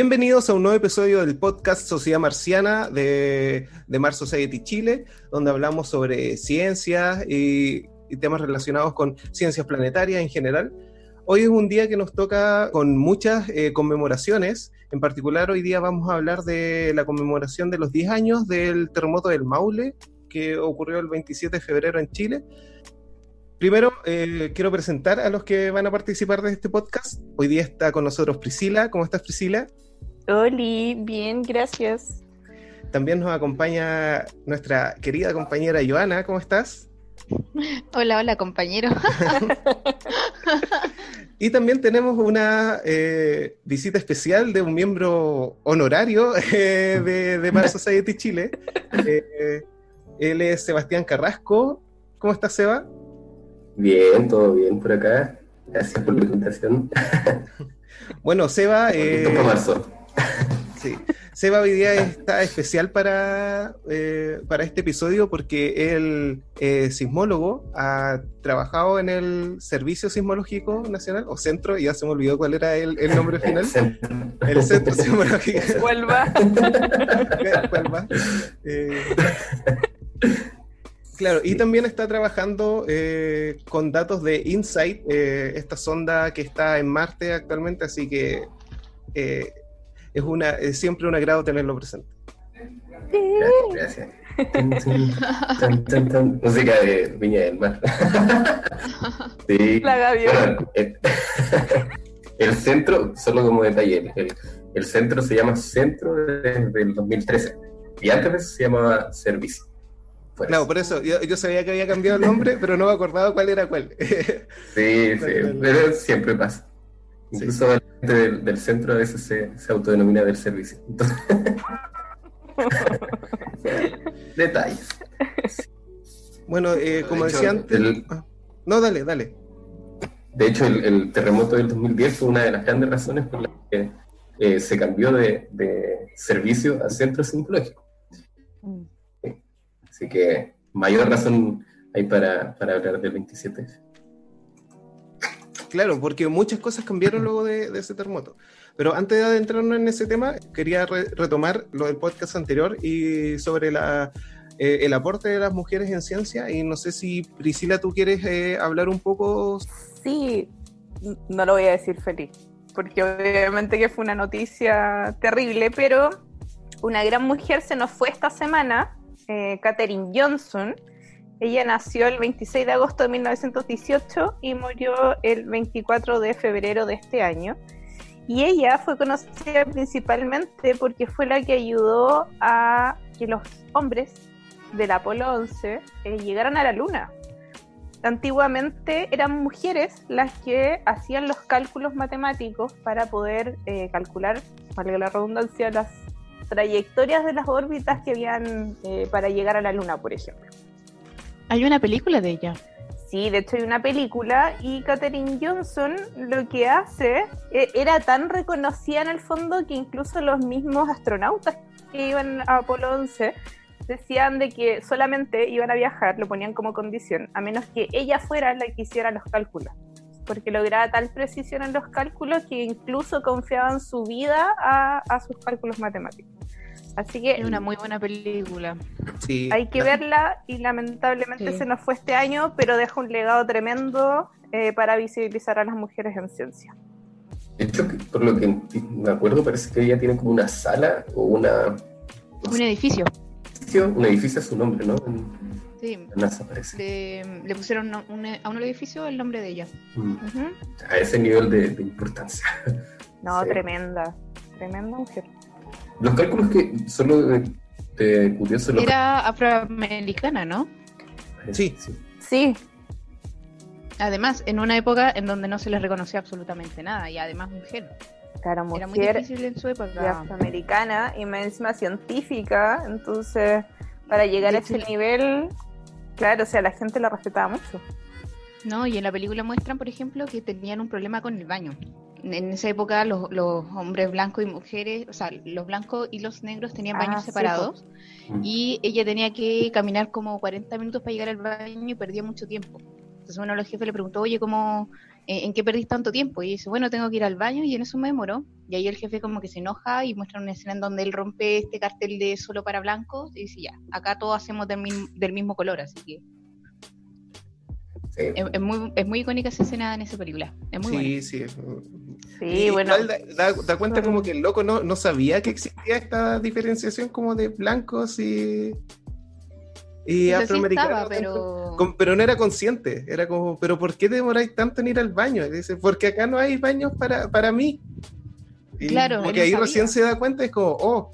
Bienvenidos a un nuevo episodio del podcast Sociedad Marciana de, de Mars Society Chile, donde hablamos sobre ciencias y, temas relacionados con ciencias planetarias en general. Hoy es un día que nos toca con muchas eh, conmemoraciones. En particular, hoy día vamos a hablar de la conmemoración de los 10 años del terremoto del Maule, que ocurrió el 27 de febrero en Chile. Primero, eh, quiero presentar a los que van a participar de este podcast. Hoy día está con nosotros Priscila. ¿Cómo estás, Priscila? Oli, bien, gracias. También nos acompaña nuestra querida compañera Joana. ¿Cómo estás? Hola, hola, compañero. y también tenemos una eh, visita especial de un miembro honorario eh, de, de Mars Society Chile. Eh, él es Sebastián Carrasco. ¿Cómo estás, Seba? Bien, todo bien por acá. Gracias por la invitación. Bueno, Seba. Eh, marzo. Sí. Seba hoy día está especial para, eh, para este episodio porque él es sismólogo, ha trabajado en el Servicio Sismológico Nacional, o Centro, ya se me olvidó cuál era el, el nombre final. El centro. El Centro Sismológico. Vuelva. Vuelva. Eh, Claro, y también está trabajando eh, con datos de InSight, eh, esta sonda que está en Marte actualmente, así que eh, es, una, es siempre un agrado tenerlo presente. Gracias, gracias. Música de Viña del Mar. Sí. La gaviota. Bueno, el, el centro, solo como detalle, el, el centro se llama Centro desde el 2013 y antes de eso se llamaba Servicio. Por Claro, eso. por eso yo, yo sabía que había cambiado el nombre, pero no me acordaba cuál era cuál. Sí, sí, pero siempre pasa. Sí. Incluso la gente del, del centro a veces se, se autodenomina del servicio. Entonces, detalles. bueno, eh, como De hecho, decía antes... el- ah, no, dale, dale. De hecho, el, el terremoto del 2010 fue una de las grandes razones por las que eh, se cambió de, de servicio a centro sismológico. Así que mayor razón hay para, para hablar del 27. Claro, porque muchas cosas cambiaron luego de, de ese terremoto. Pero antes de adentrarnos en ese tema, quería re- retomar lo del podcast anterior y sobre eh, el aporte de las mujeres en ciencia. Y no sé si, Priscila, tú quieres eh, hablar un poco. Sí, no lo voy a decir feliz, porque obviamente que fue una noticia terrible, pero una gran mujer se nos fue esta semana, eh, Katherine Johnson. Ella nació el 26 de agosto de 1918 y murió el 24 de febrero de este año. Y ella fue conocida principalmente porque fue la que ayudó a que los hombres del Apolo 11 eh, llegaran a la Luna. Antiguamente eran mujeres las que hacían los cálculos matemáticos para poder eh, calcular, valga la redundancia, las trayectorias de las órbitas que habían eh, para llegar a la Luna, por ejemplo. Hay una película de ella. Sí, de hecho hay una película y Katherine Johnson lo que hace eh, era tan reconocida en el fondo que incluso los mismos astronautas que iban a Apolo 11 decían de que solamente iban a viajar, lo ponían como condición, a menos que ella fuera la que hiciera los cálculos, porque lograba tal precisión en los cálculos que incluso confiaban su vida a, a sus cálculos matemáticos. Así que Es una muy buena película. Sí, hay que la- verla y lamentablemente Sí. se nos fue este año, pero deja un legado tremendo eh, para visibilizar a las mujeres en ciencia. De hecho, por lo que me acuerdo, parece que ella tiene como una sala o una, Un edificio. un edificio a su nombre, ¿no? En Sí. NASA parece. Le, le pusieron un- un- a un edificio el nombre de ella. Mm. A ese nivel de, de importancia. No, Sí. tremenda, tremenda mujer. Los cálculos que, solo de, de curioso, los Era afroamericana, ¿no? Sí. Sí, Además, en una época en donde no se les reconocía absolutamente nada, y además mujer. claro, Era muy mujer difícil en su y época. afroamericana y más encima científica, entonces para llegar a ese nivel, claro, o sea, la gente la respetaba mucho. No, y en la película muestran, por ejemplo, que tenían un problema con el baño. En esa época los, los hombres blancos y mujeres, o sea, los blancos y los negros tenían Ah, baños sí, separados Mm. y ella tenía que caminar como 40 minutos para llegar al baño y perdía mucho tiempo. Entonces uno de los jefes le preguntó, oye, ¿cómo, "¿Eh, ¿en qué perdís tanto tiempo? Y dice, bueno, tengo que ir al baño y en eso me demoró. Y ahí el jefe como que se enoja y muestra una escena en donde él rompe este cartel de solo para blancos y dice, ya, acá todos hacemos del mismo, del mismo color, así que Sí. es, es muy, es muy icónica esa escena en esa película. Es muy buena. Sí, sí. Sí, Y bueno. igual da, da- da cuenta como que el loco no, no sabía que existía esta diferenciación como de blancos y, y sí afroamericanos. pero... con- pero no era consciente, era como, pero ¿por qué demoráis tanto en ir al baño? Y dice, porque acá no hay baños para, para mí. Y Claro, como él que no ahí sabía. recién se da cuenta, es como, oh,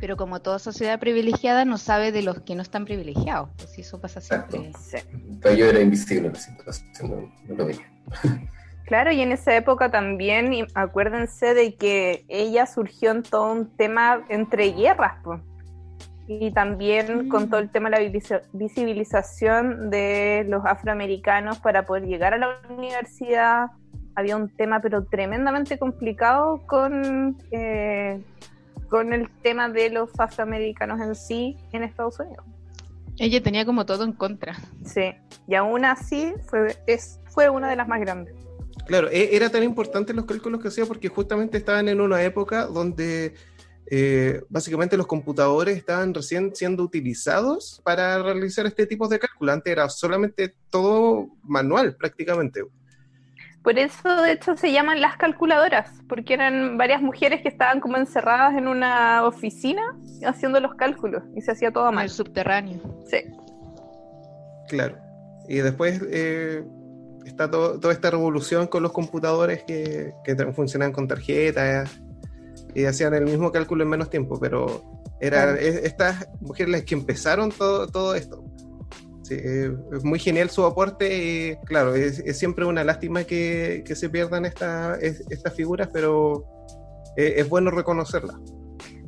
Pero como toda sociedad privilegiada no sabe de los que no están privilegiados. Pues eso pasa siempre. Sí. Pero yo era invisible en la situación, no, no lo veía. Claro, y en esa época también, acuérdense de que ella surgió en todo un tema entre guerras, pues. Y también Mm. con todo el tema de la visi- visibilización de los afroamericanos para poder llegar a la universidad. Había un tema, pero tremendamente complicado con, eh, con el tema de los afroamericanos en sí en Estados Unidos. Ella tenía como todo en contra. Sí, y aún así fue, es, fue una de las más grandes. Claro, e- era tan importante los cálculos que hacía porque justamente estaban en una época donde eh, básicamente los computadores estaban recién siendo utilizados para realizar este tipo de cálculos. Antes era solamente todo manual prácticamente. Por eso, de hecho, se llaman las calculadoras, porque eran varias mujeres que estaban como encerradas en una oficina haciendo los cálculos y se hacía todo mano. el subterráneo. Sí. Claro. Y después eh, está to- toda esta revolución con los computadores que, que funcionaban con tarjetas y hacían el mismo cálculo en menos tiempo, pero eran Claro. es- estas mujeres las que empezaron todo, todo esto. Sí, es muy genial su aporte y claro, es, es siempre una lástima que, que se pierdan esta- es- estas figuras, pero eh, es bueno reconocerlas.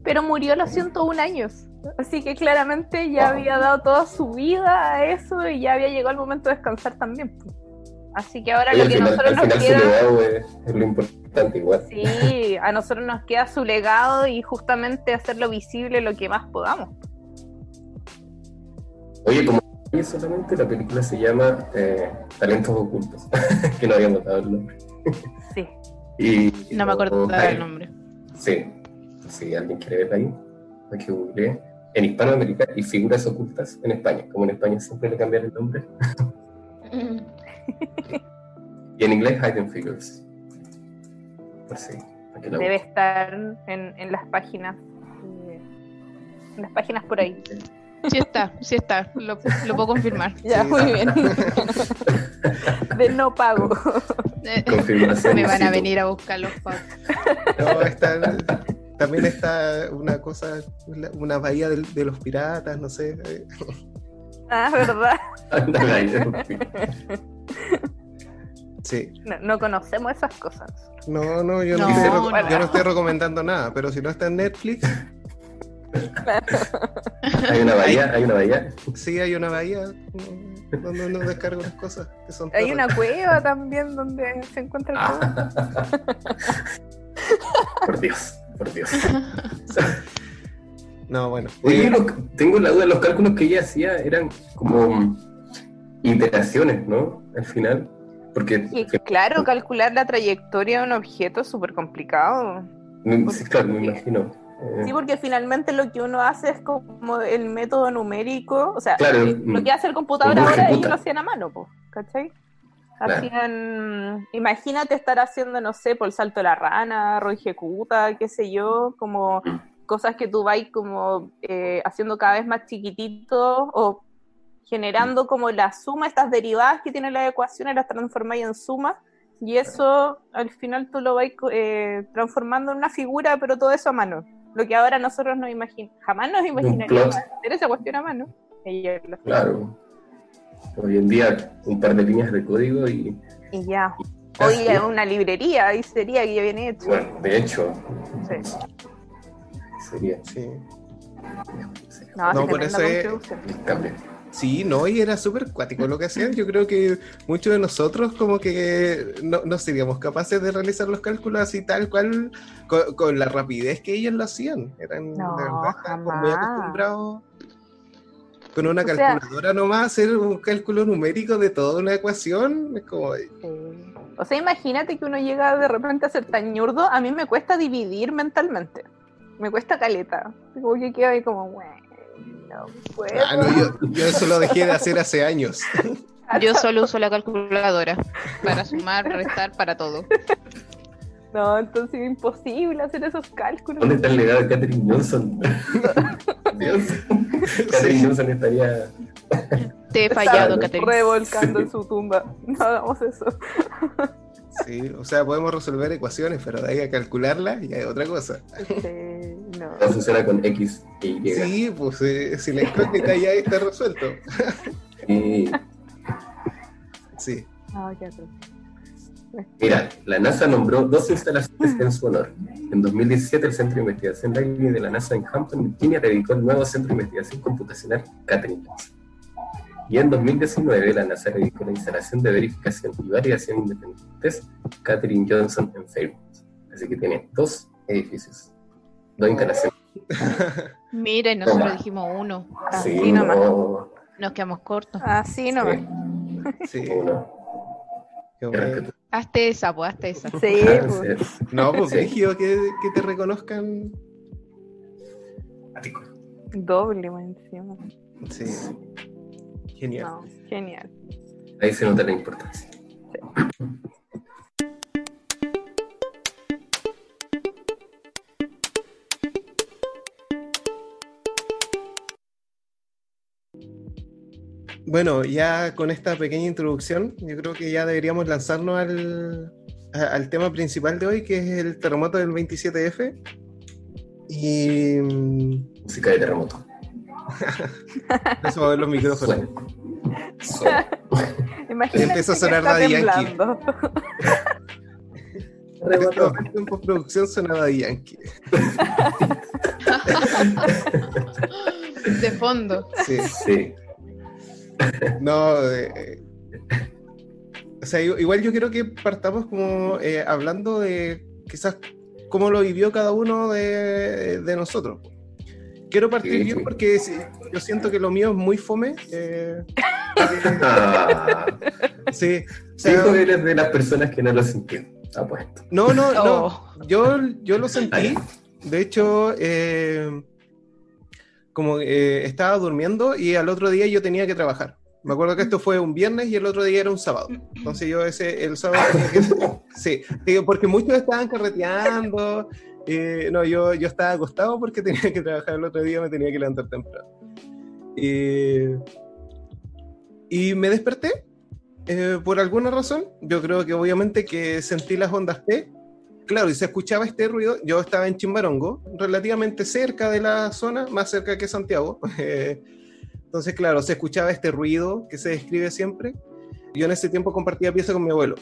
Pero murió a los 101 años. Así que claramente ya Wow. había dado toda su vida a eso y ya había llegado el momento de descansar también. Así que ahora Oye, lo que a final, nosotros al nos final su queda. legado es, es lo importante igual. Sí, a nosotros nos queda su legado y justamente hacerlo visible lo que más podamos. Oye, como y solamente la película se llama eh, Talentos Ocultos, que no habíamos dado el nombre. Sí. Y, No me acuerdo Ay, del nombre. Sí, si alguien quiere verla ahí, hay que googlear. En Hispanoamérica y figuras ocultas en España. Como en España siempre le cambian el nombre. Y en inglés Hidden Figures. Pues sí, que Debe estar en, en las páginas. eh, En las páginas por ahí. Sí está, sí está. Lo, lo puedo confirmar. Ya, Sí. muy bien. De no pago. Eh, Confirmación. Me van a venir a buscar los pagos. No, está- también está una cosa, una- bahía de, los piratas, no sé. Ah, ¿verdad? Sí. No, no conocemos esas cosas. No, no, yo no, No, estoy, no. yo no estoy recomendando nada, pero si no está en Netflix, Hay una bahía, hay una bahía. sí hay una bahía mm, donde uno descarga unas cosas que son Hay una cueva también donde se encuentra el Ah. por Dios, por Dios. No, bueno. Oye, los- tengo la duda, los cálculos que ella hacía eran como mm, interacciones, ¿no? Al final. Porque, Y claro, calcular la trayectoria de un objeto es súper complicado. sí, claro, me imagino. Eh, Sí, porque finalmente lo que uno hace es como el método numérico, o sea, Claro, eh, lo que hace el computador ahora ellos lo hacían a mano, po, ¿cachai? Claro. Hacían, imagínate estar haciendo, no sé, por el salto de la rana, ro ejecuta, qué sé yo, como Mm. Cosas que tú vas como eh, haciendo cada vez más chiquitito o generando como la suma, estas derivadas que tienen las ecuaciones, las transformáis en sumas y eso al final tú lo vais eh, transformando en una figura, pero todo eso a mano. Lo que ahora nosotros no imaginamos, jamás nos imaginaríamos hacer esa cuestión a mano. Claro. Hoy en día, un par de líneas de código y. Y ya. Hoy es una librería, ahí sería que ya viene hecho. Bueno, de hecho, Sí. Sería. sí. No, por eso es- contribución. También. Sí, no, y era súper cuático lo que hacían. Yo creo que muchos de nosotros como que no, no seríamos capaces de realizar los cálculos así tal cual, con, con la rapidez que ellos lo hacían. Eran No, de verdad muy acostumbrados. con una O sea- calculadora nomás hacer un cálculo numérico de toda una ecuación, es como, Sí. O sea, imagínate que uno llega de repente a ser tan ñurdo, a mí me cuesta dividir mentalmente. Me cuesta caleta. Como que quedo ahí como, bueno, no puedo. ah, no, yo, yo eso lo dejé de hacer hace años. Yo solo uso la calculadora para sumar, restar, para todo. No, entonces es imposible hacer esos cálculos. ¿Dónde está el legado de Catherine Johnson? Dios. Catherine Johnson estaría. Te he fallado, Catherine. Revolcando en su tumba. No hagamos eso. Sí, o sea, podemos resolver ecuaciones, pero de ahí a calcularlas ya es otra cosa. Sí, no. No funciona con X e Y. Sí, pues eh, si la incógnita ya está resuelto. Y, Sí. Ah, qué atroz. mira, la NASA nombró dos instalaciones en su honor. En 2017, el Centro de Investigación Riley de la NASA en Hampton, Virginia, dedicó el nuevo Centro de Investigación Computacional Catherine Johnson. Y en 2019, la NASA dedicó la instalación de verificación y validación independientes Catherine Johnson en Fairmont. Así que tiene dos edificios, dos instalaciones. Mira, y nosotros dijimos uno. Así Sí, nomás. no, Nos quedamos cortos. Así nomás. Sí, uno. respeto. Hazte esa, pues, hazte esa. Sí, Ah, pues. sí. No, pues Sí. Brígido, que, que te reconozcan. Ático. doble más encima. Sí. Genial. No, genial. Ahí se nota la importancia. Bueno, ya con esta pequeña introducción, yo creo que ya deberíamos lanzarnos al, a- al tema principal de hoy, que es el terremoto del 27F. Y mm, Música de terremoto. eso va a ver los micrófonos. Suena. Suena. Imagínate Empieza a sonar Daddy Yankee. En postproducción sonaba de Yankee. De fondo. Sí. Sí. No, eh, o sea, igual yo quiero que partamos como eh, hablando de quizás cómo lo vivió cada uno de, de nosotros. Quiero partir Sí, yo porque sí, yo siento que lo mío es muy fome. eh, Ah, sí, o sea, tú eres de las personas que no lo sintieron. Apuesto. no, no, no. Oh. Yo, yo lo Ah, sentí. ya. De hecho, eh, como eh, estaba durmiendo y al otro día yo tenía que trabajar. Me acuerdo que esto fue un viernes y el otro día era un sábado. Entonces yo ese, el sábado tenía que... Sí, digo, porque muchos estaban carreteando. eh, no, yo, yo estaba acostado porque tenía que trabajar el otro día, me tenía que levantar temprano. Eh, y me desperté eh, por alguna razón. Yo creo que obviamente que sentí las ondas P. Claro, y se escuchaba este ruido. Yo estaba en Chimbarongo, relativamente cerca de la zona, más cerca que Santiago. Entonces, claro, se escuchaba este ruido que se describe siempre. Yo en ese tiempo compartía pieza con mi abuelo.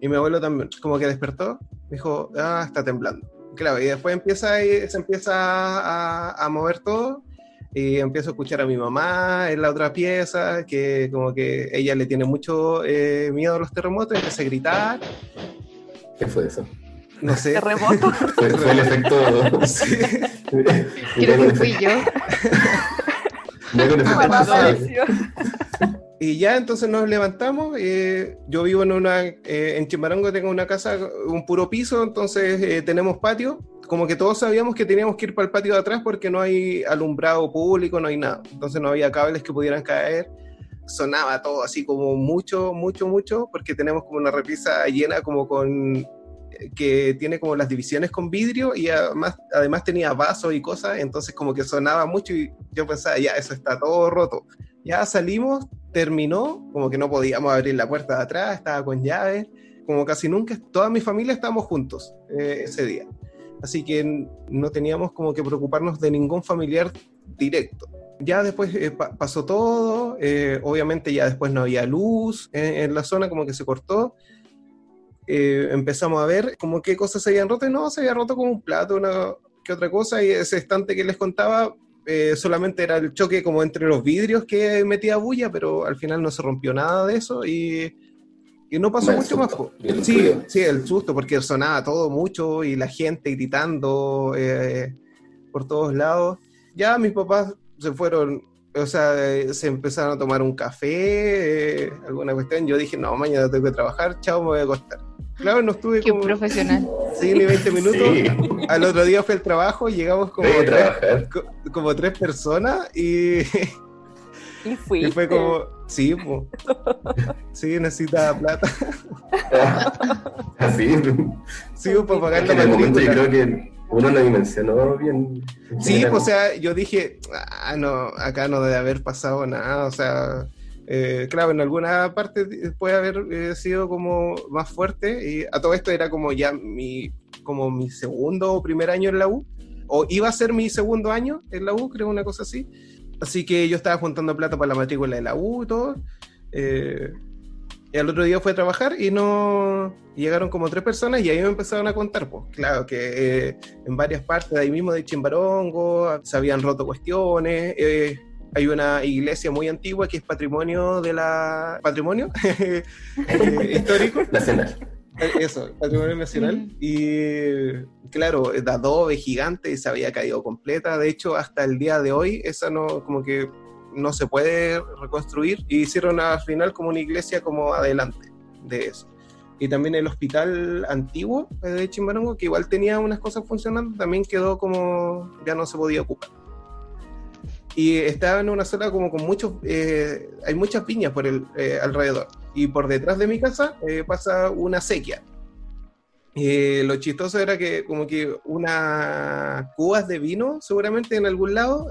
Y mi abuelo también, como que despertó, dijo, ah, está temblando. Claro, y después empieza, se empieza a, a mover todo. Y empiezo a escuchar a mi mamá en la otra pieza, que como que ella le tiene mucho eh, miedo a los terremotos, empieza a gritar, ¿Qué fue eso? No sé. Terremoto. Fue, fue el efecto. Sí. Creo que fui yo. Y ya entonces nos levantamos. eh, yo vivo en una. eh, en Chimbarongo tengo una casa, un puro piso, entonces eh, tenemos patio. Como que todos sabíamos que teníamos que ir para el patio de atrás porque no hay alumbrado público, no hay nada. Entonces no había cables que pudieran caer. Sonaba todo así como mucho, mucho, mucho, porque tenemos como una repisa llena como con que tiene como las divisiones con vidrio y además, tenía vasos y cosas, entonces como que sonaba mucho y yo pensaba, ya, eso está todo roto. Ya salimos, terminó, como que no podíamos abrir la puerta de atrás, estaba con llave, como casi nunca, toda mi familia estábamos juntos eh, ese día. Así que no teníamos como que preocuparnos de ningún familiar directo. Ya después eh, pa- pasó todo, eh, obviamente ya después no había luz en la zona, como que se cortó. Eh, empezamos a ver como qué cosas se habían roto y no, se había roto como un plato, una que otra cosa, y ese estante que les contaba eh, solamente era el choque como entre los vidrios que metía bulla, pero al final no se rompió nada de eso y, y no pasó mucho más. susto Sí, sí, el susto, porque sonaba todo mucho y la gente gritando eh, por todos lados. Ya mis papás se fueron o sea, se empezaron a tomar un café, eh, alguna cuestión. Yo dije, no, mañana tengo que trabajar, chao, me voy a acostar. Claro, no estuve Qué como... profesional. Sí, ni 20 minutos. Sí. Al otro día fue el trabajo, llegamos como, tres, co- como tres personas y, Y fui. y fue como, sí, po. sí, necesita plata. Así. Sí, para pagar En la el momento yo creo que uno lo dimensionó bien. en Sí, pues, o sea, yo dije, ah, no, acá no debe haber pasado nada, o sea, eh, claro, en alguna parte puede haber eh, sido como más fuerte, y a todo esto era como ya mi, como mi segundo o primer año en la U, o iba a ser mi segundo año en la U, creo, una cosa así, así que yo estaba juntando plata para la matrícula de la U y todo, eh, y al otro día fue a trabajar y no, llegaron como tres personas y ahí me empezaron a contar, pues, claro, que... eh, en varias partes de ahí mismo de Chimbarongo, se habían roto cuestiones. eh, hay una iglesia muy antigua que es patrimonio de la. patrimonio eh, histórico, Nacional. eh, eso, patrimonio nacional. Mm. Y claro, de adobe gigante y se había caído completa. De hecho, hasta el día de hoy, esa no, como que no se puede reconstruir. Y hicieron al final como una iglesia como adelante de eso y también el hospital antiguo eh, de Chimbarongo, que igual tenía unas cosas funcionando, también quedó como ya no se podía ocupar. Y estaba en una zona como con muchos, eh, hay muchas piñas por el eh, alrededor. Y por detrás de mi casa eh, pasa una sequía. Eh, lo chistoso era que como que unas cubas de vino, seguramente en algún lado,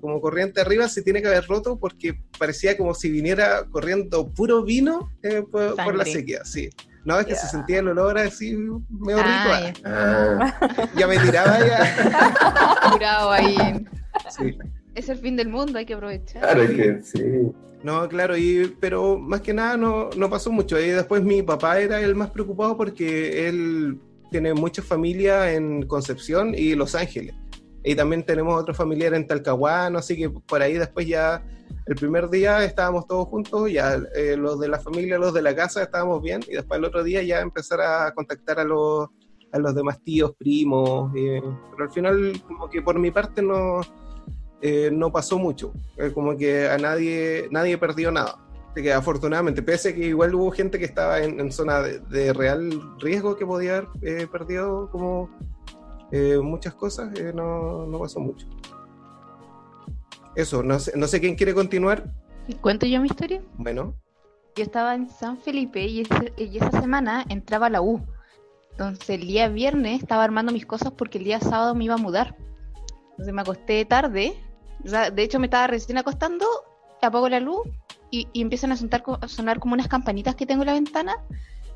como corriente arriba, se tiene que haber roto porque parecía como si viniera corriendo puro vino por, por la sequía, sí. No, es que se sentía el olor así medio rico. ya. ah. Ah, Ya me tiraba ya. Curado ahí. Sí. Es el fin del mundo, hay que aprovechar. claro, que sí. No, claro, y, pero más que nada no, no pasó mucho. Y después mi papá era el más preocupado porque él tiene mucha familia en Concepción y Los Ángeles. Y también tenemos otro familiar en Talcahuano, así que por ahí después ya el primer día estábamos todos juntos, ya eh, los de la familia, los de la casa estábamos bien, y después el otro día ya empezar a contactar a los, a los demás tíos, primos, eh, pero al final como que por mi parte no, eh, no pasó mucho, Eh, como que a nadie, nadie perdió nada. Así que afortunadamente, pese a que igual hubo gente que estaba en, en zona de, de real riesgo que podía haber eh, perdido como muchas cosas, no, no pasó mucho. Eso, no sé, no sé quién quiere continuar. ¿Cuento yo mi historia? Bueno, Yo estaba en San Felipe y, ese- y esa semana entraba a la U. Entonces el día viernes estaba armando mis cosas porque el día sábado me iba a mudar. Entonces me acosté tarde. O sea, de hecho me estaba recién acostando, apago la luz y, y empiezan a sonar, a sonar como unas campanitas que tengo en la ventana.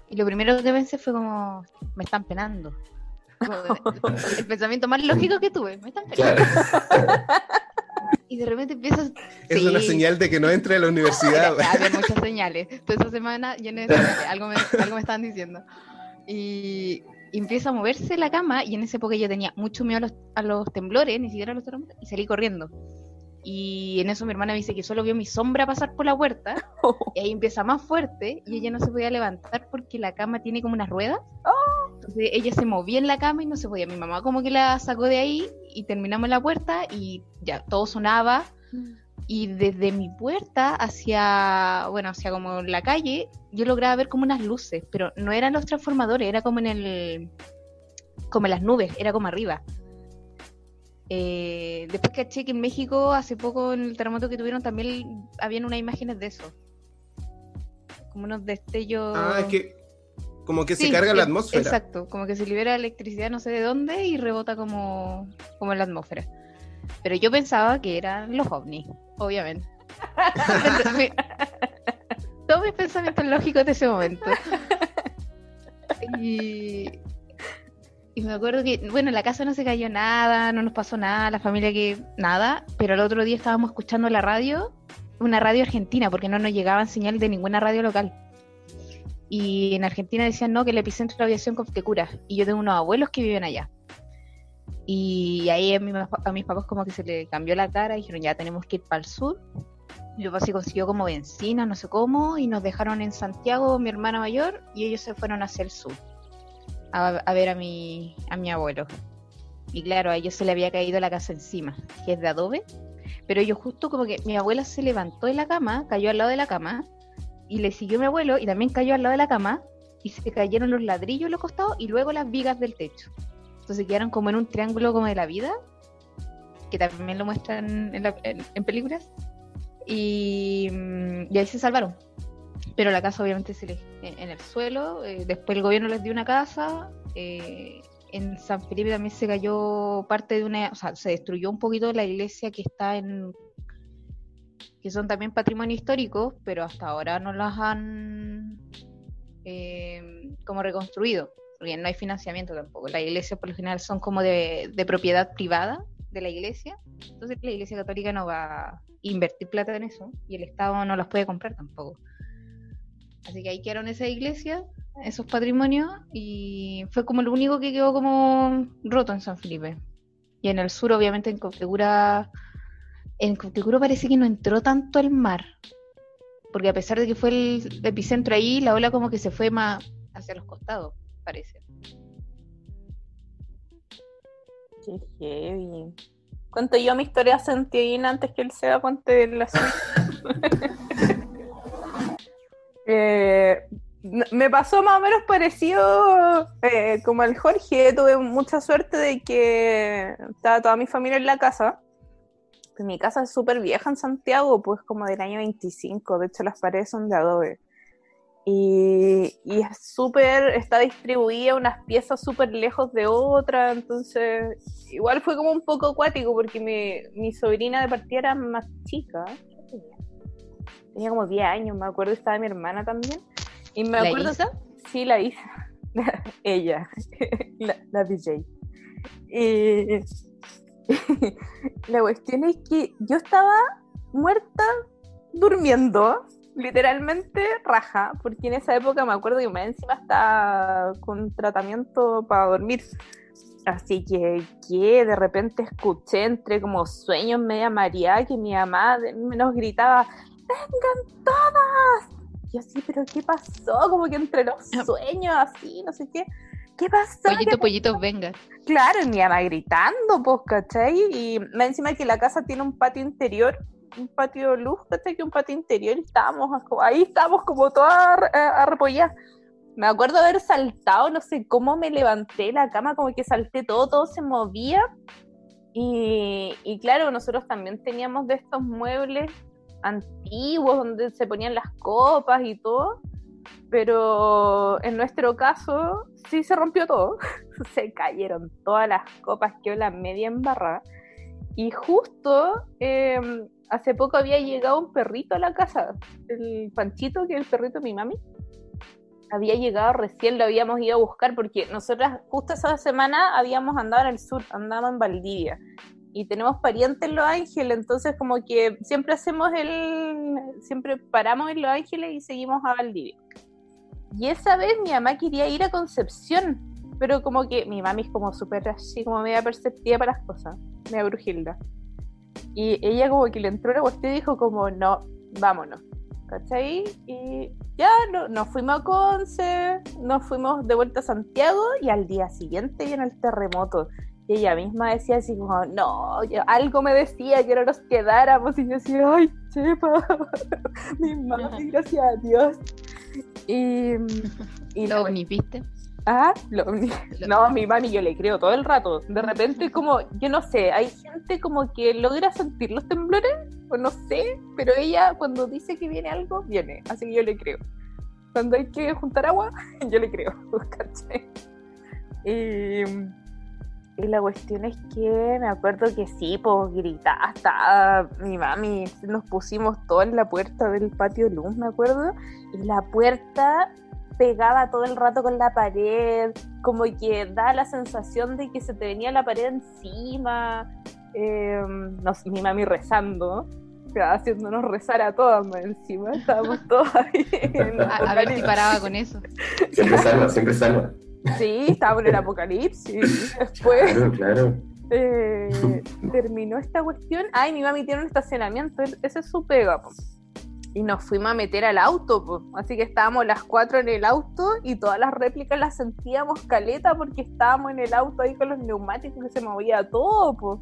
Y lo primero que pensé fue como, me están penando. Como el pensamiento más lógico que tuve, me están penando. Claro. Y de repente empiezas... es una Sí. señal de que no entre a la universidad. Había muchas señales. Toda esa semana llena de señales. Algo me, algo me estaban diciendo. Y, y empieza a moverse la cama. Y en esa época yo tenía mucho miedo a los, a los temblores, ni siquiera a los terremotos. Y salí corriendo. Y en eso mi hermana me dice que solo vio mi sombra pasar por la puerta. Y ahí empieza más fuerte. Y ella no se podía levantar porque la cama tiene como unas ruedas. Entonces ella se movía en la cama y no se podía. Mi mamá como que la sacó de ahí. Y terminamos en la puerta. Y ya todo sonaba y desde mi puerta hacia, bueno, hacia como la calle, yo lograba ver como unas luces, pero no eran los transformadores, era como en el, como en las nubes, era como arriba. Eh, después caché que en México, hace poco en el terremoto que tuvieron, también habían unas imágenes de eso. Como unos destellos. Ah, es que como que se carga la atmósfera. Exacto, como que se libera electricidad no sé de dónde y rebota como, como en la atmósfera. Pero yo pensaba que eran los ovnis, obviamente. Todos mis pensamientos lógicos de ese momento. Y, y me acuerdo que, bueno, en la casa no se cayó nada, no nos pasó nada, la familia que nada, pero el otro día estábamos escuchando la radio, una radio argentina, porque no nos llegaban señal de ninguna radio local. Y en Argentina decían no, que el epicentro de la aviación Confecura. Y yo tengo unos abuelos que viven allá. Y ahí a, a mis papás como que se le cambió la cara y dijeron ya tenemos que ir para el sur. Mi papá se consiguió como benzina, no sé cómo, y nos dejaron en Santiago, mi hermana mayor, y ellos se fueron hacia el sur a, a ver a mi, a mi abuelo. Y claro, a ellos se le había caído la casa encima, que es de adobe. Pero yo justo como que mi abuela se levantó de la cama, cayó al lado de la cama, y le siguió mi abuelo y también cayó al lado de la cama, y se cayeron los ladrillos en los costados y luego las vigas del techo. Entonces quedaron como en un triángulo como de la vida, que también lo muestran en, la- en- películas, y, mm, y ahí se salvaron. Pero la casa obviamente se les, en el suelo, eh, después el gobierno les dio una casa, eh, en San Felipe también se cayó parte de una, o sea, se destruyó un poquito la iglesia que está en, que son también patrimonio histórico, pero hasta ahora no las han eh, como reconstruido, porque no hay financiamiento tampoco. Las iglesias por lo general son como de, de propiedad privada de la iglesia, entonces la iglesia católica no va a invertir plata en eso y el Estado no las puede comprar tampoco. Así que ahí quedaron esas iglesias, esos patrimonios, y fue como lo único que quedó como roto en San Felipe. Y en el sur, obviamente, en Configura, en Configura parece que no entró tanto el mar, porque a pesar de que fue el epicentro ahí, la ola como que se fue más hacia los costados, parece. Qué heavy. Cuento yo mi historia santiaguina antes que él se da cuenta de la. Eh, me pasó más o menos parecido eh, como al Jorge. Tuve mucha suerte de que estaba toda mi familia en la casa. Mi casa es súper vieja en Santiago, pues como del año 25. De hecho, las paredes son de adobe. Y, y es súper, está distribuida unas piezas súper lejos de otra, entonces igual fue como un poco acuático porque mi, mi sobrina de partida era más chica, ¿qué tenía? tenía como 10 años, me acuerdo, estaba mi hermana también, y me ¿La acuerdo, Isa? sí, la Isa, ella, la, la DJ. Y la cuestión es que yo estaba muerta durmiendo, literalmente raja, porque en esa época me acuerdo que más encima estaba con tratamiento para dormir. Así que, que de repente escuché entre como sueños media mareada que mi mamá nos gritaba, ¡vengan todas! Y así, pero ¿qué pasó? Como que entre los sueños, así, no sé qué. ¿Qué pasó? ¿Qué Pollito, pollitos, venga. Claro, y mi mamá gritando, pues, ¿cachai? Y más encima que la casa tiene un patio interior, un patio de luz. Que un patio interior, estábamos, ahí estábamos como todas ar- arrepolladas. Me acuerdo haber saltado, no sé cómo me levanté la cama, como que salté todo, todo se movía. Y, y claro, nosotros también teníamos de estos muebles antiguos donde se ponían las copas y todo, pero en nuestro caso sí se rompió todo se cayeron todas las copas, quedó la media embarrada. Y justo eh, hace poco había llegado un perrito a la casa, el Panchito, que es el perrito de mi mami. Había llegado recién, lo habíamos ido a buscar porque nosotras justo esa semana habíamos andado en el sur, andábamos en Valdivia. Y tenemos parientes en Los Ángeles, entonces como que siempre hacemos el... Siempre paramos en Los Ángeles y seguimos a Valdivia. Y esa vez mi mamá quería ir a Concepción, pero como que mi mami es como súper así, como media perceptiva para las cosas, media brujilda. Y ella como que le entró la cuestión y dijo como, no, vámonos, ¿cachai? Y ya no, nos fuimos a Conce, nos fuimos de vuelta a Santiago y al día siguiente viene el terremoto. Y ella misma decía así como, no, yo- algo me decía que no nos quedáramos. Y yo decía, ay, chepa, mi mami, gracias a Dios. Y, y Lo ¿viste? Ah, no, a mi mami yo le creo todo el rato. De repente como, yo no sé, hay gente como que logra sentir los temblores, o no sé, pero ella cuando dice que viene algo, viene. Así que yo le creo. Cuando hay que juntar agua, yo le creo. ¿cachai? Y, y la cuestión es que me acuerdo que sí, pues gritaba hasta mi mami, nos pusimos todos en la puerta del patio luz, me acuerdo, y la puerta pegaba todo el rato con la pared, como que da la sensación de que se te venía la pared encima. Eh, no sé, mi mami rezando, o sea, haciéndonos rezar a todas más encima. Estábamos todas ahí. A, a ver si paraba con eso. Siempre salva, siempre salva. Sí, estábamos en el apocalipsis. Después Claro, claro. eh, terminó esta cuestión. Ay, mi mami tiene un estacionamiento, ese es su pega. Y nos fuimos a meter al auto, po. así que estábamos las cuatro en el auto y todas las réplicas las sentíamos caleta porque estábamos en el auto ahí con los neumáticos que se movía todo. po.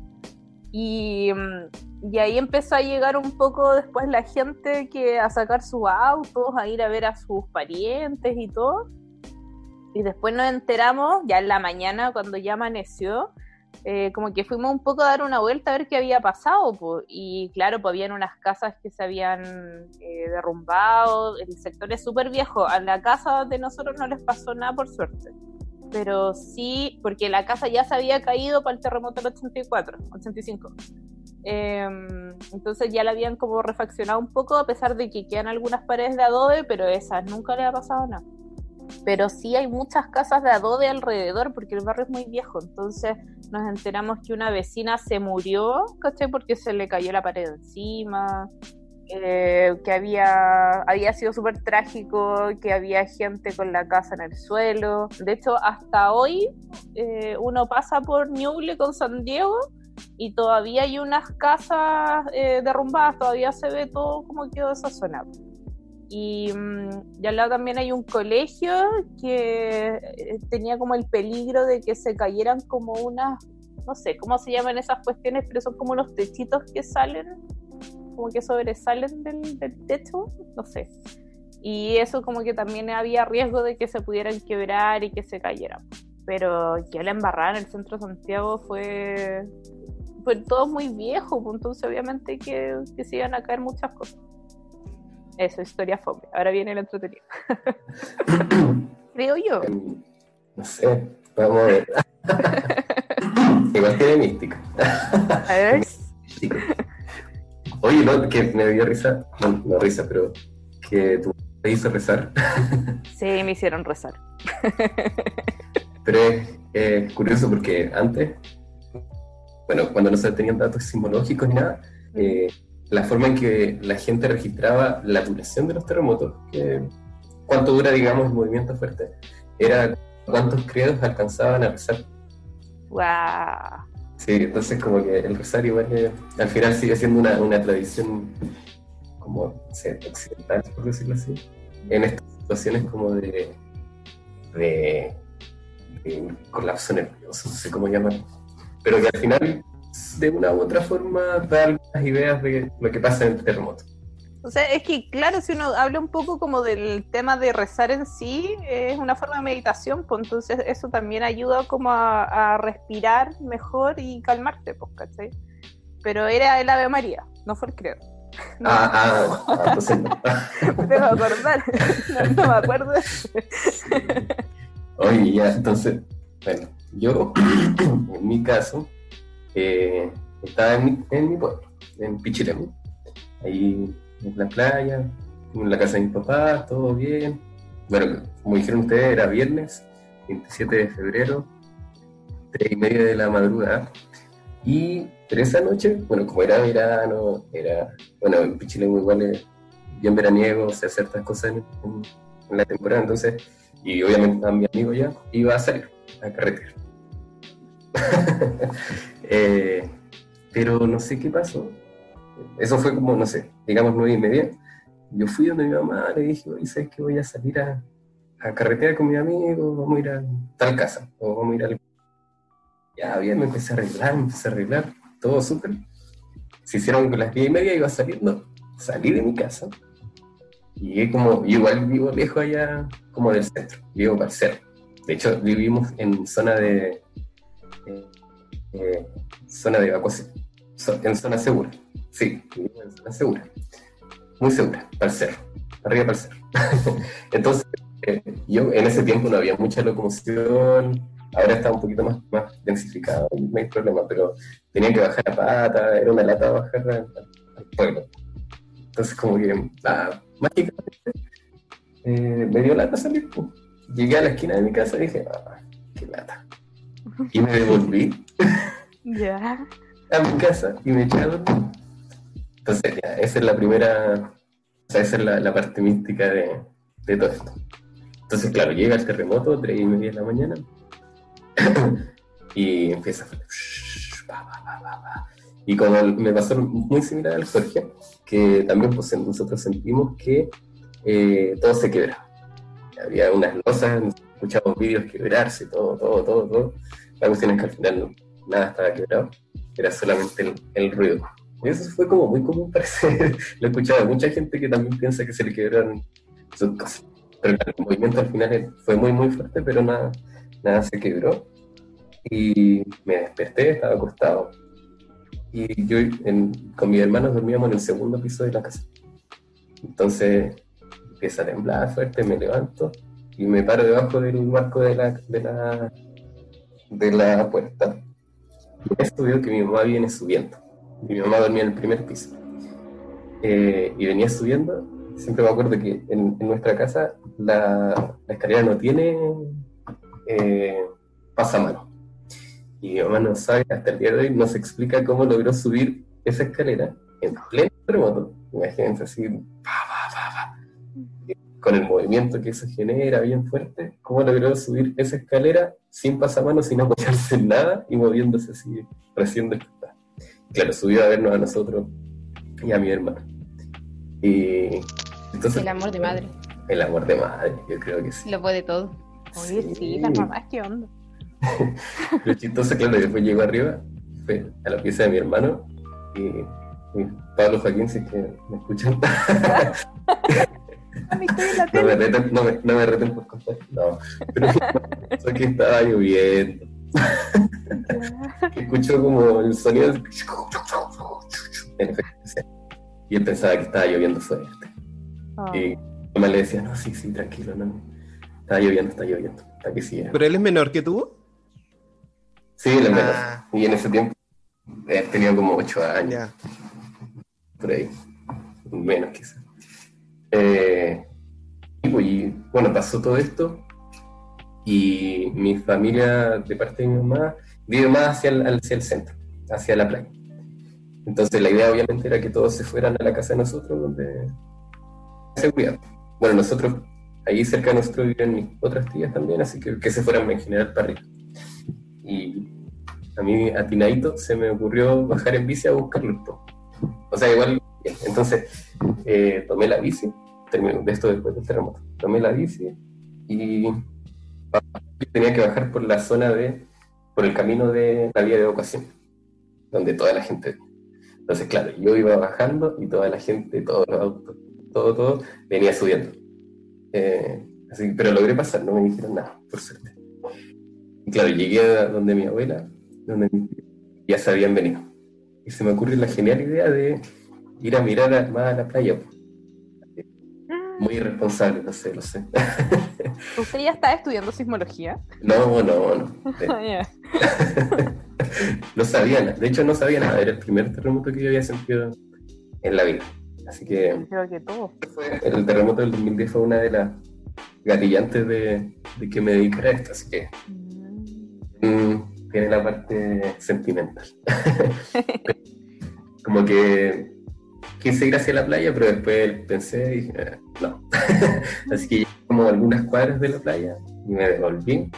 Y, mm, y ahí empezó a llegar un poco después la gente que a sacar sus autos, a ir a ver a sus parientes y todo. Y después nos enteramos, ya en la mañana, cuando ya amaneció, eh, como que fuimos un poco a dar una vuelta a ver qué había pasado. po. Y claro, pues habían unas casas que se habían eh, derrumbado. El sector es súper viejo. A la casa de nosotros no les pasó nada, por suerte. Pero sí, porque la casa ya se había caído para el terremoto del 84, 85. Em, entonces ya la habían como refaccionado un poco, a pesar de que quedan algunas paredes de adobe, pero esas nunca le ha pasado nada. Pero sí hay muchas casas de adobe alrededor, porque el barrio es muy viejo. Entonces nos enteramos que una vecina se murió, ¿cachai? Porque se le cayó la pared encima. eh, que había, había sido súper trágico, que había gente con la casa en el suelo. De hecho, hasta hoy eh, uno pasa por Ñuble con San Diego y todavía hay unas casas eh, derrumbadas, todavía se ve todo como quedó esa zona. Y, mm, y al lado también hay un colegio que eh, tenía como el peligro de que se cayeran como unas, no sé cómo se llaman esas cuestiones, pero son como unos techitos que salen, como que sobresalen del, del techo, no sé. Y eso como que también había riesgo de que se pudieran quebrar y que se cayeran. Pero que la embarrada en el centro de Santiago fue, fue todo muy viejo, pues, entonces obviamente que, que se iban a caer muchas cosas. Eso, historia fome. Ahora viene el entretenido. Creo yo. No sé, vamos a ver. Igual tiene mística. A ver. Místico. Oye, no, que me dio risa, no, no risa, pero que tu te hizo rezar. Sí, me hicieron rezar. Pero es eh, curioso porque antes, bueno, cuando no se tenían datos sismológicos ni nada, eh, la forma en que la gente registraba la duración de los terremotos, que cuánto dura, digamos, el movimiento fuerte, era cuántos credos alcanzaban a rezar. ¡Guau! Sí, entonces como que el rosario igual eh, al final sigue siendo una, una tradición como occidental, por decirlo así, en estas situaciones como de, de, de colapso nervioso, no sé cómo llamarlo, pero que al final de una u otra forma da algunas ideas de lo que pasa en el terremoto. O sea, es que claro, si uno habla un poco como del tema de rezar en sí, es una forma de meditación, pues entonces eso también ayuda como a, a respirar mejor y calmarte, pues, ¿cachai? Pero era el Ave María, no fue el credo. No, Ah, ah, ah, entonces no. me tengo que acordar, no, no me acuerdo. Oye, ya, entonces, bueno, yo, en mi caso, eh, estaba en mi, en mi pueblo, en Pichilemu, ahí en la playa, en la casa de mis papás, todo bien. Bueno, como dijeron ustedes, era viernes, 27 de febrero, 3 y media de la madrugada. Y pero esa noche, bueno, como era verano, era, bueno, en Pichilemu igual es bien veraniego, se hace ciertas cosas en, en- la temporada, entonces, y obviamente estaba mi amigo ya, iba a salir a carretera. Eh, pero no sé qué pasó. Eso fue como, no sé, digamos nueve y media. Yo fui donde mi mamá, le dije, oye, ¿sabes que voy a salir a, a carretera con mi amigo? Vamos a ir a tal casa, o vamos a ir al... Ya, bien, me empecé a arreglar, me empecé a arreglar, todo súper. Se hicieron las diez y media, iba saliendo, salí de mi casa. Y como, igual vivo lejos allá, como del centro, vivo cerro. De hecho, vivimos en zona de, eh, eh, zona de evacuación, en zona segura. Sí, en zona segura. Muy segura, para el arriba para el. Entonces, eh, yo en ese tiempo no había mucha locomoción, ahora está un poquito más, más densificado, no hay problema, pero tenía que bajar a pata, era una lata bajar al, al pueblo. Entonces, como que, ah, mágicamente, eh, me dio lata salir. pues. Llegué a la esquina de mi casa y dije, ah, qué lata. Y me devolví a mi casa y me dormir. Entonces, ya, esa es la primera, o sea, esa es la, la parte mística de, de todo esto. Entonces, claro, llega el terremoto, tres y media de la mañana, y empieza a. Y como me pasó muy similar al Jorge, que también pues, nosotros sentimos que eh, todo se quebraba. Había unas losas, escuchábamos vídeos quebrarse, todo, todo, todo, todo. La cuestión es que al final no- nada estaba quebrado. era solamente el, el ruido. Y eso fue como muy común, parece. Lo he escuchado mucha gente que también piensa que se le quebraron sus cosas. Pero el movimiento al final fue muy, muy fuerte, pero nada, nada se quebró. Y me desperté, estaba acostado. Y yo en- con mis hermanos dormíamos en el segundo piso de la casa. Entonces empieza a temblar fuerte, me levanto y me paro debajo del marco de la, de la, de la puerta. Y que mi mamá viene subiendo. Mi mamá dormía en el primer piso. Eh, y venía subiendo. Siempre me acuerdo que en, nuestra casa la, la escalera no tiene eh, pasamano. Y mi mamá no sabe, hasta el día de hoy no explica cómo logró subir esa escalera en pleno terremoto. Imagínense así, pa, pa, pa, pa. Y con el movimiento que eso genera bien fuerte, cómo logró subir esa escalera sin pasamanos, sin apoyarse en nada y moviéndose así recién despertada. Claro, subió a vernos a nosotros y a mi hermano. Y entonces, El amor de madre. el amor de madre, yo creo que sí. Lo puede todo. Oye, sí, las mamás, ¿qué onda? Lo chistoso, claro, después llegó arriba, fue a la pieza de mi hermano y, y Pablo Joaquín, si es que me escuchan, A mí estoy en la no me reten, no me, no me reten por contar, no, pero fue que estaba lloviendo, que escuchó como el sonido del- y él pensaba que estaba lloviendo fuerte. Ah. Y mi mamá le decía, no, sí, sí, tranquilo, no. Está lloviendo, está lloviendo. Hasta que sí. ¿Pero él es menor que tú? Sí, la menor. Ah. Y en ese tiempo eh, tenía como 8 años, por ahí. Menos quizás. Eh, y, pues, y, bueno, pasó todo esto. Y mi familia, de parte de mi mamá, vive más hacia el, hacia el centro, hacia la playa. Entonces la idea obviamente era que todos se fueran a la casa de nosotros, donde seguridad. Bueno, nosotros, ahí cerca de nosotros viven mis otras tías también, así que que se fueran en general para arriba. Y a mí, a Tinaito, se me ocurrió bajar en bici a buscarlos. po. O sea, igual, entonces eh, tomé la bici, terminé de esto después del terremoto, tomé la bici y tenía que bajar por la zona de, por el camino de la vía de evacuación, donde toda la gente entonces, claro, yo iba bajando y toda la gente, todos los autos, todo, todo, venía subiendo. Eh, así, pero logré pasar, no me dijeron nada, por suerte. Y claro, llegué a donde mi abuela, donde mis tíos, ya se habían venido. Y se me ocurre la genial idea de ir a mirar más a la playa. po. Muy irresponsable, no sé, lo sé. ¿Usted ya estaba estudiando sismología? No, no, no. Eh, Ah, ya. no sabía nada. De hecho, no sabía nada. Era el primer terremoto que yo había sentido en la vida. Así que Creo que todo. el terremoto del 2010 fue una de las gatillantes de, de que me dedicara a esto. Así que Mm. mm, tiene la parte sentimental. Como que quise ir hacia la playa, pero después pensé y dije, "Eh, no. Así que llegué como algunas cuadras de la playa y me devolví.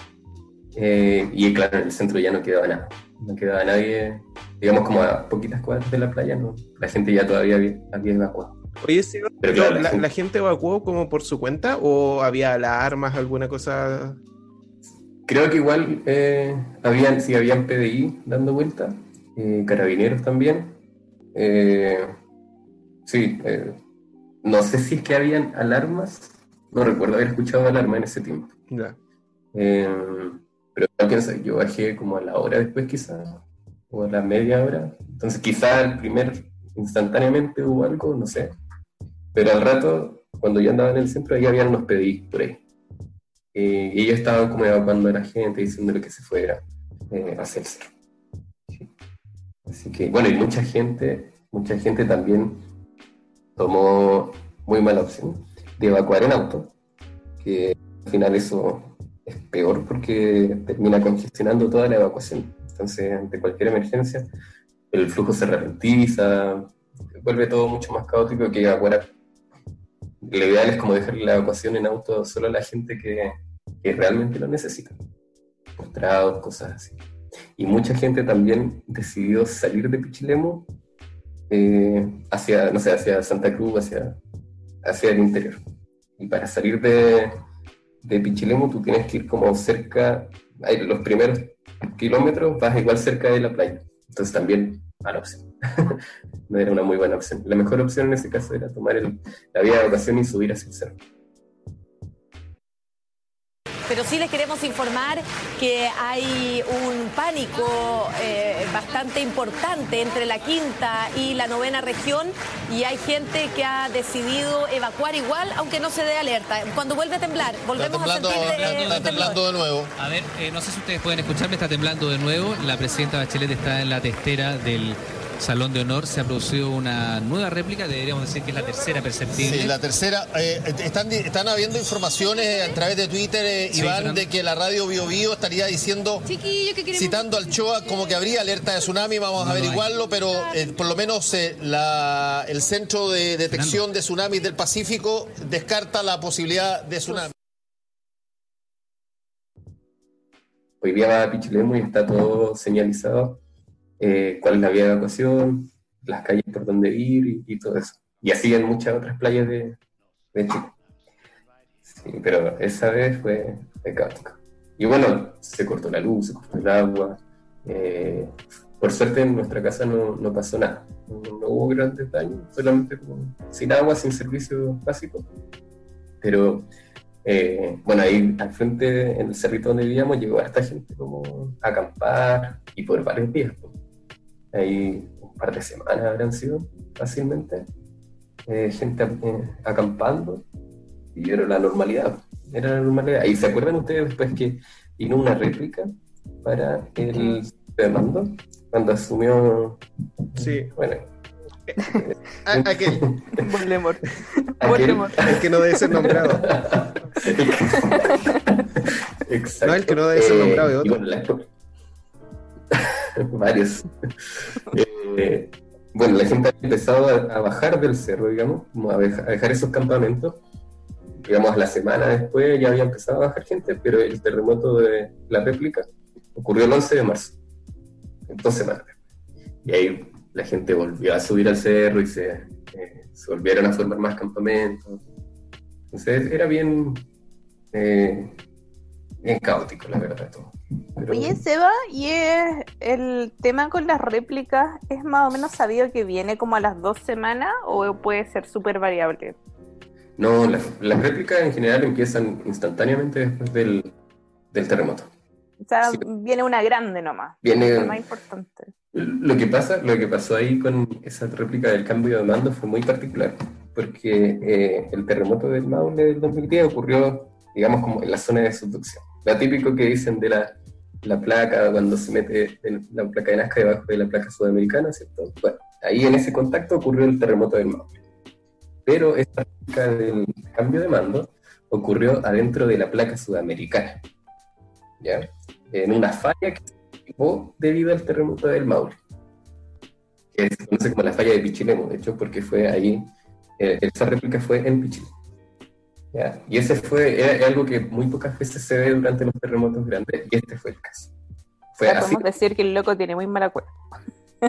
Eh, y claro, en el centro ya no quedaba nada. No quedaba nadie, digamos como a poquitas cuadras de la playa, no. La gente ya todavía había, había evacuado. Oye, Seba, Pero claro, la ¿la, gente- la gente evacuó como por su cuenta o había alarmas, alguna cosa? Creo que igual eh, habían, sí, habían PDI dando vuelta, eh, carabineros también. Eh, sí, eh, no sé si es que habían alarmas, no recuerdo haber escuchado alarma en ese tiempo. Ya. Eh, pero no pienso, yo bajé como a la hora después quizás, o a la media hora. Entonces quizá el primer, instantáneamente hubo algo, no sé. Pero al rato, cuando yo andaba en el centro, ahí habían unos PDI por ahí. Eh, y ellos estaban como evacuando a la gente, diciéndole que se fuera eh, hacia el cerro. Sí. Así que, bueno, y mucha gente, mucha gente también tomó muy mala opción de evacuar en auto, que al final eso es peor porque termina congestionando toda la evacuación. Entonces, ante cualquier emergencia, el flujo se ralentiza, vuelve todo mucho más caótico que evacuar. Lo ideal es como dejar la evacuación en auto solo a la gente que, que realmente lo necesita. Postrados, cosas así. Y mucha gente también decidió salir de Pichilemu eh, hacia, no sé, hacia Santa Cruz, hacia, hacia el interior. Y para salir de, de Pichilemu tú tienes que ir como cerca, los primeros kilómetros vas igual cerca de la playa. Entonces también mala opción. no era una muy buena opción. La mejor opción en ese caso era tomar el- la vía de evacuación y subir hacia el cerro. Pero sí les queremos informar que hay un pánico eh, bastante importante entre la quinta y la novena región y hay gente que ha decidido evacuar igual, aunque no se dé alerta. Cuando vuelve a temblar, Está volvemos temblando, a sentir eh, está temblor. temblando de nuevo. A ver, eh, no sé si ustedes pueden escucharme, está temblando de nuevo. La presidenta Bachelet está en la testera del Salón de Honor. Se ha producido una nueva réplica, deberíamos decir que es la tercera perceptible. Sí, la tercera. eh, están, están habiendo informaciones a través de Twitter, eh, Sí, Iván, Fernando. de que la radio Bio Bio estaría diciendo, Chiquillo, que queremos. citando al Choa, como que habría alerta de tsunami. Vamos No a lo averiguarlo, pero eh, por lo menos eh, la- el Centro de Detección de Tsunamis del Pacífico descarta la posibilidad de tsunami. Hoy día va a Pichilemu y está todo señalizado, eh, cuál es la vía de evacuación, las calles por donde ir y, y todo eso. Y así en muchas otras playas de, de Chile. Sí, pero esa vez fue, fue caótico. Y bueno, se cortó la luz, se cortó el agua. eh, por suerte en nuestra casa no, no pasó nada. No, no hubo grandes daños, solamente como sin agua, sin servicios básicos. Pero eh, bueno, ahí al frente, en el cerrito donde vivíamos, llegó harta gente como a acampar y por varios días. pues. Ahí un par de semanas habrán sido fácilmente. eh, gente eh, acampando y era la normalidad. Era la normalidad. ¿Y se acuerdan ustedes después que vino una réplica para el de mando? Cuando asumió. Sí. Bueno, aquel, Voldemort. aquel- Voldemort. el que no debe ser nombrado. Exacto. No, el que no debe ser Eh, nombrado es y otro. bueno, la- Varios. Eh, bueno, la gente ha empezado a, bajar del cerro, digamos, a, deja- a dejar esos campamentos. Digamos, la semana después ya había empezado a bajar gente, pero el terremoto de la réplica ocurrió el 11 de marzo, en dos. Y ahí la gente volvió a subir al cerro y se, eh, volvieron a formar más campamentos. Entonces era bien, eh, bien caótico, la verdad, todo. Pero- Oye, Seba, ¿y es el tema con las réplicas es más o menos sabido que viene como a las dos semanas o puede ser súper variable? No, las, las réplicas en general empiezan instantáneamente después del, del terremoto. O sea, Sí. viene una grande nomás. Viene- La más importante. Lo que pasa, lo que pasó ahí con esa réplica del cambio de mando fue muy particular, porque eh, el terremoto del Maule del 2010 ocurrió, digamos, como en la zona de subducción. Lo típico que dicen de la, la placa, cuando se mete la placa de Nazca debajo de la placa sudamericana, ¿cierto? Bueno, ahí en ese contacto ocurrió el terremoto del Maule. Pero esta réplica del cambio de mando ocurrió adentro de la placa sudamericana, ¿ya? En una falla que o debido al terremoto del Maule, que se conoce como la falla de Pichilemu, de hecho, porque fue ahí, eh, esa réplica fue en Pichilemu. ¿Ya? Y ese fue era algo que muy pocas veces se ve durante los terremotos grandes, y este fue el caso. Fue así. podemos decir que el loco tiene muy mala cuenta.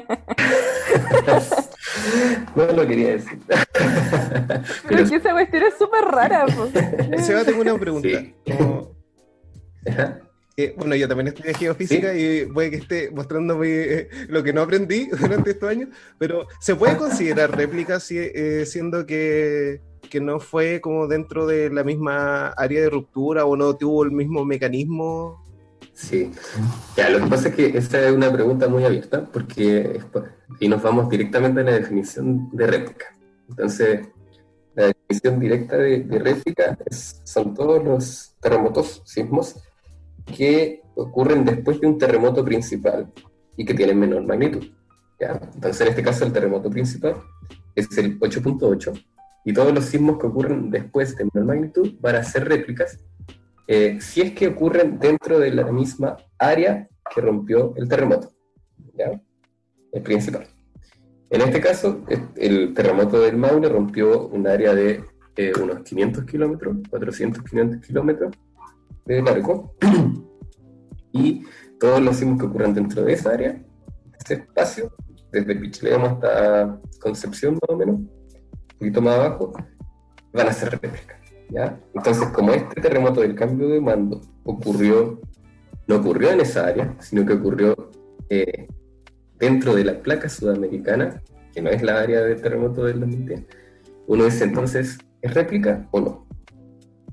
no lo quería decir. Pero Pero- es que esa cuestión es súper rara. pues. Seba, tengo una pregunta. Sí. Como, eh, bueno, yo también estudié geofísica y puede que esté mostrándome eh, lo que no aprendí durante estos años, pero ¿se puede considerar réplica si- eh, siendo que, que no fue como dentro de la misma área de ruptura o no tuvo el mismo mecanismo? Sí, ya, lo que pasa es que esta es una pregunta muy abierta porque y nos vamos directamente a la definición de réplica. Entonces, la definición directa de, de réplica es- son todos los terremotos, sismos, que ocurren después de un terremoto principal y que tienen menor magnitud. ¿ya? Entonces, en este caso, el terremoto principal es el 8.8 y todos los sismos que ocurren después de menor magnitud van a ser réplicas eh, si es que ocurren dentro de la misma área que rompió el terremoto, ¿ya? El principal. En este caso, el terremoto del Maule rompió un área de eh, unos 500 kilómetros, 400, 500 kilómetros de largo, y todos los sismos que ocurran dentro de esa área, ese espacio, desde Pichilemu hasta Concepción más o menos, un poquito más abajo, van a ser réplicas. ¿ya? Entonces, como este terremoto del cambio de mando ocurrió, no ocurrió en esa área, sino que ocurrió eh, dentro de la placa sudamericana, que no es la área de terremoto del 2010, uno dice entonces, ¿es réplica o no?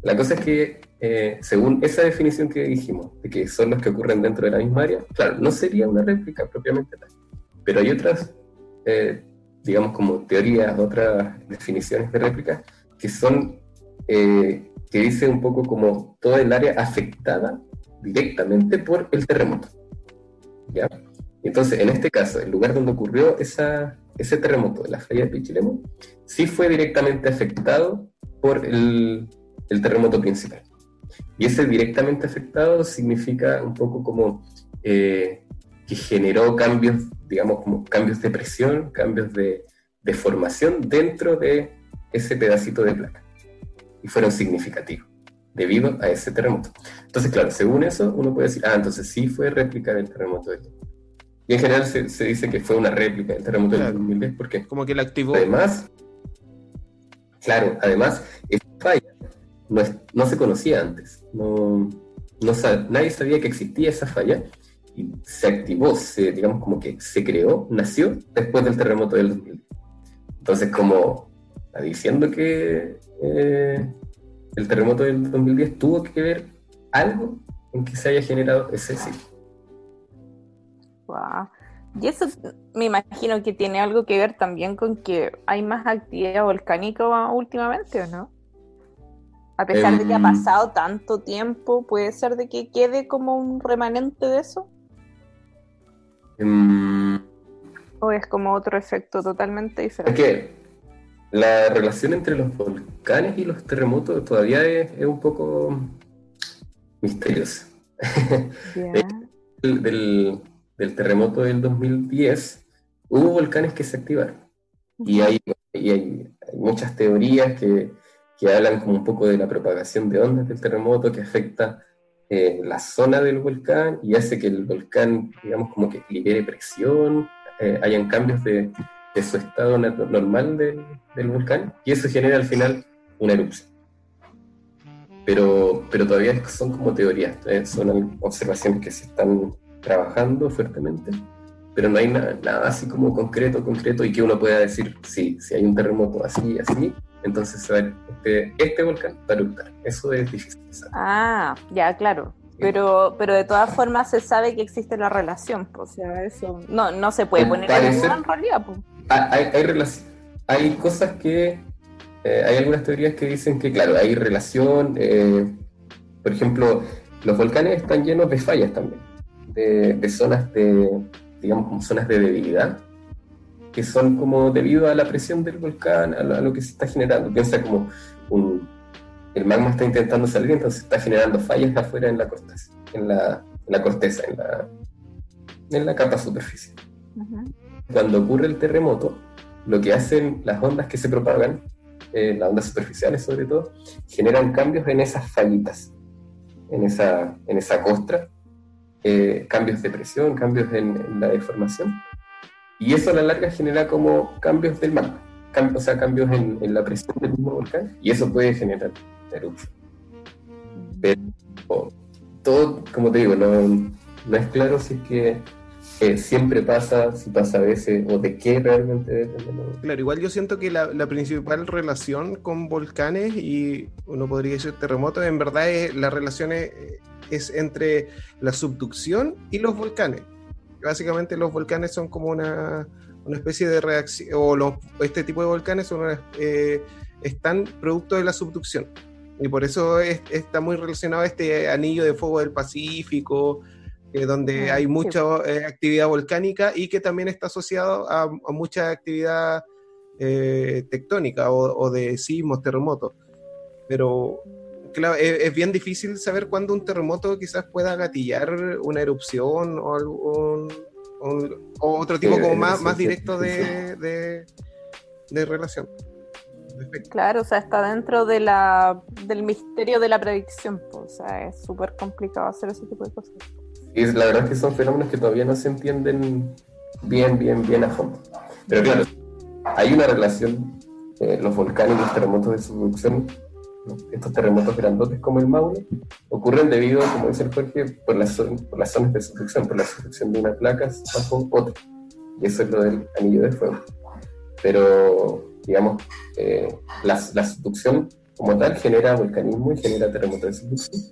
La cosa es que, eh, según esa definición que dijimos, de que son los que ocurren dentro de la misma área, claro, no sería una réplica propiamente tal. Pero hay otras, eh, digamos, como teorías, otras definiciones de réplica, que son, eh, que dicen un poco como toda el área afectada directamente por el terremoto. ¿Ya? Entonces, en este caso, el lugar donde ocurrió esa, ese terremoto de la falla de Pichilemu, sí fue directamente afectado por el, el terremoto principal. Y ese directamente afectado significa un poco como eh, que generó cambios, digamos, como cambios de presión, cambios de, de formación dentro de ese pedacito de placa. Y fueron significativos debido a ese terremoto. Entonces, claro, según eso, uno puede decir, ah, entonces sí fue réplica del terremoto de y en general se, se, dice que fue una réplica del terremoto Claro. del 2010, porque Como que la activó. además, claro, además, esta falla no, es- no se conocía antes. No, no nadie sabía que existía esa falla y se activó, se, digamos como que se creó, nació después del terremoto del 2010. Entonces, como está diciendo que eh, el terremoto del 2010 tuvo que ver algo en que se haya generado ese sitio. Guau. Y eso me imagino que tiene algo que ver también con que hay más actividad volcánica últimamente, ¿o no? A pesar de que ha Em. pasado tanto tiempo, puede ser de que quede como un remanente de eso, Mm, o es como otro efecto totalmente Es diferente. que la relación entre los volcanes y los terremotos todavía es, es un poco misteriosa. Ya. Del, del- del terremoto del 2010 hubo volcanes que se activaron y hay, y hay, hay muchas teorías que, que hablan como un poco de la propagación de ondas del terremoto que afecta eh, la zona del volcán y hace que el volcán, digamos, como que libere presión, eh, hayan cambios de, de su estado normal del, del volcán y eso genera al final una erupción. Pero, pero todavía son como teorías, eh, son observaciones que se están trabajando fuertemente, pero no hay na- nada así como concreto, concreto y que uno pueda decir, sí, si hay un terremoto así, así, entonces se este, este volcán va a eruptar. Eso es difícil de saber. Ah, ya, claro. Pero, pero de todas formas se sabe que existe la relación, o sea, eso no, no se puede poner parecer- en realidad. pues. Hay, hay, relac- hay cosas que, eh, hay algunas teorías que dicen que, claro, hay relación, eh, por ejemplo, los volcanes están llenos de fallas también, de, de zonas de, digamos, como zonas de debilidad, que son como debido a la presión del volcán, a lo, a lo que se está generando. Piensa como un, el magma está intentando salir, entonces está generando fallas afuera en la corteza, en la, en la corteza, en la, en la capa superficial cuando ocurre el terremoto, lo que hacen las ondas que se propagan, eh, las ondas superficiales sobre todo, generan cambios en esas fallitas, en esa, en esa costra, eh, cambios de presión, cambios en, en la deformación, y eso a la larga genera como cambios del magma, o sea, cambios en, en la presión del mismo volcán, y eso puede generar erupción. Pero todo, como te digo, no, no es claro si es que eh, siempre pasa, si pasa a veces, o de qué realmente depende. Claro, igual yo siento que la, la principal relación con volcanes y uno podría decir terremotos, en verdad es, la relación es, es entre la subducción y los volcanes. Básicamente los volcanes son como una, una especie de reacción, o los, este tipo de volcanes son una- eh, están producto de la subducción. Y por eso es- está muy relacionado a este anillo de fuego del Pacífico, eh, donde Ah, hay mucha eh, actividad volcánica y que también está asociado a, a mucha actividad tectónica o, o de sismos, terremotos. Pero claro, es, es bien difícil saber cuándo un terremoto quizás pueda gatillar una erupción o, algún, un- o otro tipo Sí, como más, directo de, de, de relación. Claro, o sea, está dentro de la, del misterio de la predicción, pues, o sea, es súper complicado hacer ese tipo de cosas. Y la verdad es que son fenómenos que todavía no se entienden bien, bien, bien a fondo. Pero claro, hay una relación, eh, los volcanes y los terremotos de subducción, estos terremotos grandotes como el Maule, ocurren debido, como dice el Jorge, por las, por las zonas de subducción, por la subducción de una placa bajo otra. y eso es lo del anillo de fuego. Pero, digamos, eh, la, la subducción como tal genera volcanismo y genera terremotos de subducción.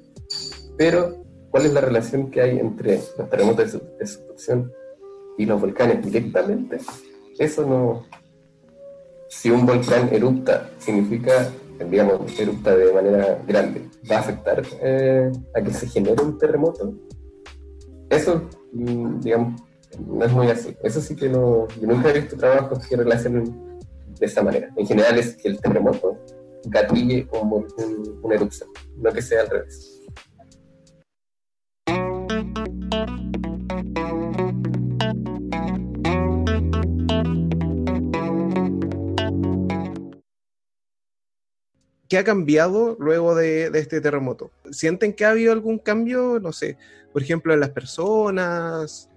Pero, ¿cuál es la relación que hay entre los terremotos de subducción y los volcanes directamente? Eso no. Si un volcán erupta, significa, digamos, erupta de manera grande, ¿va a afectar eh, a que se genere un terremoto? Eso, mm, digamos, no es muy así. Eso sí que no. Yo nunca he visto trabajos que relacionen de esa manera. En general es que el terremoto gatille un, un- una erupción, no que sea al revés. ¿Qué ha cambiado luego de, este terremoto? ¿Sienten que ha habido algún cambio? No sé, por ejemplo, en las personas,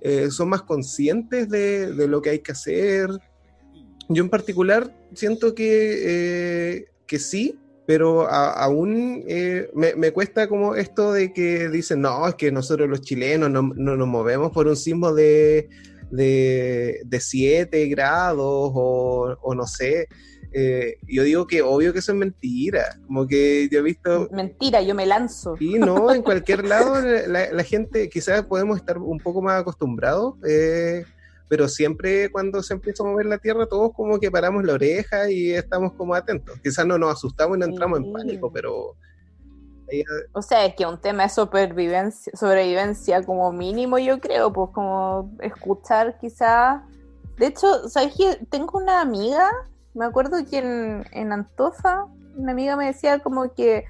eh, son más conscientes de, lo que hay que hacer. Yo en particular siento que, eh, que sí, pero aún eh, me, cuesta como esto de que dicen, no, es que nosotros los chilenos no, no nos movemos por un sismo de, de, de 7 grados o no sé. Eh, yo digo que obvio que eso es mentira, como que yo he visto Mentira, yo me lanzo. y no, en cualquier lado la, la gente quizás podemos estar un poco más acostumbrados, eh, pero siempre cuando se empieza a mover la tierra todos como que paramos la oreja y estamos como atentos. Quizás no nos asustamos y no entramos en Sí. pánico, pero ahí- O sea, es que un tema de supervivencia, sobrevivencia como mínimo, yo creo, pues como escuchar quizás... De hecho, ¿sabes qué? Tengo una amiga, me acuerdo que en, en Antofa, una amiga me decía como que,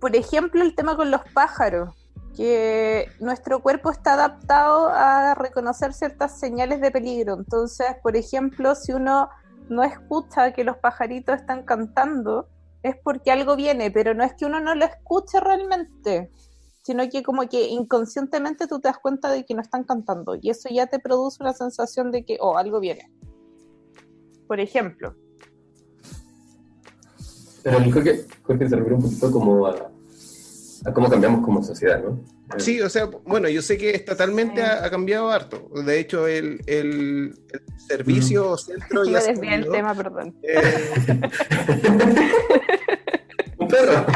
por ejemplo, el tema con los pájaros, que nuestro cuerpo está adaptado a reconocer ciertas señales de peligro. Entonces, por ejemplo, si uno no escucha que los pajaritos están cantando, es porque algo viene, pero no es que uno no lo escuche realmente, sino que como que inconscientemente tú te das cuenta de que no están cantando y eso ya te produce una sensación de que, oh, algo viene. Por ejemplo. Pero creo que, creo que se refiere un poquito como a, a cómo cambiamos como sociedad, ¿no? Eh, Sí, o sea, bueno, yo sé que estatalmente ha, ha cambiado harto. De hecho, el, el- el servicio centro Me ya se desvié el tema, perdón. Eh, Un perro.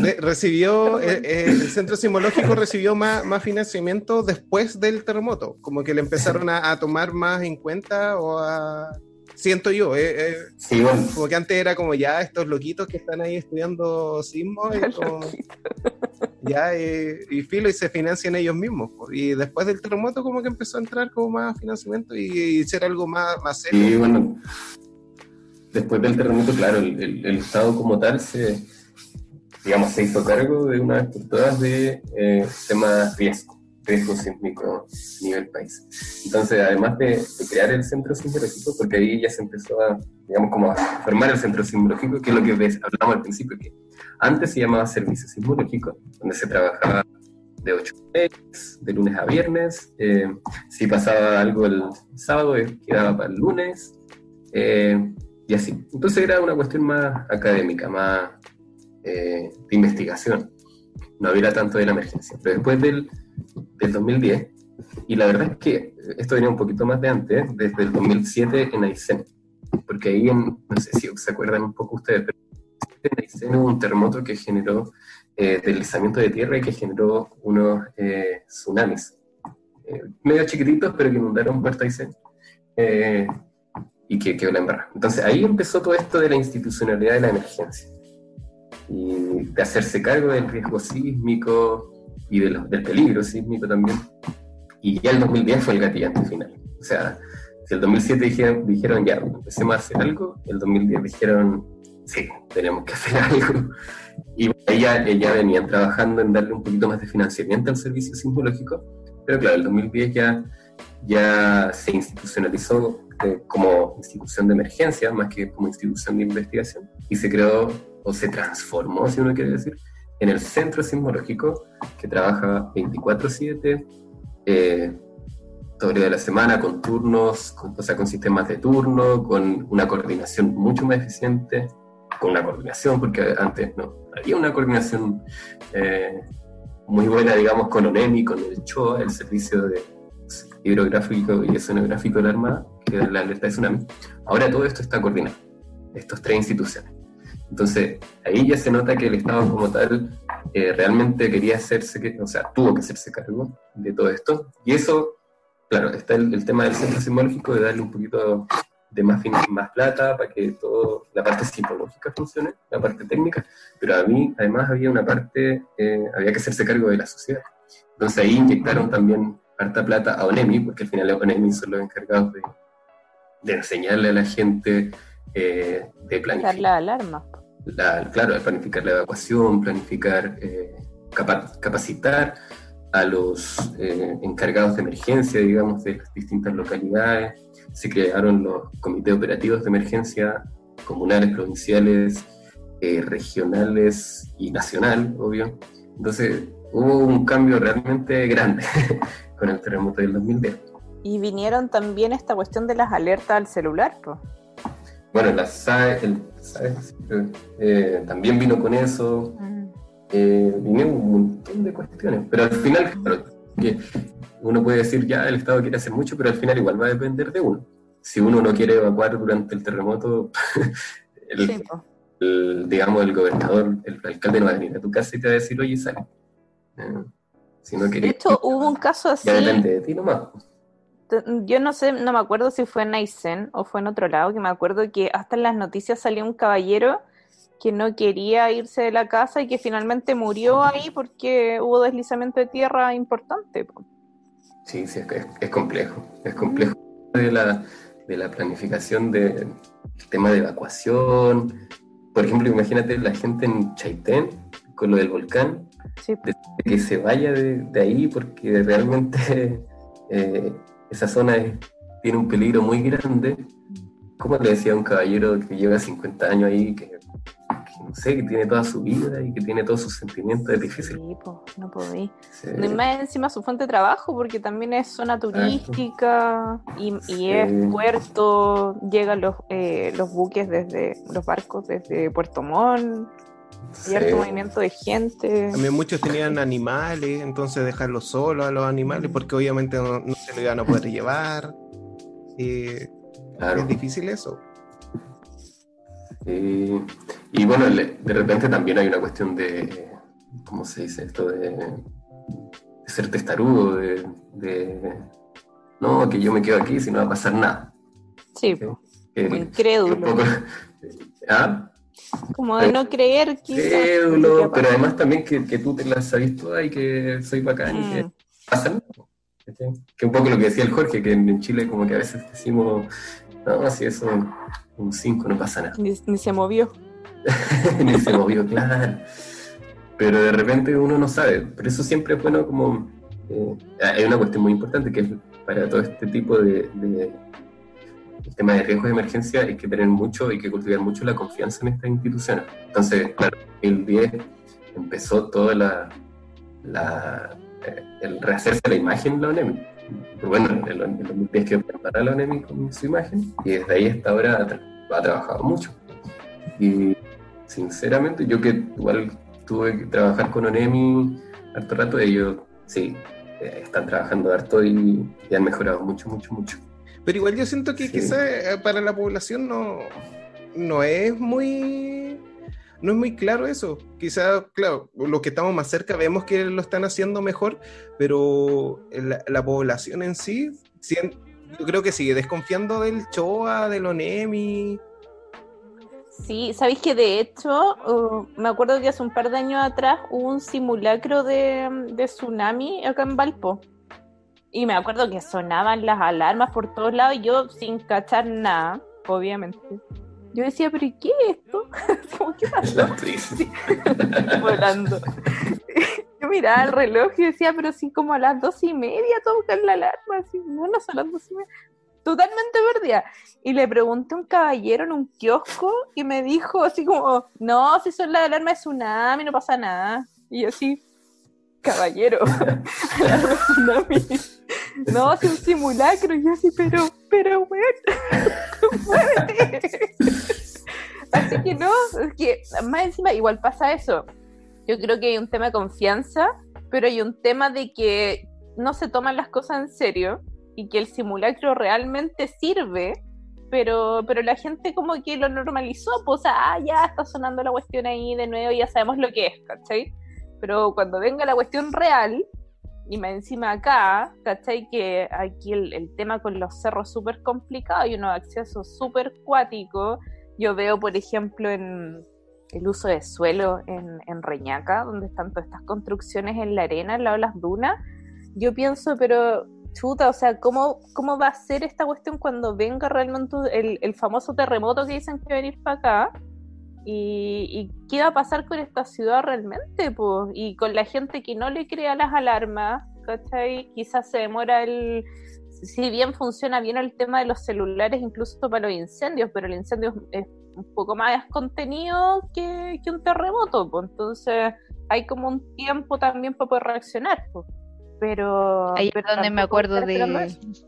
re- recibió, eh, eh, el centro sismológico recibió más, más financiamiento después del terremoto, como que le empezaron a, a tomar más en cuenta o a... Siento yo, eh, eh, Sí, bueno, como que antes era como ya estos loquitos que están ahí estudiando sismo y, como- ya, eh, y filo y se financian ellos mismos. Y después del terremoto como que empezó a entrar como más financiamiento y, y ser algo más, más serio. Sí, bueno, después del terremoto, claro, el, el- el Estado como tal se, digamos, se hizo cargo de una vez por todas de eh, temas riesgo, riesgo sísmico a nivel país. Entonces, además de, crear el centro sismológico, porque ahí ya se empezó a, digamos, como a formar el centro sismológico, que es lo que hablábamos al principio, que antes se llamaba servicio sismológico, donde se trabajaba de 8 a 6, de lunes a viernes, eh, si pasaba algo el sábado, eh, quedaba para el lunes, eh, y así. Entonces era una cuestión más académica, más de investigación. No había tanto de la emergencia. Pero después del, del 2010, y la verdad es que esto venía un poquito más de antes, desde el 2007 en Aysén, porque ahí, en, no sé si se acuerdan un poco ustedes, pero en Aysén hubo un terremoto que generó eh, deslizamiento de tierra y que generó unos eh, tsunamis, eh, medio chiquititos, pero que inundaron Puerto Aysén. Eh, y que quedó la embarrada. Entonces ahí empezó todo esto de la institucionalidad de la emergencia y de hacerse cargo del riesgo sísmico y de los- del peligro sísmico también. Y ya el 2010 fue el gatillante final. O sea, si el 2007 dijeron, dijeron ya, empecemos a hacer algo, el 2010 dijeron, sí, tenemos que hacer algo. Y ya, ya venían trabajando en darle un poquito más de financiamiento al servicio sismológico, pero claro, el 2010 ya, ya se institucionalizó eh, como institución de emergencia, más que como institución de investigación, y se creó, o se transformó, si uno quiere decir, en el centro sismológico que trabaja 24/7, eh, de la semana, con turnos, con, o sea, con sistemas de turno, con una coordinación mucho más eficiente, con una coordinación, porque antes no había una coordinación eh, muy buena, digamos, con ONEMI, con el CHOA, el Servicio de hidrográfico y oceanográfico de la Armada, que es la alerta de tsunami. Ahora todo esto está coordinado, estas tres instituciones. Entonces, ahí ya se nota que el Estado como tal eh, realmente quería hacerse, o sea, tuvo que hacerse cargo de todo esto. Y eso, claro, está el, el tema del centro sismológico, de darle un poquito de más, fin- más plata para que todo, la parte psicológica funcione, la parte técnica, pero a mí además había una parte, eh, había que hacerse cargo de la sociedad. Entonces ahí inyectaron también harta plata a ONEMI, porque al final ONEMI son los encargados de, de enseñarle a la gente, eh, de planificar, la alarma. La- claro, planificar la evacuación, planificar, eh, capa- capacitar a los eh, encargados de emergencia, digamos, de las distintas localidades. Se crearon los comités operativos de emergencia comunales, provinciales, eh, regionales y nacional, obvio. Entonces hubo un cambio realmente grande con el terremoto del 2010. Y vinieron también esta cuestión de las alertas al celular, pues. Bueno, la SAE, el SAE, eh, también vino con eso, eh, vinieron un montón de cuestiones, pero al final, claro, que uno puede decir ya el Estado quiere hacer mucho, pero al final igual va a depender de uno. Si uno no quiere evacuar durante el terremoto, el, Sí, po. el, digamos, el gobernador, el alcalde no va a venir a tu casa y te va a decir, oye, sale. Eh, si no De hecho, hubo un caso así. ya depende de ti nomás. T- Yo no sé, no me acuerdo si fue en Aysén o fue en otro lado, que me acuerdo que hasta en las noticias salió un caballero que no quería irse de la casa y que finalmente murió ahí porque hubo deslizamiento de tierra importante. po. Sí, sí, es, es, complejo. Es complejo de la, de la planificación del tema de evacuación. Por ejemplo, imagínate la gente en Chaitén con lo del volcán, Sí, de que se vaya de, de ahí porque realmente eh, esa zona es- tiene un peligro muy grande. Como le decía a un caballero que lleva 50 años ahí, que, que no sé, que tiene toda su vida y que tiene todos sus sentimientos, es difícil. sí, po, no podí. Sí. Y más encima su fuente de trabajo, porque también es zona turística y, y Sí. es puerto, llegan los, eh, los buques desde, los barcos desde Puerto Montt, harto Sí. movimiento de gente. También muchos tenían animales, entonces dejarlos solos a los animales porque obviamente no, no se lo iban a poder llevar. Eh, Claro. Es difícil eso. Eh, y bueno, le- de repente también hay una cuestión de, ¿cómo se dice esto? De, de ser testarudo, de, de, no, que yo me quedo aquí si no va a pasar nada. Sí, ¿sí? que incrédulo. un poco- ¿Ah? Como de no creer quizás. Pero además también que, que tú te las sabes todas y que soy bacán y que Mm. pasa. ¿cachai? Que un poco lo que decía el Jorge, que en en Chile como que a veces decimos, no, si eso un 5 no pasa nada. Ni, ni se movió. ni se movió, claro. Pero de repente uno no sabe. Pero eso siempre es bueno como... eh, hay una cuestión muy importante que es para todo este tipo de, de el tema de riesgos de emergencia hay que tener mucho, hay que cultivar mucho la confianza en estas instituciones. Entonces, claro, en el 10 empezó toda la, la eh, el rehacerse la imagen de la ONEMI. Bueno, en el, el 2010 quedó plantada la ONEMI con su imagen y desde ahí hasta ahora ha, tra- ha trabajado mucho. Y sinceramente, yo que igual tuve que trabajar con ONEMI harto rato, ellos sí, eh, están trabajando harto y, y han mejorado mucho, mucho, mucho. Pero igual yo siento que Sí. quizás para la población no, no es muy no es muy claro eso. Quizás, claro, los que estamos más cerca vemos que lo están haciendo mejor, pero la, la población en sí, yo creo que sigue desconfiando del CHOA, del ONEMI. Sí, sabéis que de hecho, uh, me acuerdo que hace un par de años atrás hubo un simulacro de, de tsunami acá en Valpo. Y me acuerdo que sonaban las alarmas por todos lados y yo sin cachar nada, obviamente. Yo decía, pero ¿y qué es esto? ¿Qué pasó? La volando. Yo miraba el reloj y decía, pero sí, como a las dos y media tocan la alarma. Así, no, no son las dos y media. Totalmente perdida. Y le pregunté a un caballero en un kiosco y me dijo así como, no, si son las alarmas de tsunami, no pasa nada. Y yo así, caballero. No, es un simulacro. Y así, pero, pero, weón, muévete. Así que no, es que más encima igual pasa eso. Yo creo que hay un tema de confianza, pero hay un tema de que no se toman las cosas en serio y que el simulacro realmente sirve, pero, pero la gente como que lo normalizó, pues, o sea, ah, ya está sonando la cuestión ahí de nuevo, ya sabemos lo que es, ¿cachai? Pero cuando venga la cuestión real, y más encima acá, ¿cachai? Que aquí el, tema con los cerros súper complicado y unos accesos súper cuáticos. Yo veo, por ejemplo, en el uso de suelo en, Reñaca, donde están todas estas construcciones en la arena, al lado de las dunas. Yo pienso, pero chuta, o sea, ¿cómo, cómo va a ser esta cuestión cuando venga realmente el famoso terremoto que dicen que va a venir para acá? ¿Y, y qué va a pasar con esta ciudad realmente? Pues? Y con la gente que no le crea las alarmas, ¿cachai? Quizás se demora el... Si bien funciona bien el tema de los celulares, incluso para los incendios, pero el incendio es un poco más contenido que, que un terremoto, pues. Entonces hay como un tiempo también para poder reaccionar, pues. Pero... Ahí es pero donde me acuerdo de, eso.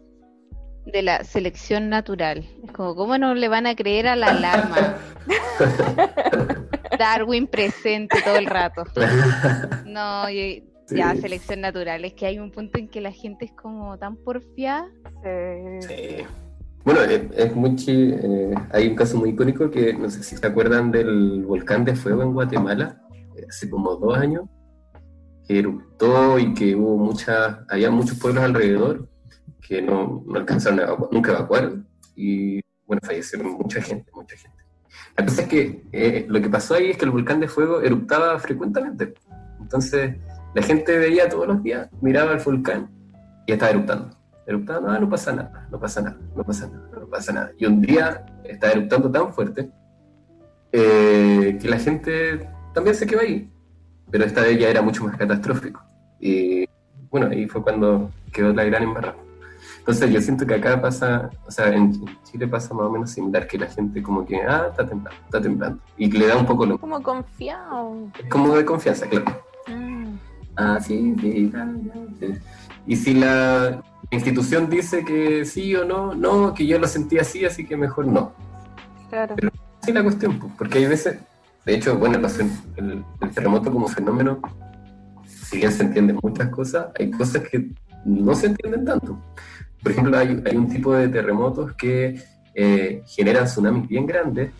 De la selección natural. Es como, ¿cómo no le van a creer a la alarma? Darwin presente todo el rato. No, y- ya, Sí. selección natural. Es que hay un punto en que la gente es como tan porfiada. Sí. Sí. Bueno, es, es muy eh, hay un caso muy icónico que no sé si se acuerdan del volcán de fuego en Guatemala, eh, hace como dos años, que eruptó y que hubo muchas, había muchos pueblos alrededor que no, no alcanzaron a evacuar, nunca evacuaron y bueno, fallecieron mucha gente, mucha gente. La cosa es que eh, lo que pasó ahí es que el volcán de fuego eruptaba frecuentemente. Entonces la gente veía todos los días, miraba el volcán y estaba eruptando eruptando, ah, no pasa nada, no pasa nada, no pasa nada, no pasa nada. Y un día está eruptando tan fuerte eh, que la gente también se quedó ahí, pero esta vez ya era mucho más catastrófico. Y bueno, ahí fue cuando quedó la gran embarrada. Entonces yo siento que acá pasa, o sea, en Chile pasa más o menos similar, que la gente como que, ah, está temblando, está temblando, y le da un poco lo Como confiado. es como de confianza, claro. Mm. Ah, sí, sí, sí. Y si la institución dice que sí o no, no, que yo lo sentí así, así que mejor no. Claro. Así la cuestión, porque hay veces, de hecho, bueno, el, el terremoto como fenómeno, si bien se entienden muchas cosas, hay cosas que no se entienden tanto. Por ejemplo, hay, hay un tipo de terremotos que eh, generan tsunamis bien grandes,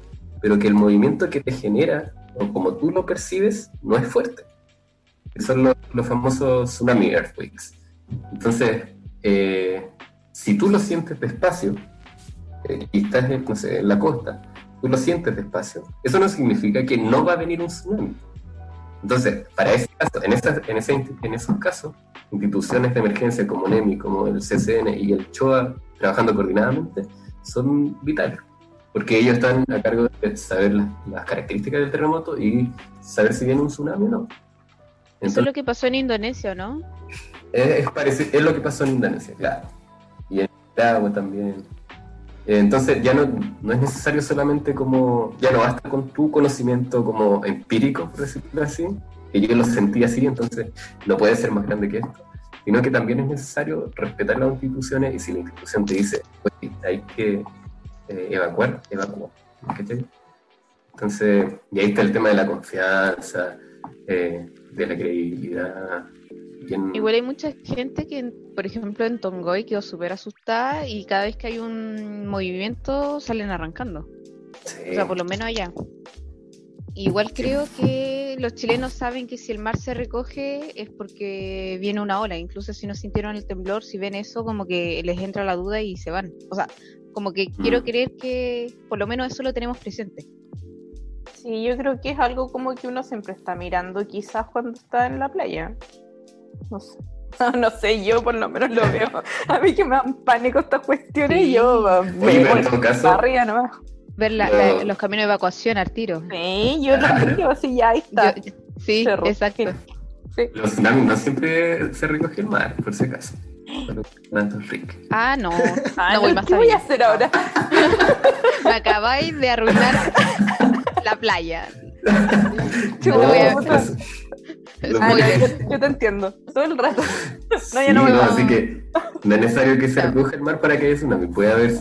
pero que el movimiento que te genera, o como tú lo percibes, no es fuerte. Que son los, famosos tsunami earthquakes. Entonces, eh, si tú lo sientes despacio, eh, y estás en, en la costa, tú lo sientes despacio, eso no significa que no va a venir un tsunami. Entonces, para ese caso, en, esas, en, ese, en esos casos, instituciones de emergencia como NEMI, como el CCN y el CHOA, trabajando coordinadamente, son vitales, porque ellos están a cargo de saber las, las características del terremoto y saber si viene un tsunami o no. Eso es lo que pasó en Indonesia, ¿no? es, es pareci- es lo que pasó en Indonesia, claro. Y en Nicaragua también. Entonces ya no, no es necesario solamente como, ya no basta con tu conocimiento como empírico, por decirlo así, que yo lo sentí así, entonces no puede ser más grande que esto, sino que también es necesario respetar las instituciones y si la institución te dice, "Oye, hay que eh, evacuar. ¿cachai? Entonces, y ahí está el tema de la confianza, eh, de la credibilidad. Quién- Igual hay mucha gente que, por ejemplo, en Tongoy quedó súper asustada y cada vez que hay un movimiento salen arrancando. Sí. O sea, por lo menos allá. Igual creo que los chilenos saben que si el mar se recoge es porque viene una ola. Incluso si no sintieron el temblor, si ven eso, como que les entra la duda y se van. O sea, como que quiero Mm. creer que por lo menos eso lo tenemos presente. Sí, yo creo que es algo como que uno siempre está mirando, quizás cuando está en la playa. No sé. No sé, yo por lo menos lo veo. A mí que me dan pánico estas cuestiones, Sí. yo me voy arriba nomás. Ver la- No. la- los caminos de evacuación al tiro. Sí, yo lo miro así, ya ahí está. Yo- sí, Cerro. exacto. Sí. los tsunamis no siempre se recoge el mar, por si acaso. Ah, no. Ah, no voy más ¿Qué voy a hacer ahora? Me acabáis de arruinar la playa. Yo No voy a- Ah, yo, yo te entiendo, todo el rato. No, ya Sí, no me no, así que no es necesario que se recoja el mar para que haya tsunami. Puede haber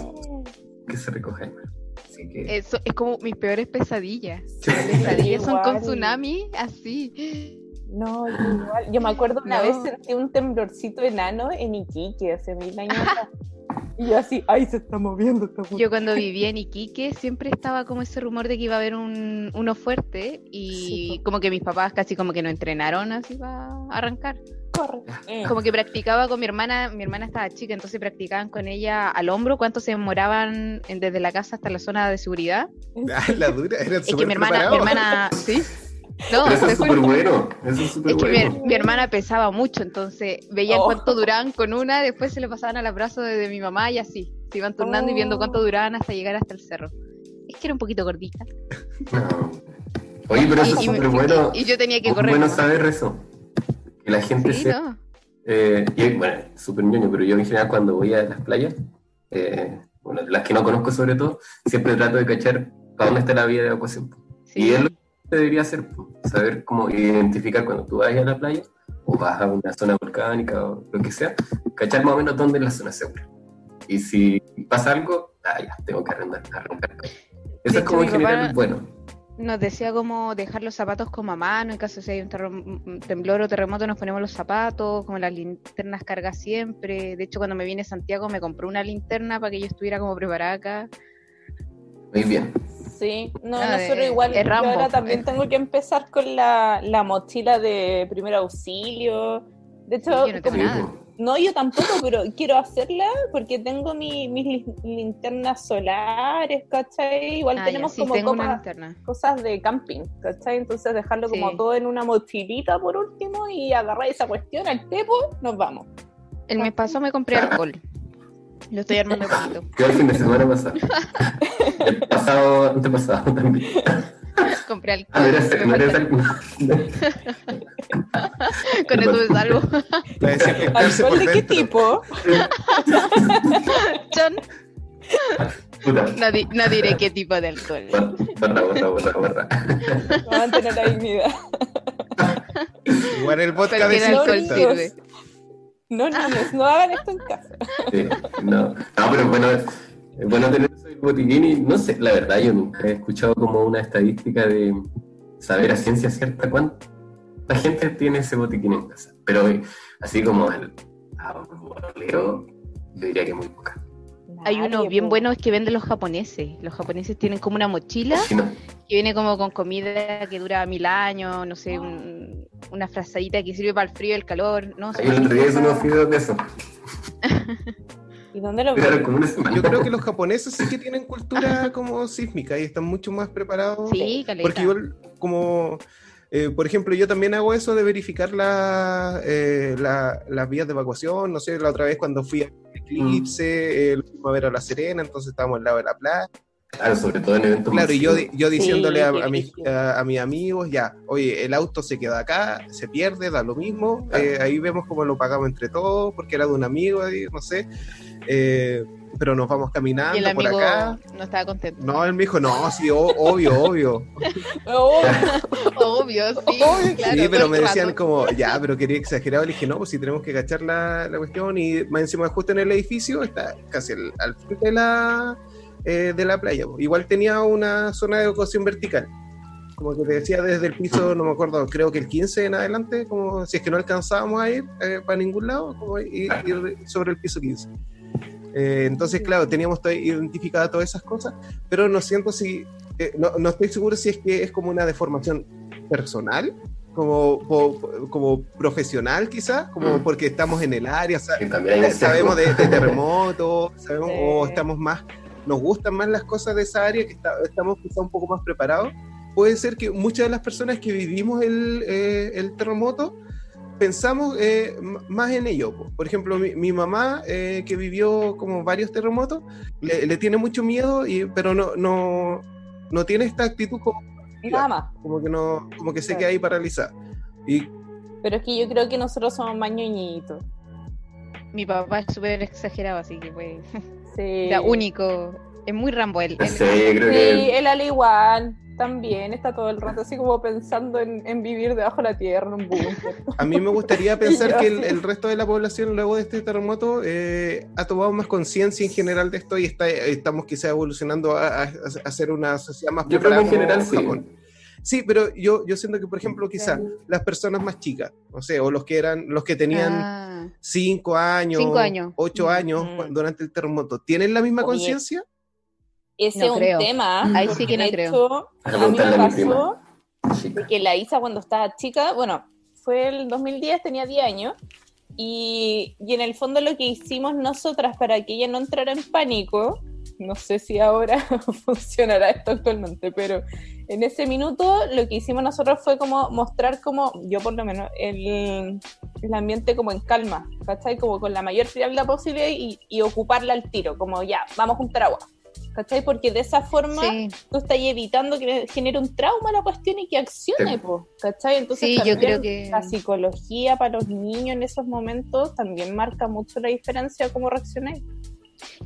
que se recoja el mar. Así que Eso es como mis peores pesadillas. Mis pesadillas son con tsunami, así. No, yo igual. Yo me acuerdo una No. vez sentí un temblorcito enano en Iquique hace mil años atrás. Y yo así, ay, se está moviendo esta puta". Yo cuando vivía en Iquique siempre estaba como ese rumor de que iba a haber un, uno fuerte y Sí, como que mis papás casi como que no entrenaron así para arrancar. Corre. Eh, Como que practicaba con mi hermana, mi hermana estaba chica, entonces practicaban con ella al hombro cuánto se demoraban desde la casa hasta la zona de seguridad. Ah, la dura, eran Es que mi hermana, mi hermana, sí. No, Pero eso es súper bueno. Eso es súper Es que bueno. mi, mi hermana pesaba mucho, entonces veían Oh. cuánto duraban con una, después se le pasaban al abrazo de, de mi mamá y así. Se iban turnando y viendo cuánto Oh. duraban hasta llegar hasta el cerro. Es que era un poquito gordita. No. Oye, pero eso es Y- súper bueno. Y yo tenía que Es correr. bueno saber eso. Que la gente Sí, se no. Eh, y, bueno, súper ñoño, pero yo en general cuando voy a las playas, eh, bueno, las que no conozco sobre todo, siempre trato de cachar para dónde está la vía de evacuación. Sí. Y es lo que debería hacer, saber cómo identificar cuando tú vayas a la playa o vas a una zona volcánica o lo que sea, cachar más o menos dónde es la zona segura. Y si pasa algo, ah, ya, tengo que arrendar, arrancar. Eso es como en general bueno. Nos decía como dejar los zapatos como a mano, en caso si hay un, temblor o terremoto nos ponemos los zapatos, como las linternas cargas siempre. De hecho, cuando me vine a Santiago me compré una linterna para que yo estuviera como preparada acá. Muy bien. Sí, no, Ah, nosotros igual. yo ahora también tengo que empezar con la, la mochila de primer auxilio. De hecho, Sí, yo no como- yo tampoco, pero quiero hacerla porque tengo mi- mis li- linternas solares, ¿cachai? Igual Ah, ya, tenemos sí, como copas- cosas de camping, ¿cachai? Entonces dejarlo como todo en una mochilita por último y agarrar esa cuestión al tepo, nos vamos. El mes pasado me compré alcohol. Lo estoy armando poquito. Yo el fin de semana pasado. el pasado, antepasado también. Compré alcohol. Ah, me no eres algo. Con eso me salvo. ¿Alcohol de qué tipo? Chon. Puta. No, di- no diré qué tipo de alcohol. Barra, barra, barra. Para mantener la dignidad. Igual el vodka Cualquier alcohol sirve. No, niños, no hagan esto en casa. Sí, no. no, pero bueno, es bueno tener eso del botiquín y no sé, la verdad yo nunca he escuchado como una estadística de saber a ciencia cierta cuánta gente tiene ese botiquín en casa. Pero eh, así como el abueleo, yo diría que muy poca. Hay uno Nadie, bien po. bueno que venden los japoneses. Los japoneses tienen como una mochila que viene como con comida que dura mil años, no sé, un- una frazadita que sirve para el frío y el calor. No, unos de eso. ¿Y dónde lo. Yo creo que los japoneses sí que tienen cultura como sísmica y están mucho más preparados. Sí, caleta. Porque igual, como, eh, por ejemplo, yo también hago eso de verificar la, eh, la- las vías de evacuación. No sé, la otra vez cuando fui a Eclipse, eh, lo fuimos a ver a La Serena, entonces estábamos al lado de la playa. Claro, sobre todo en eventos Claro, y yo, yo diciéndole a, a mis, a, a mis amigos, ya, oye, el auto se queda acá, se pierde, da lo mismo, eh, ahí vemos cómo lo pagamos entre todos, porque era de un amigo, ahí, no sé, eh, pero nos vamos caminando Y el por amigo acá. no estaba contento. No, él me dijo, no, sí, o- obvio, obvio. Obvio, sí. claro, sí, pero me el decían rato. como, ya, pero quería exagerado. Le dije, no, pues si tenemos que cachar la, la cuestión. Y más encima, justo en el edificio, está casi al, al frente de la, eh, de la playa. po. Igual tenía una zona de evacuación vertical. Como que te decía desde el piso, no me acuerdo, creo que el 15 en adelante, como si es que no alcanzábamos a ir eh, para ningún lado, como ir, ir sobre el piso 15. Eh, entonces, claro, teníamos identificadas todas esas cosas, pero no siento si, eh, no, no estoy seguro si es que es como una deformación personal, como, po- como profesional quizás, como Mm. porque estamos en el área, sabemos de, de terremotos, sabemos, Sí. o estamos más, nos gustan más las cosas de esa área, que está- estamos quizás un poco más preparados. Puede ser que muchas de las personas que vivimos el, eh, el terremoto pensamos eh, más en ello. po. Por ejemplo, mi, mi mamá, eh, que vivió como varios terremotos, le, le tiene mucho miedo, y, pero no, no, no tiene esta actitud como, nada más. como que no, como que se Claro. queda ahí paralizada. Y Pero es que yo creo que nosotros somos más ñoñitos. Mi papá es súper exagerado, así que fue Sí. único. Es muy Rambo él. Sé, creo Sí, que él al igual. También está todo el rato así como pensando en, en vivir debajo de la tierra, en un búnker. A mí me gustaría pensar que el, resto de la población luego de este terremoto eh, ha tomado más conciencia en general de esto y está, estamos quizá evolucionando a, a- a ser una sociedad más Yo creo que en general sí. Japón. Sí, pero yo, yo siento que, por ejemplo, quizás las personas más chicas, o sea, o los que eran, los que tenían Ah, cinco años, Cinco años. ocho Mm. años Mm. cu- durante el terremoto, ¿tienen la misma conciencia? Ese No es un creo. tema. Ahí porque sí que no creo. hecho, A a mí me pasó de que la Isa cuando estaba chica, bueno, fue el 2010, tenía 10 años, y, y en el fondo lo que hicimos nosotras para que ella no entrara en pánico, no sé si ahora funcionará esto actualmente, pero en ese minuto lo que hicimos nosotros fue como mostrar como, yo por lo menos, el, el ambiente como en calma, ¿cachai? Como con la mayor frialdad posible y, y ocuparla al tiro, como ya, vamos a juntar agua. ¿Cachai? Porque de esa forma Sí, tú estás evitando que genere un trauma la cuestión y que accione, Sí. po, ¿cachai? Entonces Sí, yo creo que- la psicología para los niños en esos momentos también marca mucho la diferencia cómo reaccionáis.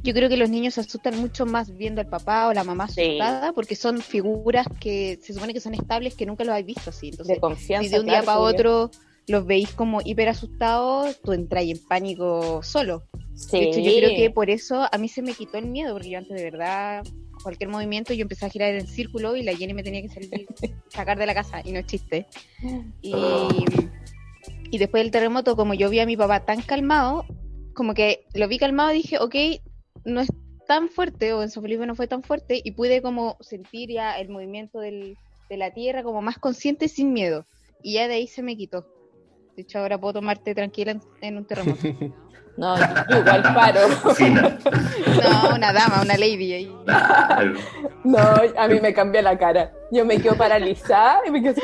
Yo creo que los niños se asustan mucho más viendo al papá o la mamá Sí. asustada porque son figuras que se supone que son estables que nunca los habéis visto así. Entonces, De confianza. si de un claro, día para otro los veis como hiper asustados, tú entras en pánico solo. Sí. De hecho, yo creo que por eso a mí se me quitó el miedo, porque yo antes de verdad, cualquier movimiento, yo empecé a girar en círculo y la Jenny me tenía que salir, sacar de la casa, y no es chiste. Y, y después del terremoto, como yo vi a mi papá tan calmado, como que lo vi calmado, dije, ok, no es tan fuerte, o en San Felipe no fue tan fuerte, y pude como sentir ya el movimiento del, de la tierra como más consciente sin miedo. Y ya de ahí se me quitó. De hecho, ahora puedo tomarte tranquila en, en un terremoto. No, igual paro. No, una dama, una lady ahí. No, a mí me cambia la cara. Yo me quedo paralizada y me quedo así.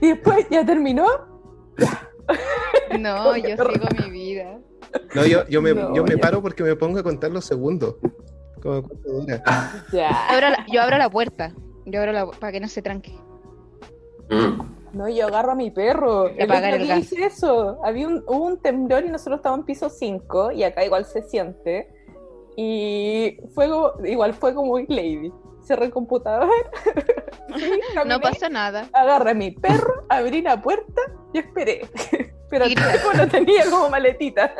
Y después, ¿ya terminó? No, yo sigo mi vida. No, yo, yo, me, No, yo me paro porque me pongo a contar los segundos. Como cuánto dura. Ya. Abro la- yo abro la puerta. Yo abro la para que no se tranque. Mm. No, yo agarro a mi perro. Apagar el día gas. hice eso. Había un, hubo un temblor y nosotros estábamos en piso 5 y acá igual se siente. Y fue como- igual fue como muy lady. Cerré el computador. sí, No pasa nada. Agarré a mi perro, abrí la puerta y esperé. Pero el lo tenía como maletita.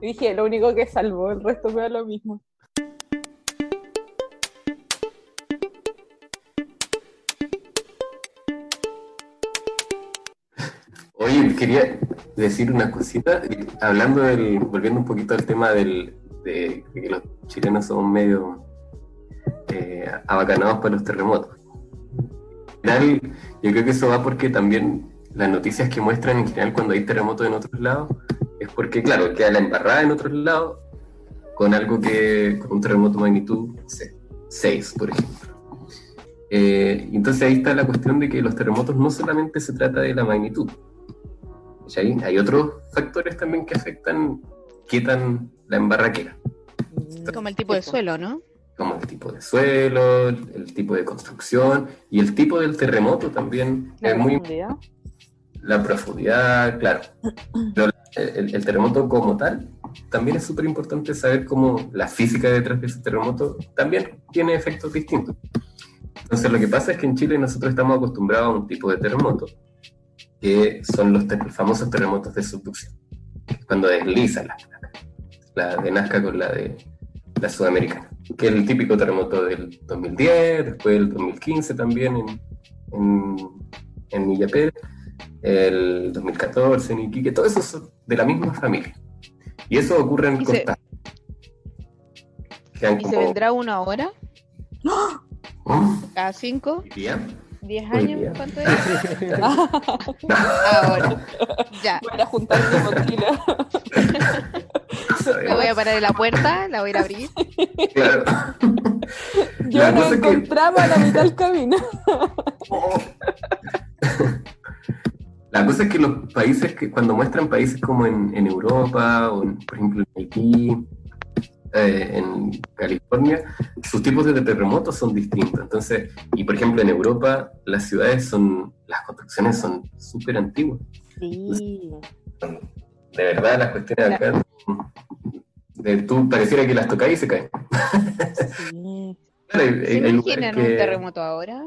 Y dije, lo único que salvó, el resto me da lo mismo. Oye, quería decir una cosita, eh, hablando del, volviendo un poquito al tema del, de, de que los chilenos somos medio eh, abacanados para los terremotos. En general, yo creo que eso va porque también las noticias que muestran en general cuando hay terremotos en otros lados, es porque, claro, queda la embarrada en otros lados con algo que, con un terremoto magnitud, no sé, 6, por ejemplo. Eh, entonces ahí está la cuestión de que los terremotos no solamente se trata de la magnitud, ¿cachai? Hay otros factores también que afectan qué tan la embarraquera, Como el tipo de suelo, ¿no? como el tipo de suelo, el, tipo de construcción y el tipo del terremoto también La es muy profundidad. la profundidad, claro. Pero el, el terremoto como tal, también es súper importante saber cómo la física detrás de ese terremoto también tiene efectos distintos. Entonces lo que pasa es que en Chile nosotros estamos acostumbrados a un tipo de terremoto, que son los ter- famosos terremotos de subducción, cuando deslizan las placas, la de Nazca con la de la sudamericana, que es el típico terremoto del 2010, después del 2015 también en, en, en el 2014 en Iquique, todo eso son de la misma familia. Y eso ocurre en Y se- Costa. ¿Y se vendrá una ahora? ¿Mm? ¿Cada cinco? ¿Hoy día? ¿Diez Hoy años? día. ¿Cuánto es? Ahora. Ya. Para juntar mi mochila. Me voy a parar en la puerta, la voy a ir a abrir. Claro. Yo nos es que- encontramos a la mitad del camino. La cosa es que los países que cuando muestran países como en, en Europa o en, por ejemplo en Haití, eh, en California, sus tipos de terremotos son distintos. Entonces, y por ejemplo en Europa las ciudades son, las construcciones son súper antiguas. Sí. De verdad las cuestiones acá, de, tú pareciera que las tocáis y se caen. sí. Claro, hay- ¿Se hay- hay lugares imaginan que- un terremoto ahora?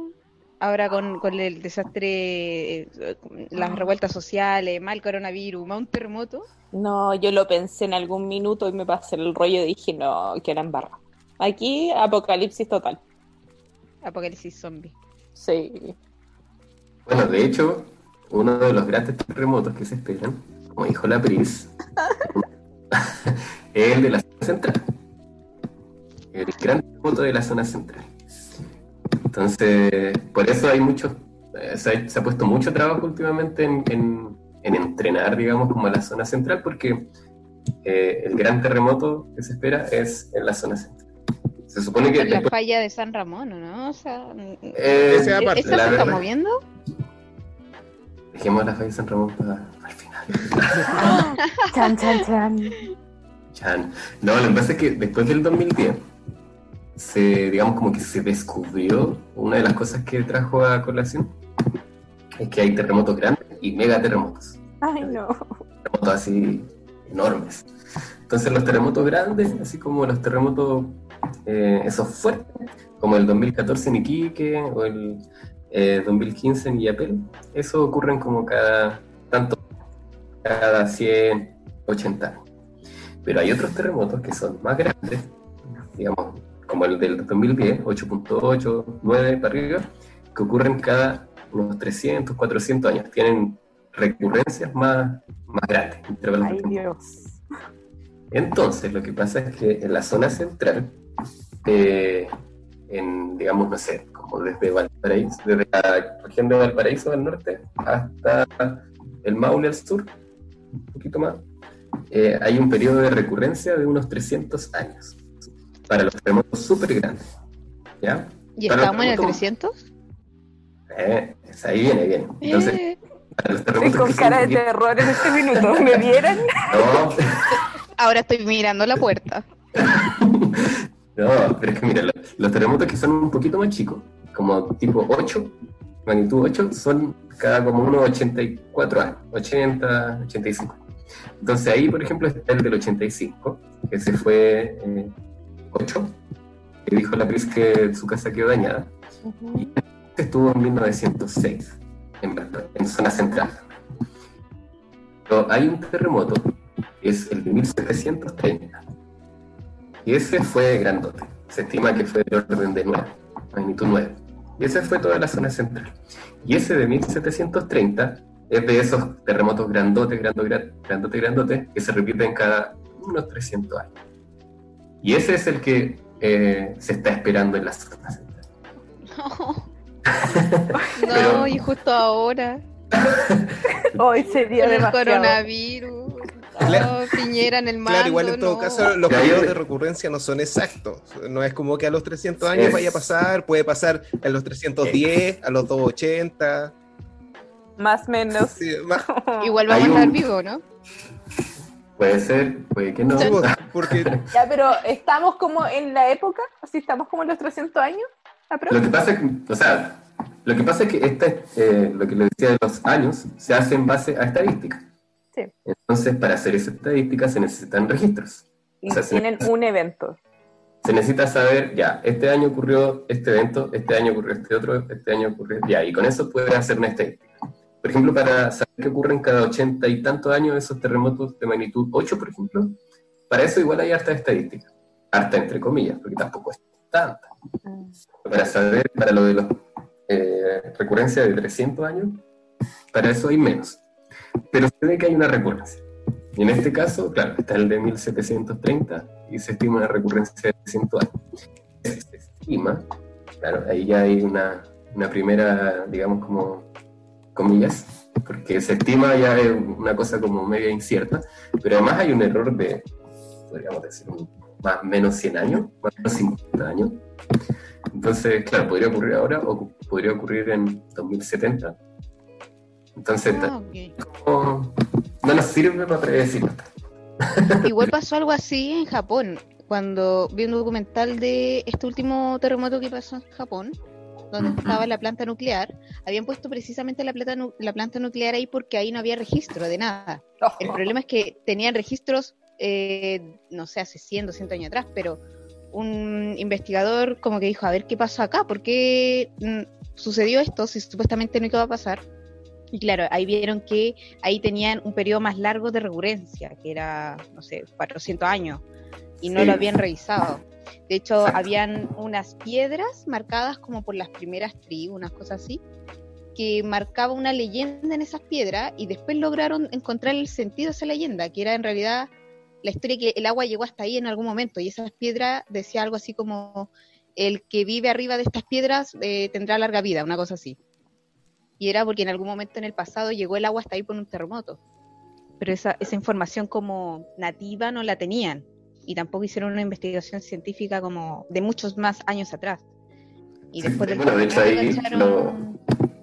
Ahora con, con el desastre, eh, las revueltas sociales, mal coronavirus, más un terremoto. No, yo lo pensé en algún minuto y me pasé el rollo y dije, no, que era en barra. Aquí, apocalipsis total. Apocalipsis zombie. Sí. Bueno, de hecho, uno de los grandes terremotos que se esperan, como dijo la Pris, es el de la zona central. El gran terremoto de la zona central. Entonces, por eso hay mucho, eh, se, ha, se ha puesto mucho trabajo últimamente en, en- en entrenar, digamos, como a la zona central, porque eh, el gran terremoto que se espera es en la zona central. Se supone que la después- falla de San Ramón, ¿o ¿no? O sea, eh, ¿esa la se está verdad- moviendo? dejemos la falla de San Ramón para, para el final. Chan, chan, chan. Chan. No, lo que pasa es que después del 2010, se, digamos como que se descubrió una de las cosas que trajo a colación, es que hay terremotos grandes y megaterremotos, Ay, no. terremotos así enormes. Entonces los terremotos grandes, así como los terremotos, eh, esos fuertes, como el 2014 en Iquique o el eh, 2015 en Illapel, eso ocurren como cada tanto, cada 100, 80 años. Pero hay otros terremotos que son más grandes, digamos, como el del 2010, 8.8, 9 para arriba, que ocurren cada unos 300, 400 años. Tienen recurrencias más, más grandes. Ay. Dios. Entonces, lo que pasa es que en la zona central, eh, en, digamos, no sé, como desde Valparaíso, desde la región de Valparaíso al norte hasta el Maule al sur, un poquito más, eh, hay un periodo de recurrencia de unos 300 años para los terremotos súper grandes. ¿Ya? ¿Y Para estamos en el terremotos- 300? Eh, es ahí viene, viene. Entonces, Eh, para los Estoy terremotos con que son cara de poquito- terror en este minuto. ¿Me vieran? No, ahora estoy mirando la puerta. No, pero es que mira, lo- los terremotos que son un poquito más chicos, como tipo 8, magnitud 8, son cada como unos 84 años, 80, 85. Entonces ahí, por ejemplo, está el del 85, que se fue eh, 8, que dijo la Pris que su casa quedó dañada. Y estuvo en 1906, en, zona central. Pero hay un terremoto, que es el de 1730. Y ese fue grandote. Se estima que fue de orden de 9, magnitud 9. Y ese fue toda la zona central. Y ese de 1730 es de esos terremotos grandotes, grandote, grandote, grandote, que se repiten cada unos 300 años. Y ese es el que eh, se está esperando en la zona central. No, Pero- y justo ahora, Hoy sería con el coronavirus. Claro. Oh, Piñera en el mando. Claro, igual en todo no. caso los periodos de recurrencia no son exactos. No es como que a los 300 años vaya a pasar, puede pasar a los 310, a los 280. Más o menos. Sí, más- Igual vamos a estar vivos, ¿no? Puede ser, puede que no. sí, porque Ya, pero estamos como en la época, así estamos como en los 300 años. Lo que pasa es que, o sea, lo que pasa es que este, eh, lo que le decía de los años se hace en base a estadísticas. Sí. Entonces, para hacer esa estadística se necesitan registros. Y o sea, se tienen un evento. Se necesita saber, ya, este año ocurrió este evento, este año ocurrió este otro, este año ocurrió, ya, y con eso puedes hacer una estadística. Por ejemplo, para saber qué ocurren cada ochenta y tantos años esos terremotos de magnitud 8, por ejemplo, para eso igual hay harta estadística. Harta entre comillas, porque tampoco es tanta. Para saber, para lo de los eh, recurrencia de 300 años, para eso hay menos. Pero se ve que hay una recurrencia. Y en este caso, claro, está el de 1730 y se estima una recurrencia de 300 años. Se estima, claro, ahí ya hay una, una primera, digamos, como comillas, porque se estima ya es una cosa como media incierta, pero además hay un error de, podríamos decir, más o menos 100 años, más o menos 50 años. Entonces, claro, podría ocurrir ahora o podría ocurrir en 2070. Entonces, Ah, ok. no, no nos sirve para predecir. Igual pasó algo así en Japón, cuando vi un documental de este último terremoto que pasó en Japón, donde estaba la planta nuclear. Habían puesto precisamente la planta, la planta nuclear ahí porque ahí no había registro de nada. El problema es que tenían registros, eh, no sé, hace 100, 200 años atrás, pero un investigador como que dijo, a ver qué pasó acá, por qué mm, sucedió esto si supuestamente no iba a pasar. Y claro, ahí vieron que ahí tenían un periodo más largo de recurrencia, que era, no sé, 400 años, y no Sí. lo habían revisado. De hecho, habían unas piedras marcadas como por las primeras tribus, unas cosas así, que marcaba una leyenda en esas piedras y después lograron encontrar el sentido de esa leyenda, que era en realidad la historia que el agua llegó hasta ahí en algún momento y esas piedras decía algo así como el que vive arriba de estas piedras eh, tendrá larga vida, una cosa así. Y era porque en algún momento en el pasado llegó el agua hasta ahí por un terremoto. Pero esa, esa información como nativa no la tenían y tampoco hicieron una investigación científica como de muchos más años atrás. Y Sí, después del bueno, de hecho ahí lo-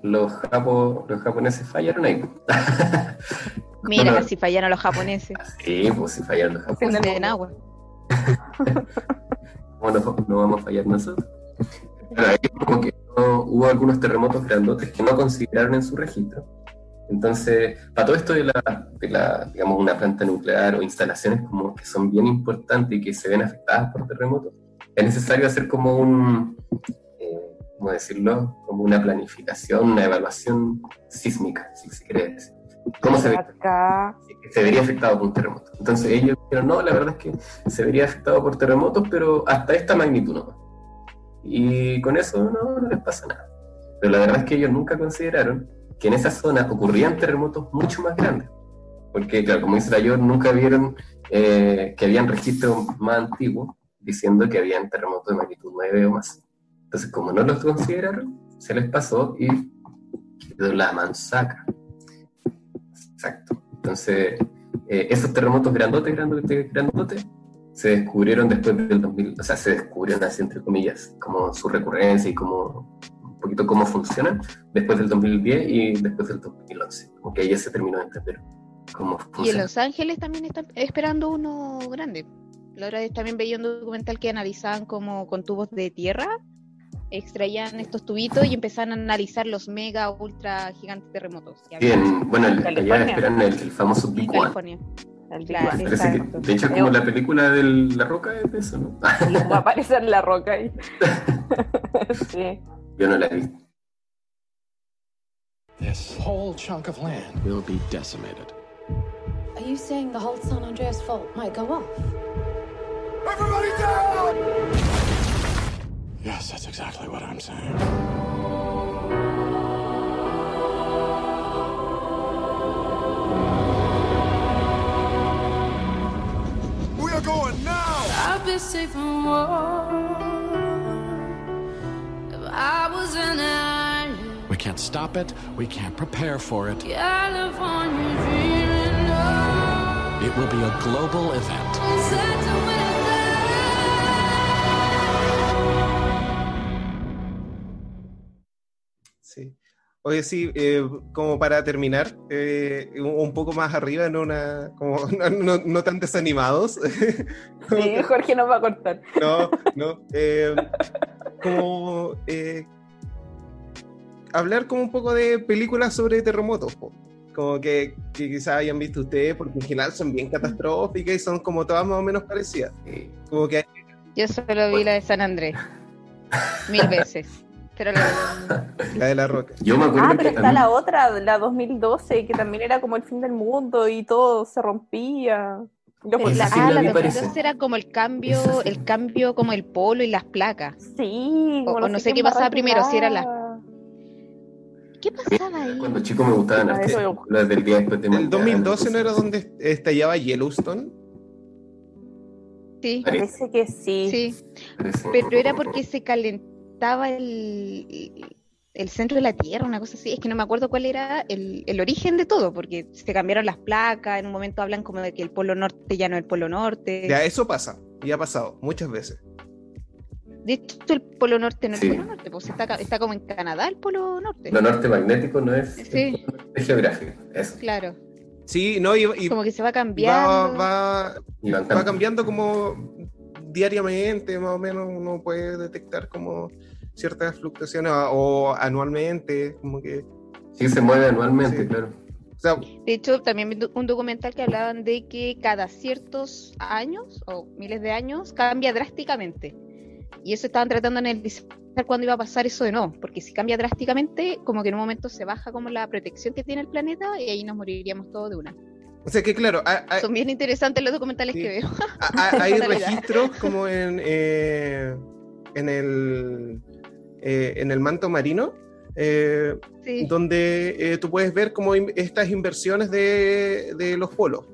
los, japo- los japoneses fallaron ahí. Mira, Bueno, casi fallaron los japoneses. Sí, pues si fallaron los japoneses. En agua. ¿Cómo no, no vamos a fallar nosotros? Pero ahí como que no- hubo algunos terremotos grandotes que no consideraron en su registro. Entonces, para todo esto de la, de la, digamos, una planta nuclear o instalaciones como que son bien importantes y que se ven afectadas por terremotos, es necesario hacer como un, eh, ¿cómo decirlo? Como una planificación, una evaluación sísmica, si se quiere decir. ¿Cómo se ve? Acá. se vería afectado por un terremoto. Entonces ellos dijeron, no, la verdad es que se vería afectado por terremotos, pero hasta esta magnitud nomás. Y con eso no, no les pasa nada. Pero la verdad es que ellos nunca consideraron que en esa zona ocurrían terremotos mucho más grandes. Porque, claro, como dice la Yor, nunca vieron eh, que habían registros más antiguos diciendo que habían terremotos de magnitud 9 o más. Entonces, como no los consideraron, se les pasó y quedó la mansaca. Exacto. Entonces, eh, esos terremotos grandotes, grandotes, grandotes, se descubrieron después del 2000, o sea, se descubrieron así entre comillas, como su recurrencia y como un poquito cómo funcionan, después del 2010 y después del 2011. Como que ahí ya se terminó de entender cómo Y en funciona. Los Ángeles también están esperando uno grande. La otra vez también veía un documental que analizaban como con tubos de tierra, extraían estos tubitos y empezaban a analizar los mega, ultra gigantes terremotos. Bien, bueno, el- allá esperan el, el famoso Big One. California. Claro, One, Parece que, de hecho, como la película de La Roca es de eso, ¿no? Va a aparecer la roca ahí. sí. Yo no la vi. This whole chunk of land will be decimated. Are you saying the whole San Andreas fault might go off? Everybody down! Yes, that's exactly what I'm saying. We are going now! I'd be safe and warm if I was an island. We can't stop it. We can't prepare for it. California dreaming of It will be a global event. Sí. Oye, sí, eh, como para terminar, eh, un, un poco más arriba, no, una, como, no, no- no tan desanimados. Sí, Jorge nos va a cortar. No, no. eh, como eh, hablar como un poco de películas sobre terremotos, po. como que, que quizás hayan visto ustedes, porque en general son bien catastróficas y son como todas más o menos parecidas. Como que Yo solo vi la de San Andrés. Mil veces. Pero la la de la roca. yo me acuerdo Ah, pero que está mí- la otra, la 2012, que también era como el fin del mundo y todo se rompía. La, sí ah, la la vi, 2012 parece. era como el cambio, el cambio como el polo y las placas. Sí, O- no sé qué pasaba primero, si era la-. ¿Qué pasaba ahí? Cuando chico me gustaban las películas del día después de ¿El mañana, 2012 no era donde estallaba Yellowstone? Sí, Parece. Que sí. sí. Pero era porque se calentaba el, el centro de la Tierra, una cosa así. Es que no me acuerdo cuál era el, el origen de todo, porque se cambiaron las placas. En un momento hablan como de que el polo norte ya no es el polo norte. Ya, eso pasa, y ha pasado muchas veces. De hecho, el polo norte no es Sí. el polo norte, pues está, está como en Canadá el polo norte. Lo norte magnético no es, Sí. es geográfico, eso. Claro, Sí, no, y, y como que se va va, cambiando. va, Y van va cambiando como diariamente, más o menos uno puede detectar como ciertas fluctuaciones o, o anualmente, como que, Sí, se mueve anualmente, Sí. claro. o sea, De hecho, también vi un documental que hablaban de que cada ciertos años o miles de años cambia drásticamente. Y eso estaban tratando de analizar cuándo iba a pasar eso de no, porque si cambia drásticamente, como que en un momento se baja como la protección que tiene el planeta y ahí nos moriríamos todos de una. O sea que claro, hay, hay- Son bien interesantes los documentales Sí. que veo. hay- registros como en, eh, en, el, eh, en el manto marino, eh, Sí. donde eh, tú puedes ver como in- estas inversiones de, de los polos.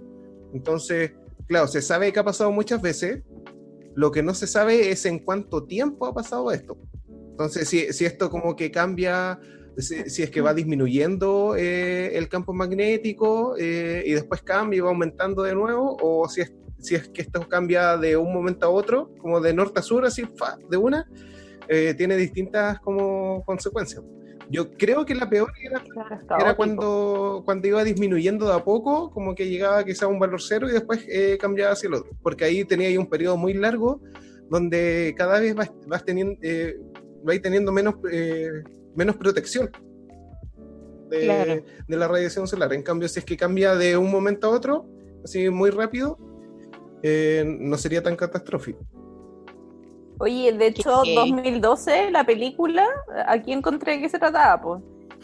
Entonces, claro, se sabe que ha pasado muchas veces, lo que no se sabe es en cuánto tiempo ha pasado esto. Entonces, si, si esto como que cambia, si, si es que va disminuyendo eh, el campo magnético eh, y después cambia y va aumentando de nuevo, o si es, si es que esto cambia de un momento a otro, como de norte a sur, así, fa, de una, eh, tiene distintas como consecuencias. Yo creo que la peor era Claro, era cuando, cuando iba disminuyendo de a poco, como que llegaba quizá a un valor cero y después eh, cambiaba hacia el otro. Porque ahí tenía ahí un periodo muy largo donde cada vez vas, vas teniendo, eh, vais teniendo menos, eh, menos protección de, Claro. de la radiación solar. En cambio, si es que cambia de un momento a otro, así muy rápido, eh, no sería tan catastrófico. Oye, de hecho, ¿Qué? 2012, la película, aquí encontré de qué se trataba, pues.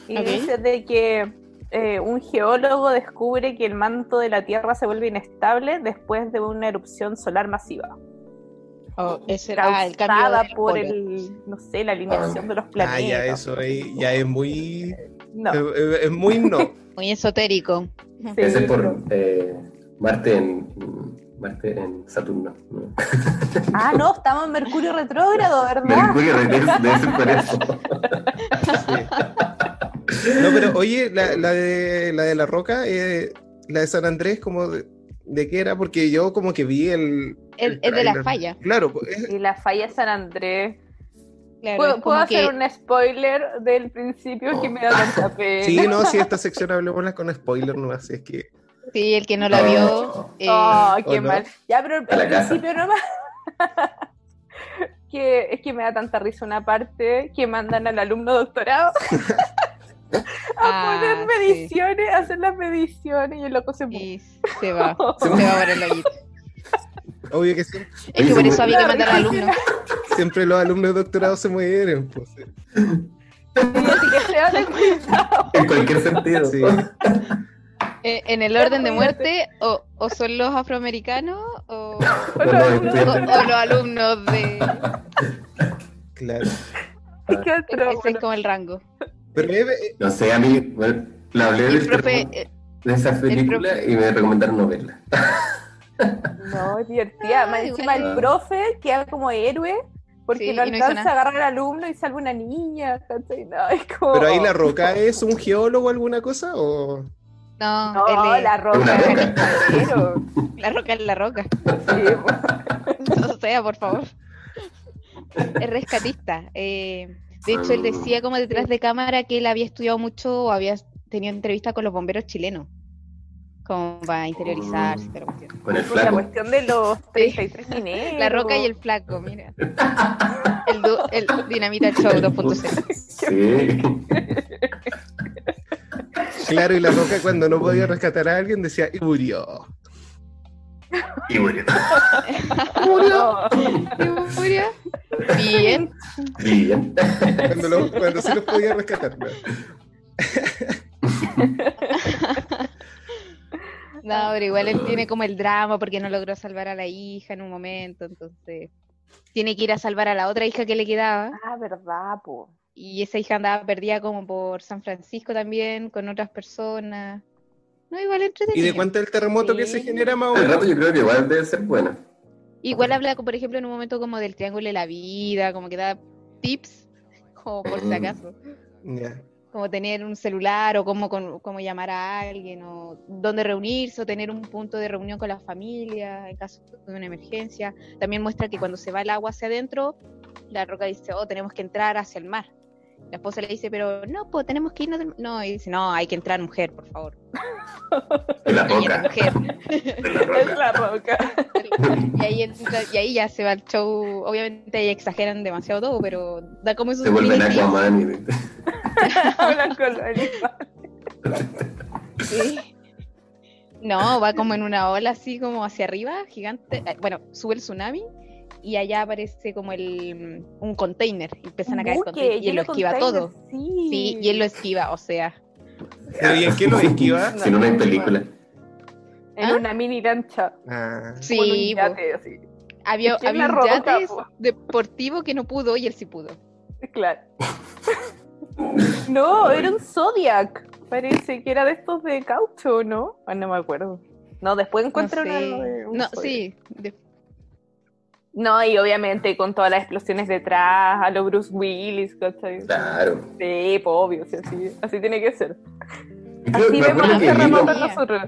Y dice de que eh, un geólogo descubre que el manto de la Tierra se vuelve inestable después de una erupción solar masiva. Oh, ese era ah, el cambio por el, no sé, la alineación de los Ah, planetas. ya eso ahí ya es muy, No. es, es- es muy no. Muy esotérico. Sí, Ese es por eh, Marte en Marte en Saturno. ¿no? Ah, no, estamos en Mercurio retrógrado, ¿verdad? Mercurio debe debe ser por eso. No, pero oye, la, la de, la de la roca, eh, la de San Andrés, como de, de qué era? Porque yo como que vi el... El es de la falla. Claro, pues, es- Y la falla San Andrés. Claro, ¿Puedo, puedo hacer que- un spoiler del principio que me da tanta pena? sí, no, si esta sección hablemosla con spoiler, no así es que... Sí, el que no la vio. eh, Oh, qué mal. Ya, pero al casa. principio nomás. que es que me da tanta risa una parte que mandan al alumno doctorado a Ah, poner sí. mediciones, a hacer las mediciones y el loco se muere. y se va. Se va por el hoyito. Obvio que siempre, Es que por eso había que mandar al alumno. siempre los alumnos de doctorado se mueren. Pues, Así que se cuidado. En cualquier sentido. sí. Eh, en el orden de muerte, o, o son los afroamericanos o, los alumnos de. Claro. Es que otro, Ese es como el rango. Pero eh, No sé, a mí, bueno, la hablé El del profe, eh, de esa película profe- y me recomendaron no verla. No, es divertida. Ah, Más encima igual. el profe queda como héroe porque Sí, no alcanza a agarrar al alumno y salva una niña. ¿cachai? No, es como... pero ahí la roca es un geólogo o alguna cosa o no, No, es- la roca la roca es la roca. Sí, O sea, por favor. Es rescatista. Eh, de hecho, él decía como detrás de cámara que él había estudiado mucho o había tenido entrevistas con los bomberos chilenos. Como para interiorizarse. pero cuestión. Con el Por la flaco. cuestión de los 33 mineros. La roca y el flaco, mira. El, du- el Dinamita Show 2.0. Sí. claro y la roca cuando no podía rescatar a alguien decía y murió Y murió. No. ¿Y murió? Bien. Bien. cuando, lo- cuando sí los podía rescatar ¿no? No, pero igual él tiene como el drama porque no logró salvar a la hija en un momento, entonces tiene que ir a salvar a la otra hija que le quedaba Ah, verdad, po. Y esa hija andaba perdida como por San Francisco también con otras personas. No, igual y entretenido. de cuánto es el terremoto que se Sí. genera más o menos rato yo creo que igual debe ser buena. Igual habla, por ejemplo, en un momento como del triángulo de la vida, como que da tips, como por si Mm. acaso. Ya. como tener un celular o cómo, cómo llamar a alguien o dónde reunirse o tener un punto de reunión con la familia en caso de una emergencia. También muestra que cuando se va el agua hacia adentro, la roca dice, oh, tenemos que entrar hacia el mar. La esposa le dice, pero no, pues tenemos que irnos del... No, y dice, no, hay que entrar mujer, por favor. En la roca. mujer. En la Es la roca. y, ahí entra- y ahí ya se va el show. Obviamente ahí exageran demasiado todo, pero da como esos Se vuelven. Aquaman y... Hablan con los animales. Sí. No, va como en una ola así como hacia arriba, gigante. Eh, Bueno, sube el tsunami y allá aparece como el un container. y Empiezan a caer Buque, containers y él lo esquiva todo. Sí. Sí, y él lo esquiva, o sea. pero ¿y en qué lo esquiva? Si no, no hay película. En ¿Ah? una mini lancha. Ah, Sí, yate, así. había, ¿Quién había un yate po? deportivo que no pudo y él sí pudo. Claro. no, era un Zodiac. Parece que era de estos de caucho, ¿no? Ah, no me acuerdo. No, después No, encuentro sé. uno de un No, Zodiac. sí. de- No, y obviamente con todas las explosiones detrás, a lo Bruce Willis, ¿cachai? Claro. Sí, pues obvio, sí, así, así tiene que ser. Creo- Así me vemos acuerdo los que vi nosotros.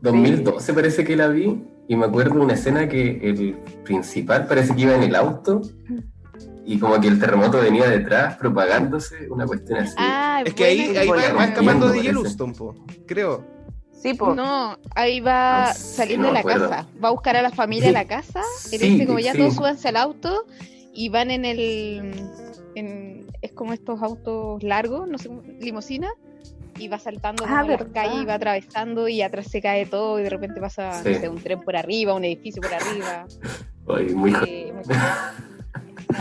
2012 parece que la vi y me acuerdo de una escena que el principal parece que iba en el auto y como que el terremoto venía detrás propagándose, una cuestión así. Ah, es que ahí, bueno, ahí va, va escapando de. Yellowstone, po, creo. Sí, pues. No, ahí va saliendo no de la acuerdo. casa. Va a buscar a la familia a la casa. Él Sí, dice como ya sí. todos súbanse al auto y van en el... en- es como estos autos largos, no sé, limosina. Y va saltando Ah, verdad. calles y va atravesando y atrás se cae todo y de repente pasa Sí. no sé, un tren por arriba, un edificio por arriba. Ay, muy Eh, muy-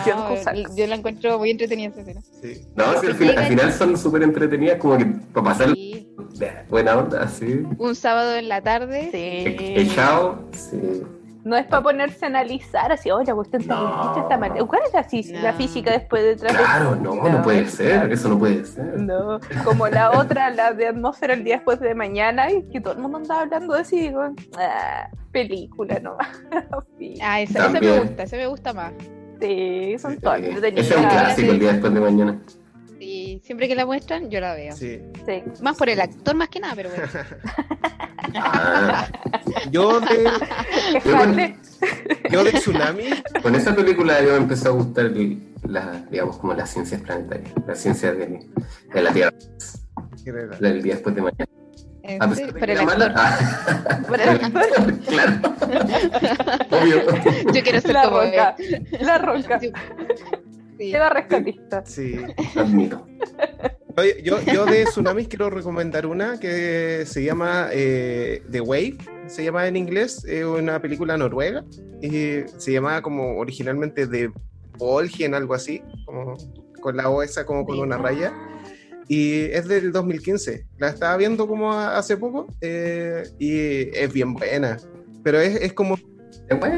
No, yo la encuentro muy entretenida esa escena. Sí. No, sí, al, final, al final son súper entretenidas, como que para pasar Sí. buena onda, así. Un sábado en la tarde. Sí. Echado, sí. No es para ponerse a analizar así, oye, la cuestión está No. esta manera. ¿Cuál es la, fí- No. la física después de Claro, no, no puede ser, eso no puede ser. No, como la otra, la de atmósfera el día después de mañana, y que todo el mundo andaba hablando de eso y digo, ah, película no. sí, Ah, esa, esa me gusta, esa me gusta más. sí, son Sí. entretenidas. Ese es un clásico el día después de mañana. Y siempre que la muestran, yo la veo. Sí. Sí. Más por el actor más que nada, pero bueno. Ah, Yo de, Yo con- Harley. yo de Tsunami, con esa película yo me empezó a gustar el- las, digamos, como las ciencias planetarias, las ciencias de, de la Tierra, la del día después de mañana. En A pesar serio, de por que el actor. Ah, Por el actor, claro. Obvio. Yo quiero ser la como roca. él. La roca. Yo- sí. Queda rescatista. Sí. Admito. Oye, Yo, yo de Tsunamis quiero recomendar una que se llama eh, The Wave, se llama en inglés, es una película noruega, y se llamaba como originalmente The Volgen, algo así, como con la O esa como con una raya, y es del 2015, la estaba viendo como hace poco, eh, y es bien buena, pero es, es como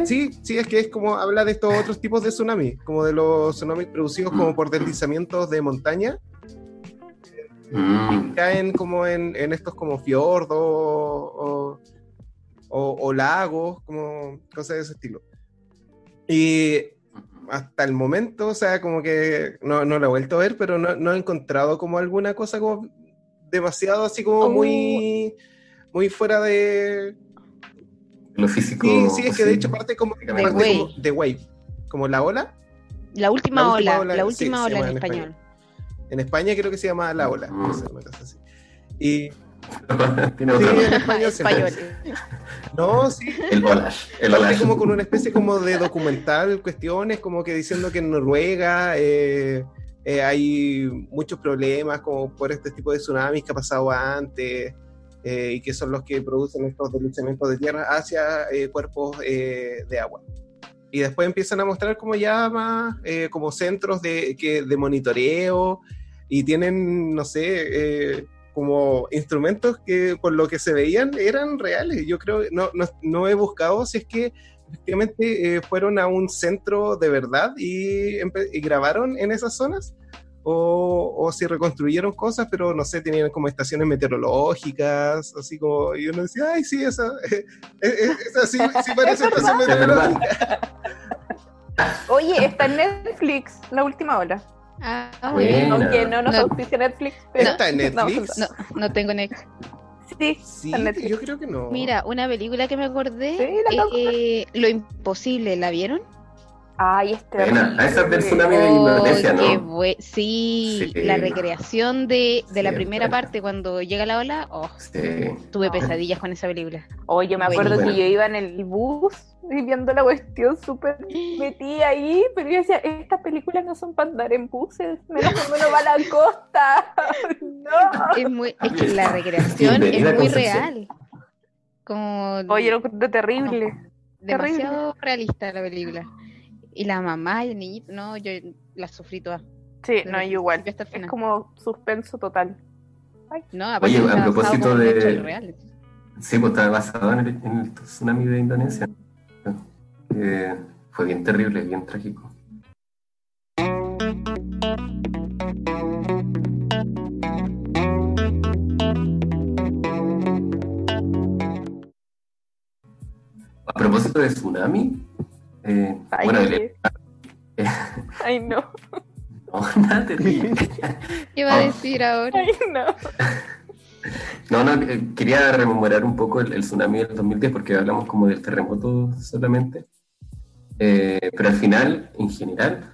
Sí, sí, es que es como habla de estos otros tipos de tsunamis, como de los tsunamis producidos como por deslizamientos de montaña, Mm, caen como en, en estos como fiordos o, o- o lagos, como cosas de ese estilo. Y hasta el momento, o sea, como que no, no lo he vuelto a ver, pero no, no he encontrado como alguna cosa como demasiado así como Oh. muy, muy fuera de... lo físico. Sí, sí, es que de sí. hecho parte como, parte Wave. como de wave, como la ola. La última, La última ola, ola, la sí, última se ola en en español. En España creo que se llama la ola. Mm. no sé, una cosa así. Y Tiene sí, otro en nombre. español Español. No, sí, El Olash. El Olash. como con una especie como de documental, cuestiones, como que diciendo que en Noruega eh, eh, hay muchos problemas como por este tipo de tsunamis que ha pasado antes eh, y que son los que producen estos deslizamientos de tierra hacia eh, cuerpos eh, de agua. Y después empiezan a mostrar como ya más eh, como centros de, que, de monitoreo y tienen, no sé, eh, como instrumentos que por lo que se veían eran reales. Yo creo, no, no, no he buscado si es que efectivamente eh, fueron a un centro de verdad y, y grabaron en esas zonas. O, o si reconstruyeron cosas, pero no sé, tenían como estaciones meteorológicas, así como, y uno decía, ay, sí, esa, esa sí, sí parece estación meteorológica. Oye, está en Netflix, la última hora. Ah, Buena. Aunque no nos No. auspicia Netflix, pero. ¿Está en Netflix? No, no tengo Netflix. Sí, Sí, Netflix. yo creo que no. Mira, una película que me acordé, Sí, la eh, Lo Imposible, ¿la vieron? Ay, es Buena. Ah, esa es del terrible. tsunami de Oh, Indonesia, ¿no? sí, Sí. la recreación de, de la primera buena. parte cuando llega la ola, oh, Sí. tuve pesadillas con esa película. Oye, yo me acuerdo que yo iba en el bus y viendo la cuestión súper metida ahí, pero yo decía, estas películas no son para andar en buses, menos cuando uno va a la costa. no. Es, muy, es que la recreación Bienvenida, es muy real. Como Oye, lo terrible. demasiado realista la película. Y la mamá y el niñito, no, yo la sufrí toda. Sí, no, yo igual. principio hasta el Es final. como suspenso total. No, aparte Oye, a propósito de-. Sí, pues estaba basado en el, en el tsunami de Indonesia. Eh, fue bien terrible, bien trágico. A propósito de tsunami, eh, Ay, bueno, el- Ay, no. no, nada terrible. ¿Qué va a Oh. decir ahora? Ay, no. No, no, eh, quería rememorar un poco el, el tsunami del 2010 porque hablamos como del terremoto solamente. Eh, pero al final, en general,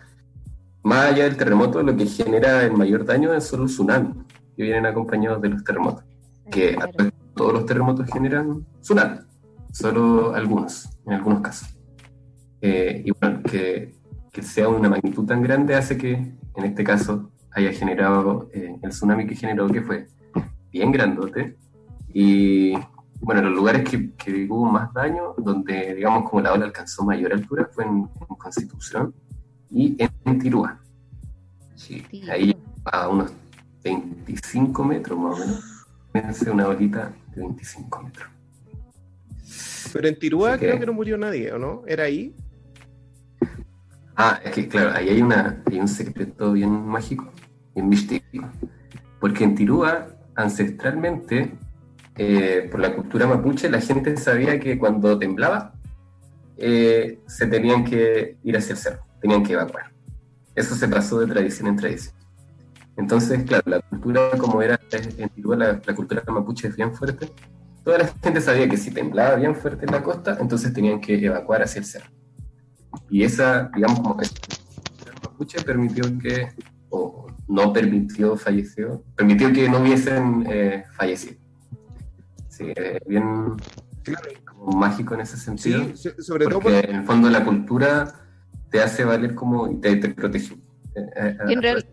más allá del terremoto, lo que genera el mayor daño es solo el tsunami, que vienen acompañados de los terremotos. Que Claro. todos los terremotos generan tsunami, solo algunos, en algunos casos. Eh, y bueno, que, que sea una magnitud tan grande hace que, en este caso, haya generado eh, el tsunami que generó, que fue bien grandote. Y bueno, los lugares que, que hubo más daño, donde digamos como la ola alcanzó mayor altura, fue en, en Constitución y en, en Tirúa. Sí, ahí a unos 25 metros más o menos. Fíjense una olita de 25 metros. Pero en Tirúa creo que no murió nadie, ¿o no? ¿Era ahí? Ah, es que claro, ahí hay, una, hay un secreto bien mágico, bien místico. Porque en Tirúa, ancestralmente, eh, por la cultura mapuche, la gente sabía que cuando temblaba, eh, se tenían que ir hacia el cerro, tenían que evacuar. Eso se pasó de tradición en tradición. Entonces, claro, la cultura como era en Tirúa, la, la cultura mapuche es bien fuerte, toda la gente sabía que si temblaba bien fuerte en la costa, entonces tenían que evacuar hacia el cerro. Y esa, digamos, como cultura mapuche permitió que, o no permitió, falleció, permitió que no hubiesen eh, fallecido. Sí, eh, bien como mágico en ese sentido. Sí, so- sobre todo Porque por- en el fondo la cultura te hace valer como y te, te protege. Eh, eh, Y en eh, real-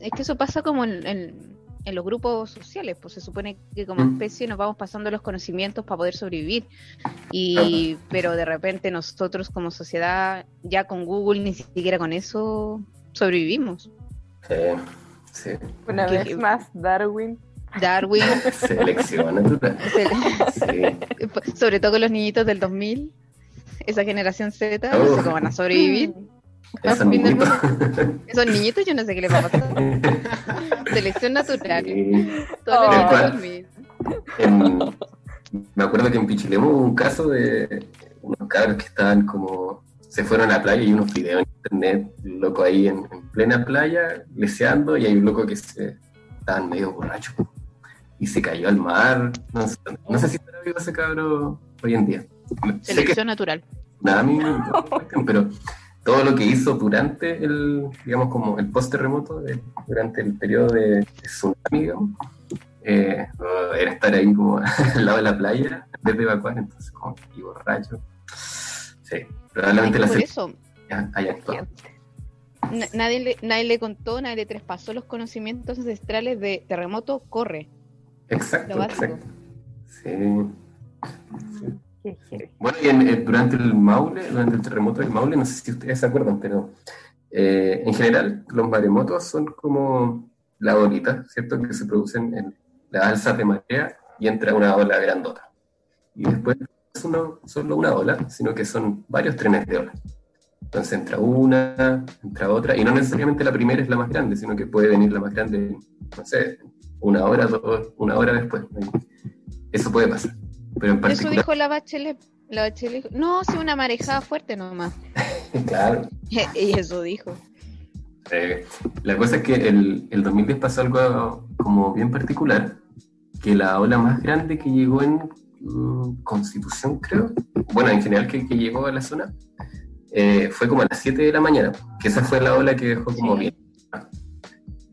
es que eso pasa como en, en- en los grupos sociales, pues se supone que como Mm. especie nos vamos pasando los conocimientos para poder sobrevivir. Y pero de repente nosotros como sociedad, ya con Google, ni siquiera con eso sobrevivimos. Sí, sí. Una Que- vez más, Darwin. Darwin, Selección natural. Sí. sobre todo con los niñitos del 2000, esa generación Z, no sé cómo van a sobrevivir. Esos niñitos. Esos niñitos yo no sé qué les va a pasar. Selección natural. Sí. Todos los Oh. niños ¿Cuál? 2000. En- me acuerdo que en Pichilemu hubo un caso de unos cabros que estaban como. Se fueron a la playa y unos videos en internet, loco ahí en, en plena playa, leseando, y hay un loco que se estaban medio borracho y se cayó al mar. No sé, no sé si estará vivo ese cabro hoy en día. Selección natural. tsunami, pero todo lo que hizo durante el, digamos, como el post-terremoto, de- durante el periodo de, tsunami, digamos, eh, era estar ahí como al lado de la playa, en vez de evacuar, entonces como y borracho. Sí, probablemente la por eso, haya actuado. na- nadie le, nadie le contó, nadie le traspasó los conocimientos ancestrales de terremoto, corre. Exacto, exacto. Sí. Bueno, y en- eh, durante el Maule, durante el terremoto del Maule, no sé si ustedes se acuerdan, pero eh, en general los maremotos son como la olita, ¿cierto? Que se producen en las alzas de marea y entra una ola grandota. Y después no es uno- solo una ola, sino que son varios trenes de ola. Entonces entra una, entra otra, y no necesariamente la primera es la más grande, sino que puede venir la más grande, no sé, una hora, dos, una hora después. Eso puede pasar. Pero en Eso dijo la Bachelet. La Bachelet dijo, no, sí, una marejada fuerte nomás. claro, y eso dijo. Eh, la cosa es que el, el 2010 pasó algo como bien particular, que la ola más grande que llegó en mm, Constitución, creo, bueno, en general que, que llegó a la zona, eh, fue como a las 7 de la mañana, que esa fue la ola que dejó como Sí. bien.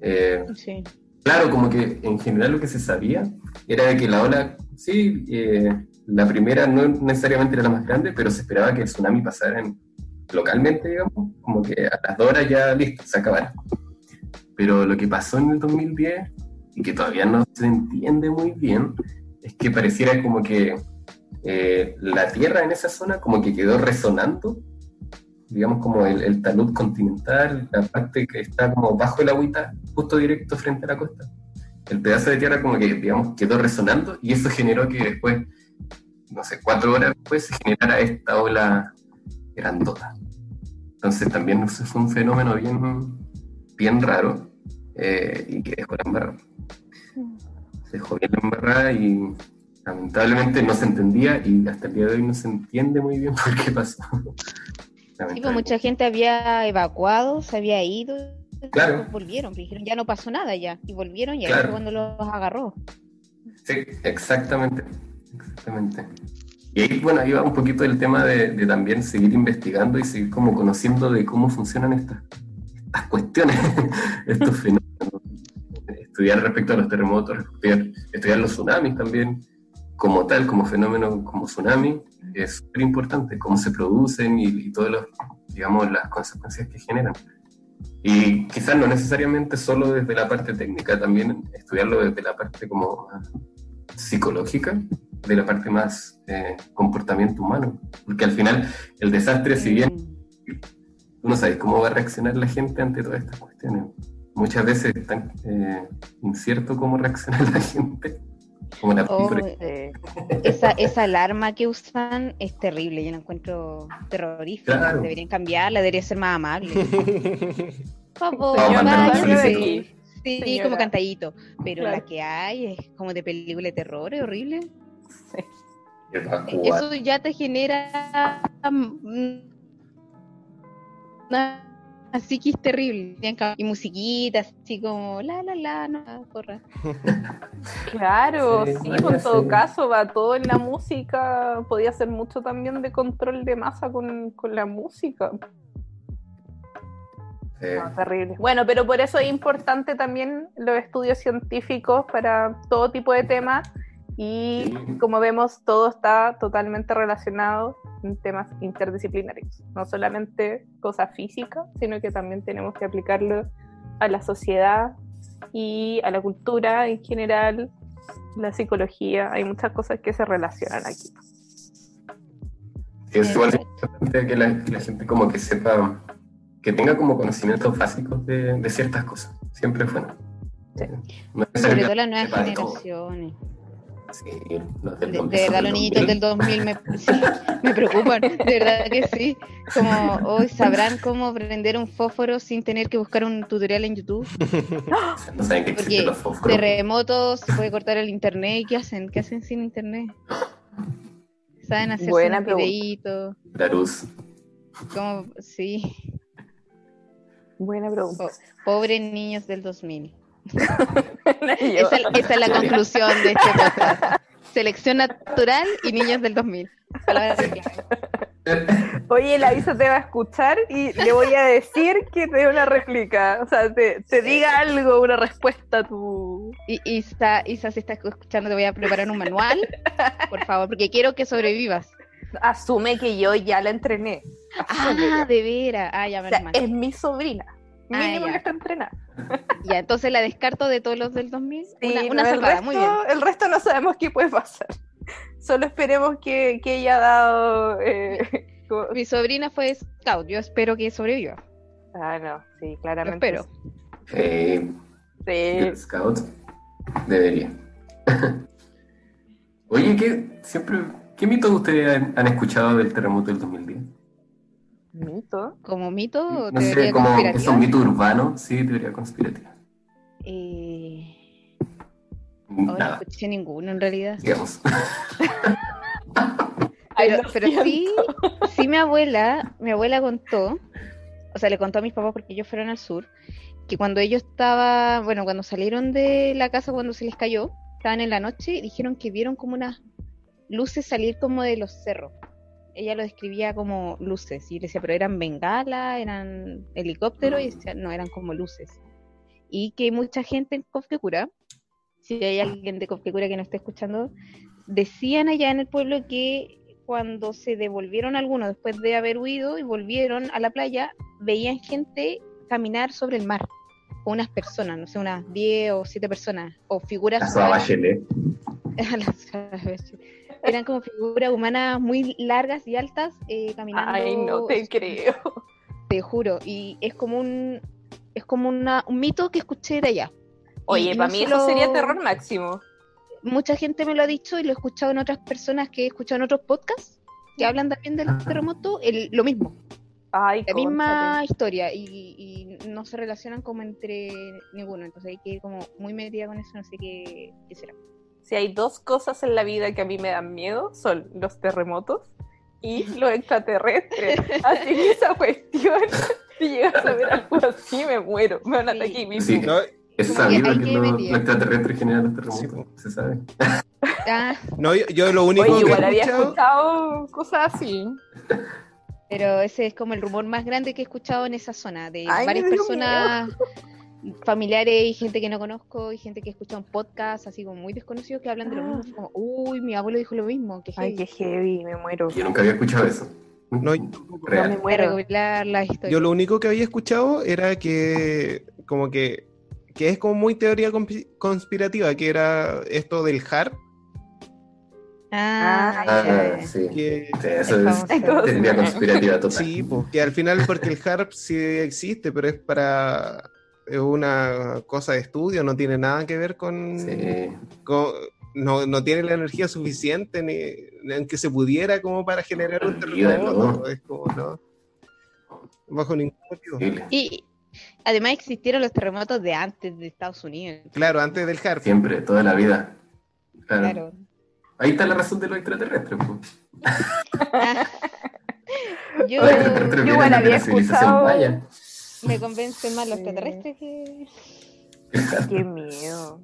Eh, Sí. Claro, como que en general lo que se sabía era de que la ola, sí, eh, la primera no necesariamente era la más grande, pero se esperaba que el tsunami pasara en- localmente, digamos, como que a las dos horas ya listo, se acabara. Pero lo que pasó en el 2010, y que todavía no se entiende muy bien, es que pareciera como que eh, la Tierra en esa zona como que quedó resonando, digamos como el, talud continental, la parte que está como bajo el agüita, justo directo frente a la costa. El pedazo de tierra como que, digamos, quedó resonando y eso generó que después no sé, cuatro horas después se generara esta ola grandota. Entonces también fue un fenómeno bien, bien raro eh, y que dejó la embarrada. Se dejó bien la embarrada y lamentablemente no se entendía y hasta el día de hoy no se entiende muy bien por qué pasó. Sí, pues mucha gente había evacuado, se había ido. Claro. después volvieron, pues dijeron ya no pasó nada ya. Y volvieron y ahí Claro. fue cuando los agarró. Sí, exactamente, exactamente. Y ahí, bueno, ahí va un poquito el tema de, de también seguir investigando y seguir como conociendo de cómo funcionan estas, estas cuestiones, estos fenómenos. Estudiar respecto a los terremotos, estudiar, estudiar los tsunamis también, como tal, como fenómeno, como tsunami, es súper importante, cómo se producen y, y todas las, digamos, las consecuencias que generan. Y quizás no necesariamente solo desde la parte técnica, también estudiarlo desde la parte como psicológica, de la parte más eh, comportamiento humano. Porque al final el desastre, si bien tú no sabes cómo va a reaccionar la gente ante todas estas cuestiones, muchas veces es tan eh, incierto cómo reacciona la gente. Como la Oh, eh, esa, esa alarma que usan es terrible, yo la encuentro terrorífica. Claro. Deberían cambiarla, debería ser más amable. Por favor. Sí, Señora. como cantadito. Pero Claro. la que hay es como de película de terror, es horrible. Evacuar. Eso ya te genera mm, una psiquis terrible. Y musiquita, así como la la la, no, corra. Claro, Sí, sí, en todo sí. caso va todo en la música, podía ser mucho también de control de masa con, con la música. Eh, No, terrible. Bueno, pero por eso es importante también los estudios científicos para todo tipo de temas y como vemos todo está totalmente relacionado en temas interdisciplinarios, no solamente cosas físicas, sino que también tenemos que aplicarlo a la sociedad y a la cultura en general, la psicología, hay muchas cosas que se relacionan aquí. es igual importante que la, que la gente como que sepa, que tenga como conocimientos básicos de, de ciertas cosas. Siempre es bueno. Sí. No Sobre todo las nuevas todo. Generaciones. Sí, los del De, 2000 de verdad, los niñitos del 2000 me, sí, me preocupan, de verdad que sí. Como hoy sabrán cómo prender un fósforo sin tener que buscar un tutorial en YouTube. No saben que existen Porque los fósforos. terremotos, se puede cortar el internet. ¿Y qué hacen? ¿Qué hacen sin internet? Saben hacer Buena pregunta. videitos. La luz. Como, sí, Buena pregunta. po- pobres niños del 2000. Esa, esa es la conclusión de este podcast. Selección natural y niños del 2000. Palabras clave. Oye, la Isa te va a escuchar y le voy a decir que te dé una réplica. O sea, te, te diga algo, una respuesta a tu. Y Isa, Isa, si estás escuchando, te voy a preparar un manual, por favor, porque quiero que sobrevivas. Asume que yo ya la entrené. Asume. Ah, de veras. Ah, ya, O sea, es mi sobrina. Ah, Mínimo ya. que está entrenada. Ya, entonces la descarto de todos los del 2000. Sí, una una resto, muy bien. el resto no sabemos qué puede pasar. Solo esperemos que, que ella ha dado. eh, como- Mi sobrina fue scout, yo espero que sobreviva. Ah, no, sí, Lo claramente. espero. Eh, Sí. Girl Scout. Debería. Oye, ¿qué, siempre, ¿qué mitos ustedes han, han escuchado del terremoto del 2010? Mito. Como mito, o No teoría sé, como conspirativa. es un mito urbano, sí, teoría conspirativa. Eh, ahora no escuché ninguno en realidad. digamos. Pero, pero sí, sí mi abuela, mi abuela contó, o sea, le contó a mis papás porque ellos fueron al sur, que cuando ellos estaban, bueno, cuando salieron de la casa cuando se les cayó, estaban en la noche, dijeron que vieron como unas luces salir como de los cerros. Ella lo describía como luces, y decía, pero eran bengalas, eran helicópteros, y decía, no, eran como luces. Y que mucha gente en Cofquecura, si hay alguien de Cofquecura que no esté escuchando, decían allá en el pueblo que cuando se devolvieron algunos después de haber huido y volvieron a la playa, veían gente caminar sobre el mar, con unas personas, no sé, unas 10 o 7 personas, o figuras humanas. Eran como figuras humanas muy largas y altas eh, caminando. Ay, no te creo. Te juro, y es como un es como una, un mito que escuché de allá. Oye, Y para no mí solo- eso sería terror máximo. mucha gente me lo ha dicho y lo he escuchado en otras personas que he escuchado en otros podcasts que hablan también del terremoto, el, lo mismo, Ay, la misma historia y, y no se relacionan como entre ninguno, entonces hay que ir como muy metida con eso, no sé qué, qué será. Si hay dos cosas en la vida que a mí me dan miedo, son los terremotos y los extraterrestres. Así que esa cuestión, si llegas a ver algo así, me muero. Me van a atacar aquí mismo. Sí, No, es que sabido que, que los, extraterrestres generan los terremotos, Sí, se sabe. Ah, no, yo, yo lo único Oye, que igual he había escuchado, escuchado cosas así. pero ese es como el rumor más grande que he escuchado en esa zona, de Ay, varias personas familiares y gente que no conozco y gente que escucha un podcast así como muy desconocidos que hablan de lo mismo, así como, uy, mi abuelo dijo lo mismo, que Ay, qué heavy, me muero. Yo nunca había escuchado eso. No, yo. Real. No me muero. recopilar las historias. Yo lo único que había escuchado era que como que que es como muy teoría conspi- conspirativa, que era esto del HARP, Ah, Ah, Ah, sí. que Sí, eso es famoso. teoría conspirativa total. sí, pues, que al final porque el HARP sí existe, pero es para es una cosa de estudio, no tiene nada que ver con, Sí. con- no, no tiene la energía suficiente ni en que se pudiera como para generar un terremoto, es como no bajo ningún motivo. Y además existieron los terremotos de antes de Estados Unidos. Claro, antes del HARP. Siempre, toda la vida. Claro. Claro. Ahí está la razón de los extraterrestres. pues. Yo Los extraterrestres yo de había escuchado- maya. me convencen más los Sí. extraterrestres que... Qué miedo.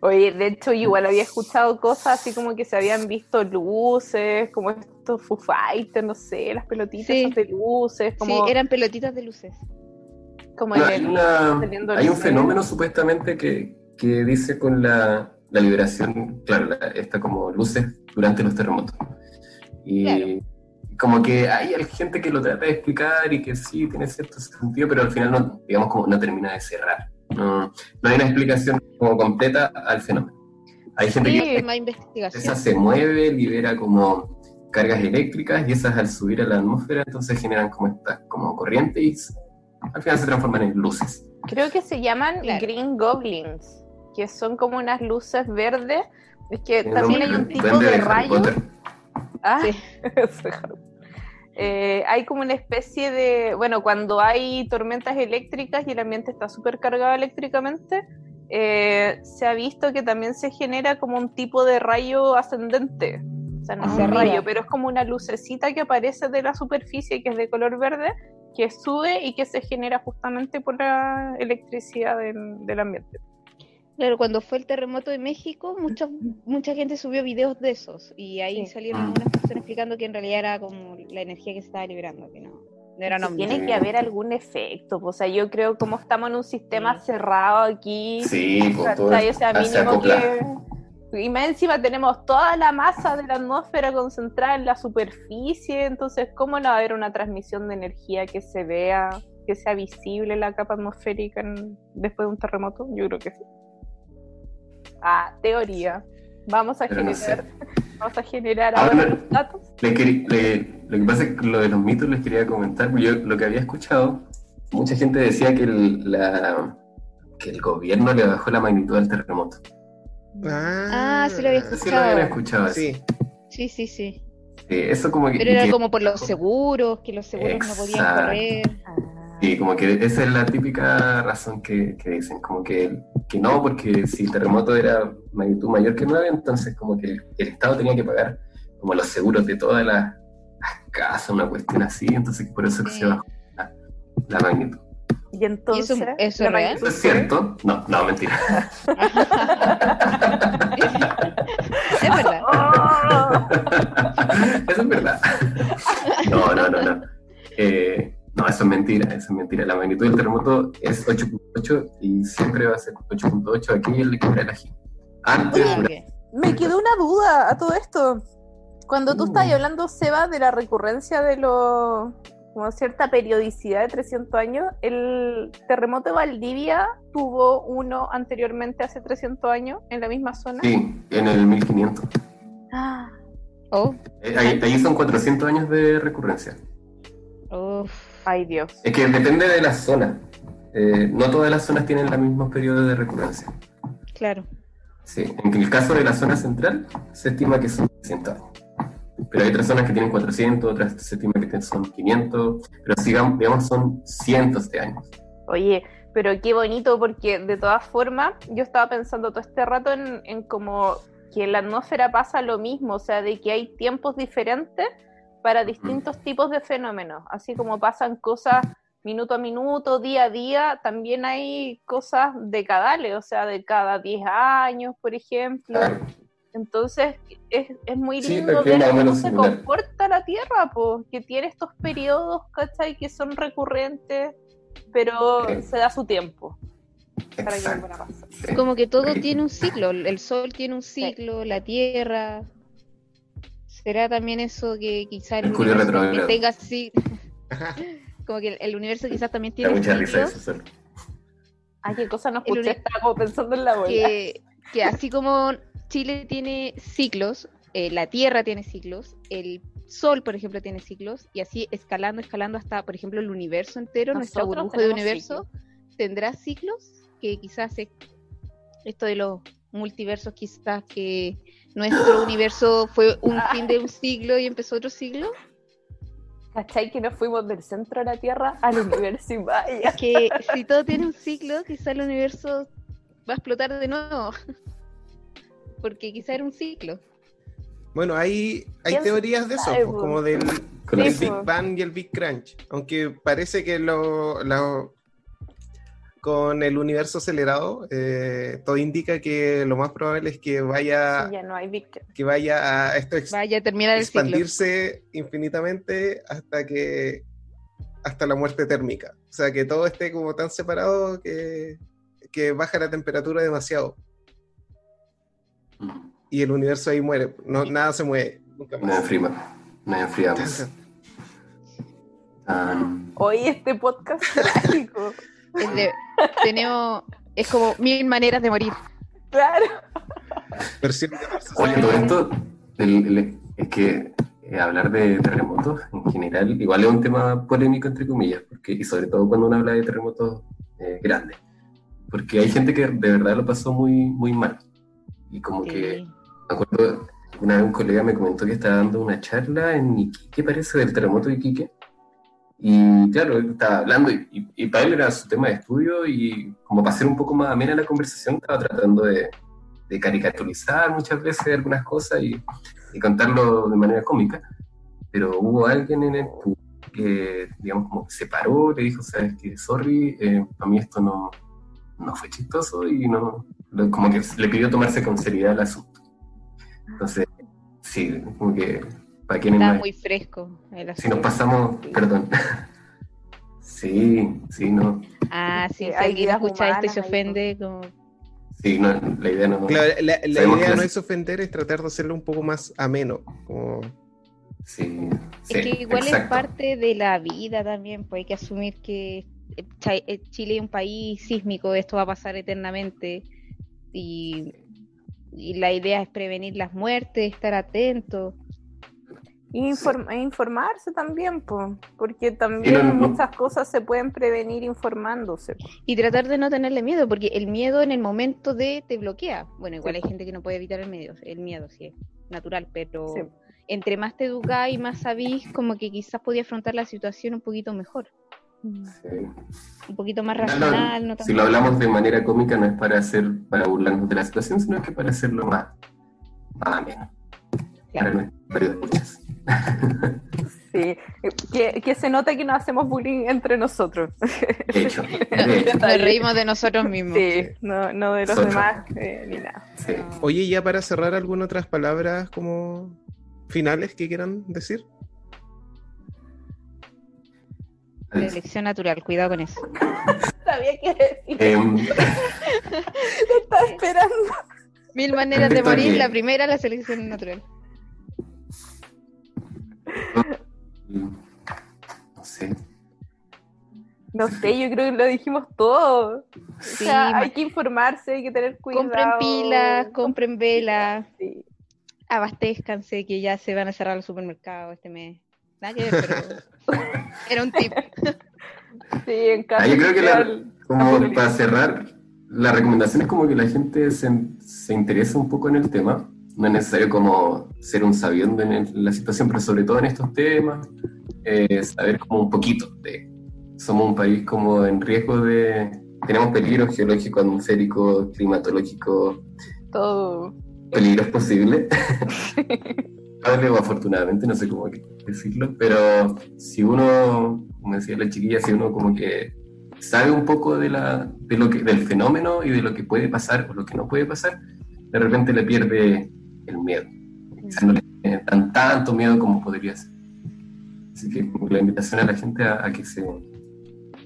Oye, de hecho, igual había escuchado cosas así como que se habían visto luces, como estos Foo Fighters, no sé, las pelotitas Sí. de luces, como, Sí, eran pelotitas de luces. como No, en hay, el- una- hay un fenómeno supuestamente que, que dice con la, la liberación, claro, la- esta como luces durante los terremotos. Y Claro. Como que hay gente que lo trata de explicar y que sí tiene cierto sentido, pero al final no, digamos, como no termina de cerrar. No, no hay una explicación como completa al fenómeno. Hay gente Sí, que más esa se mueve, libera como cargas eléctricas y esas al subir a la atmósfera entonces generan como estas como corrientes y al final se transforman en luces. Creo que se llaman Claro. Green Goblins, que son como unas luces verdes. Es que también hay un tipo de Harry rayo. Potter. Ah, Sí. Eh, hay como una especie de, bueno, cuando hay tormentas eléctricas y el ambiente está súper cargado eléctricamente, eh, se ha visto que también se genera como un tipo de rayo ascendente. O sea, no es un arriba. rayo, pero es como una lucecita que aparece de la superficie que es de color verde, que sube y que se genera justamente por la electricidad del, del ambiente. Claro, cuando fue el terremoto de México, mucha, mucha gente subió videos de esos y ahí Sí. salieron Mm. algunas personas explicando que en realidad era como la energía que se estaba liberando, que no, no Sí, ovnis. tiene que haber algún efecto. pues, O sea, yo creo como estamos en un sistema Sí. cerrado aquí. Sí, pues, todo. O sea, se mínimo que. Y más encima tenemos toda la masa de la atmósfera concentrada en la superficie, entonces, ¿cómo no va a haber una transmisión de energía que se vea, que sea visible la capa atmosférica en- después de un terremoto? Yo creo que sí. Ah, teoría. Vamos a Pero no generar, vamos a generar Ahora- ahora los datos. Le le- lo que pasa es que lo de los mitos les quería comentar, porque yo lo que había escuchado, mucha gente decía que el, la- que el gobierno le bajó la magnitud al terremoto. Ah, sí lo había lo habían escuchado. Sí, Sí, sí, sí. Sí, eso como que, Pero era que- como por los seguros, que los seguros no podían correr. Sí, como que esa es la típica razón que, que dicen, como que, que no, porque si el terremoto era magnitud mayor que 9, entonces como que el, el Estado tenía que pagar como los seguros de todas las, las casas, una cuestión así, entonces por eso que Sí. se bajó la, la magnitud. Y entonces. eso- eso real? ¿Eso es cierto? No, no, mentira. es verdad. ¡Oh! eso es verdad. No, no, no, no. Eh, no, eso es mentira, eso es mentira. La magnitud del terremoto es 8.8 y siempre va a ser 8.8 aquí en el equilibrio de la. Antes. Me quedó una duda a todo esto. Cuando tú Uh. estás hablando, Seba, de la recurrencia de los como cierta periodicidad de 300 años, el terremoto de Valdivia tuvo uno anteriormente hace 300 años en la misma zona. sí, en el 1500. Ah, Oh, Eh, ahí, ahí son 400 años de recurrencia. uf. Ay Dios. Es que depende de la zona. Eh, no todas las zonas tienen los mismos periodos de recurrencia. claro. Sí, en el caso de la zona central se estima que son 300 años. Pero hay otras zonas que tienen 400, otras se estima que son 500, pero sigamos, digamos son cientos de años. Oye, pero qué bonito porque de todas formas yo estaba pensando todo este rato en, en como que en la atmósfera pasa lo mismo, o sea, de que hay tiempos diferentes para distintos tipos de fenómenos, así como pasan cosas minuto a minuto, día a día, también hay cosas decadales, o sea, de cada 10 años, por ejemplo. Entonces, es, es muy lindo ver cómo se similar. comporta la Tierra, pues, que tiene estos periodos, ¿cachai? Que son recurrentes, pero se da su tiempo para que sí. Como que todo Sí. tiene un ciclo, el sol tiene un ciclo, la tierra. ¿Será también eso que quizá el Mercurio universo que tenga así? Como que el, el universo quizás también tiene mucha risa ciclos eso. Ay, qué cosa no escuché, estaba como pensando en la bola. que, que así como Chile tiene ciclos, eh, la Tierra tiene ciclos, el Sol, por ejemplo, tiene ciclos, y así escalando, escalando hasta, por ejemplo, el universo entero, nuestra Nosotros burbuja de universo, tendrá ciclos que quizás es- esto de los multiversos, quizás que nuestro universo fue un fin de un siglo y empezó otro siglo. ¿Cachai? Que nos fuimos del centro de la Tierra al universo y vaya. Que si todo tiene un ciclo, quizás el universo va a explotar de nuevo. Porque quizás era un ciclo. Bueno, hay, hay ¿Quién teorías de eso, pues, po? como del, Big. Bang y el Big Crunch. Aunque parece que lo, lo- con el universo acelerado, eh, todo indica que lo más probable es que vaya, Sí, ya no hay que vaya a esto ex- Vaya ciclo. expandirse infinitamente hasta que hasta la muerte térmica. O sea, que todo esté como tan separado que, que baja la temperatura demasiado Mm. y el universo ahí muere. No, nada se mueve. Nunca Nos más. enfriamos. Nos enfriamos. Tan- Hoy este podcast trágico. Es de- tenemos, es como mil maneras de morir. Claro. Versión de marzo. Oye, todo esto, el- el- es que eh, hablar de terremotos en general, igual es un tema polémico, entre comillas, porque, y sobre todo cuando uno habla de terremotos eh, grandes, porque hay gente que de verdad lo pasó muy, muy mal. Y como que, me acuerdo, una vez un colega me comentó que estaba dando una charla en Iquique, parece, del terremoto de Iquique. Y claro, él estaba hablando y, y- y para él era su tema de estudio y como para hacer un poco más amena la conversación, estaba tratando de, de caricaturizar muchas veces algunas cosas y, y contarlo de manera cómica. Pero hubo alguien en el que, digamos, como se paró, le dijo, sabes que, sorry, eh, para mí esto no, no fue chistoso y no, como que le pidió tomarse con seriedad el asunto. Entonces, sí, como que, para quienes Está no- muy fresco el si nos pasamos, perdón. Sí, sí, no. Ah, sí, si alguien escucha esto y se ofende, como Sí, no, la idea no. Claro, la, idea que no es- ofender, es tratar de hacerlo un poco más ameno. Como... Sí, sí, es que igual es parte de la vida también, pues hay que asumir que eh, eh, Chile es un país sísmico, esto va a pasar eternamente y, y la idea es prevenir las muertes, estar atentos. E informarse también, po, porque también no, no. muchas cosas se pueden prevenir informándose. po. Y tratar de no tenerle miedo, porque el miedo en el momento de te bloquea. Bueno, igual Sí. hay gente que no puede evitar el miedo, el miedo sí es natural, pero Sí. entre más te educás y más sabís, como que quizás podía afrontar la situación un poquito mejor, Sí. un poquito más No, no, racional, no tan si lo hablamos de manera cómica, no es para hacer, para burlarnos de la situación, sino que para hacerlo más, más ameno. Para Claro. nuestros periodistas. Sí, eh, que, que se nota que no hacemos bullying entre nosotros. De hecho, de hecho, Nos reímos de nosotros mismos. Sí, no, no de los demás eh, ni nada. sí. Oye, ya para cerrar, ¿alguna otras palabras como finales que quieran decir? La elección natural, cuidado con eso. Sabía que decir, Em, estaba esperando. Mil maneras de morir, la primera la selección natural. No sé. No sé, yo creo que lo dijimos todo. Sí, o sea, ma- hay que informarse, hay que tener cuidado. compren pilas, compren velas, Sí. abastezcanse que ya se van a cerrar los supermercados este mes. Nada que ver, pero era un tip. Sí, en caso Ah, yo creo que la- Como para cerrar, la recomendación es como que la gente se, se interese un poco en el tema. No es necesario como ser un sabiendo en, el- la situación, pero sobre todo en estos temas, eh, saber como un poquito de... Somos un país como en riesgo de... Tenemos peligros geológicos, atmosféricos, climatológicos, Todo. peligros posibles. O afortunadamente, no sé cómo decirlo, pero si uno, como decía la chiquilla, si uno como que sabe un poco de, la, de lo que, del fenómeno y de lo que puede pasar o lo que no puede pasar, de repente le pierde el miedo. Quizás no le tiene tan, tanto miedo como podría ser. Así que la invitación a la gente a, a que se,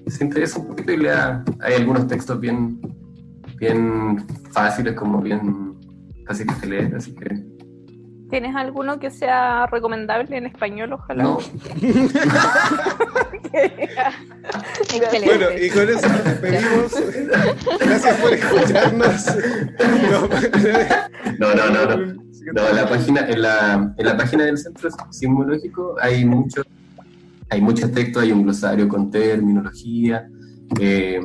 se interese un poquito y lea, hay algunos textos bien, bien fáciles, como bien fáciles de leer, así que ¿Tienes alguno que sea recomendable en español, ojalá? no. Bueno, y con eso nos despedimos. Gracias por escucharnos. No, no, no, no. No, la página, en, la, en la página del Centro Sismológico hay mucho, hay muchos textos, hay un glosario con terminología, eh,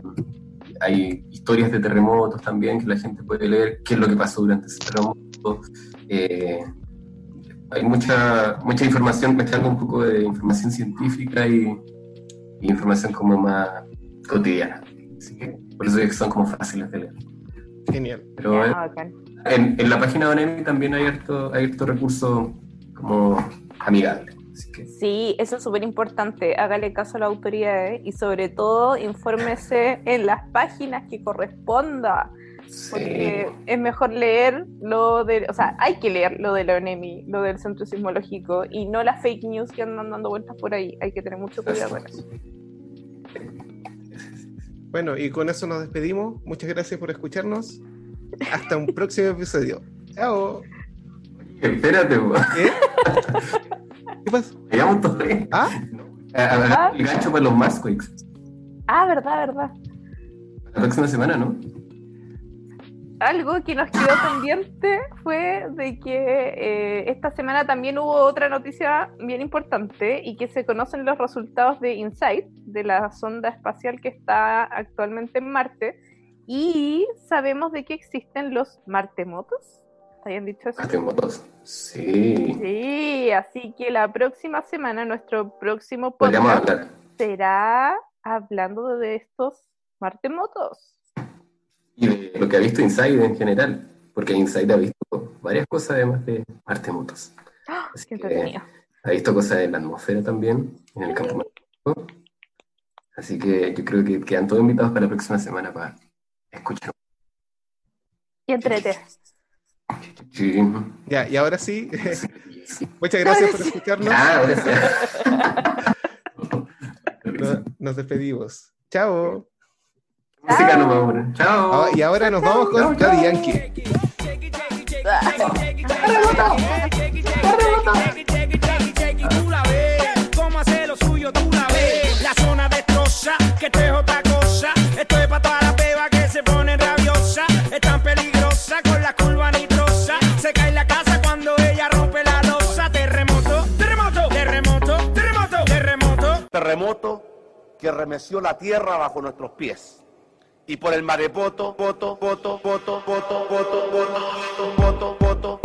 hay historias de terremotos también que la gente puede leer, qué es lo que pasó durante ese terremoto. eh, hay mucha, mucha información, mezclando un poco de información científica y, y información como más cotidiana. Así que por eso es que son como fáciles de leer. Genial. Pero, eh, bacán. En, en la página de ONEMI también hay harto, hay harto recurso como amigable. Así que Sí, eso es súper importante. Hágale caso a las autoridades y sobre todo infórmese en las páginas que corresponda. Porque es mejor leer lo de, o sea, hay que leer lo de la ONEMI, lo del Centro Sismológico y no las fake news que andan dando vueltas por ahí. Hay que tener mucho cuidado con eso. Bueno, y con eso nos despedimos. Muchas gracias por escucharnos. Hasta un próximo episodio. Chao. espérate, po. ¿Qué? ¿Qué pasa? Llegamos todavía. ¿Ah? A- a- a- El gancho para los Masquakes. Ah, verdad, verdad. La próxima semana, ¿no? Algo que nos quedó pendiente fue de que eh, esta semana también hubo otra noticia bien importante y que se conocen los resultados de InSight, de la sonda espacial que está actualmente en Marte, y sabemos de que existen los martemotos. ¿Habían dicho eso? Martemotos. Sí. Sí, así que la próxima semana nuestro próximo podcast hablar. será hablando de estos martemotos. Y de lo que ha visto Inside en general. Porque Inside ha visto varias cosas además de Martemotos. Así Qué que ha visto cosas en la atmósfera también, en el campo. Así que yo creo que quedan todos invitados para la próxima semana para escuchar. Y entrete. Sí. Ya, y ahora sí. Muchas gracias por escucharnos. Ah, ahora sí. Nos, nos despedimos. Chao. Música. Chao. Ah, y ahora nos vamos con Daddy Yankee. Tú la ves, cómo hace lo suyo, tú la ves. La zona destroza, que esto es otra cosa. Esto es para terremoto. que remeció la tierra bajo nuestros pies. Y por el marepoto, voto, voto, voto, voto, voto, voto, voto, voto, voto,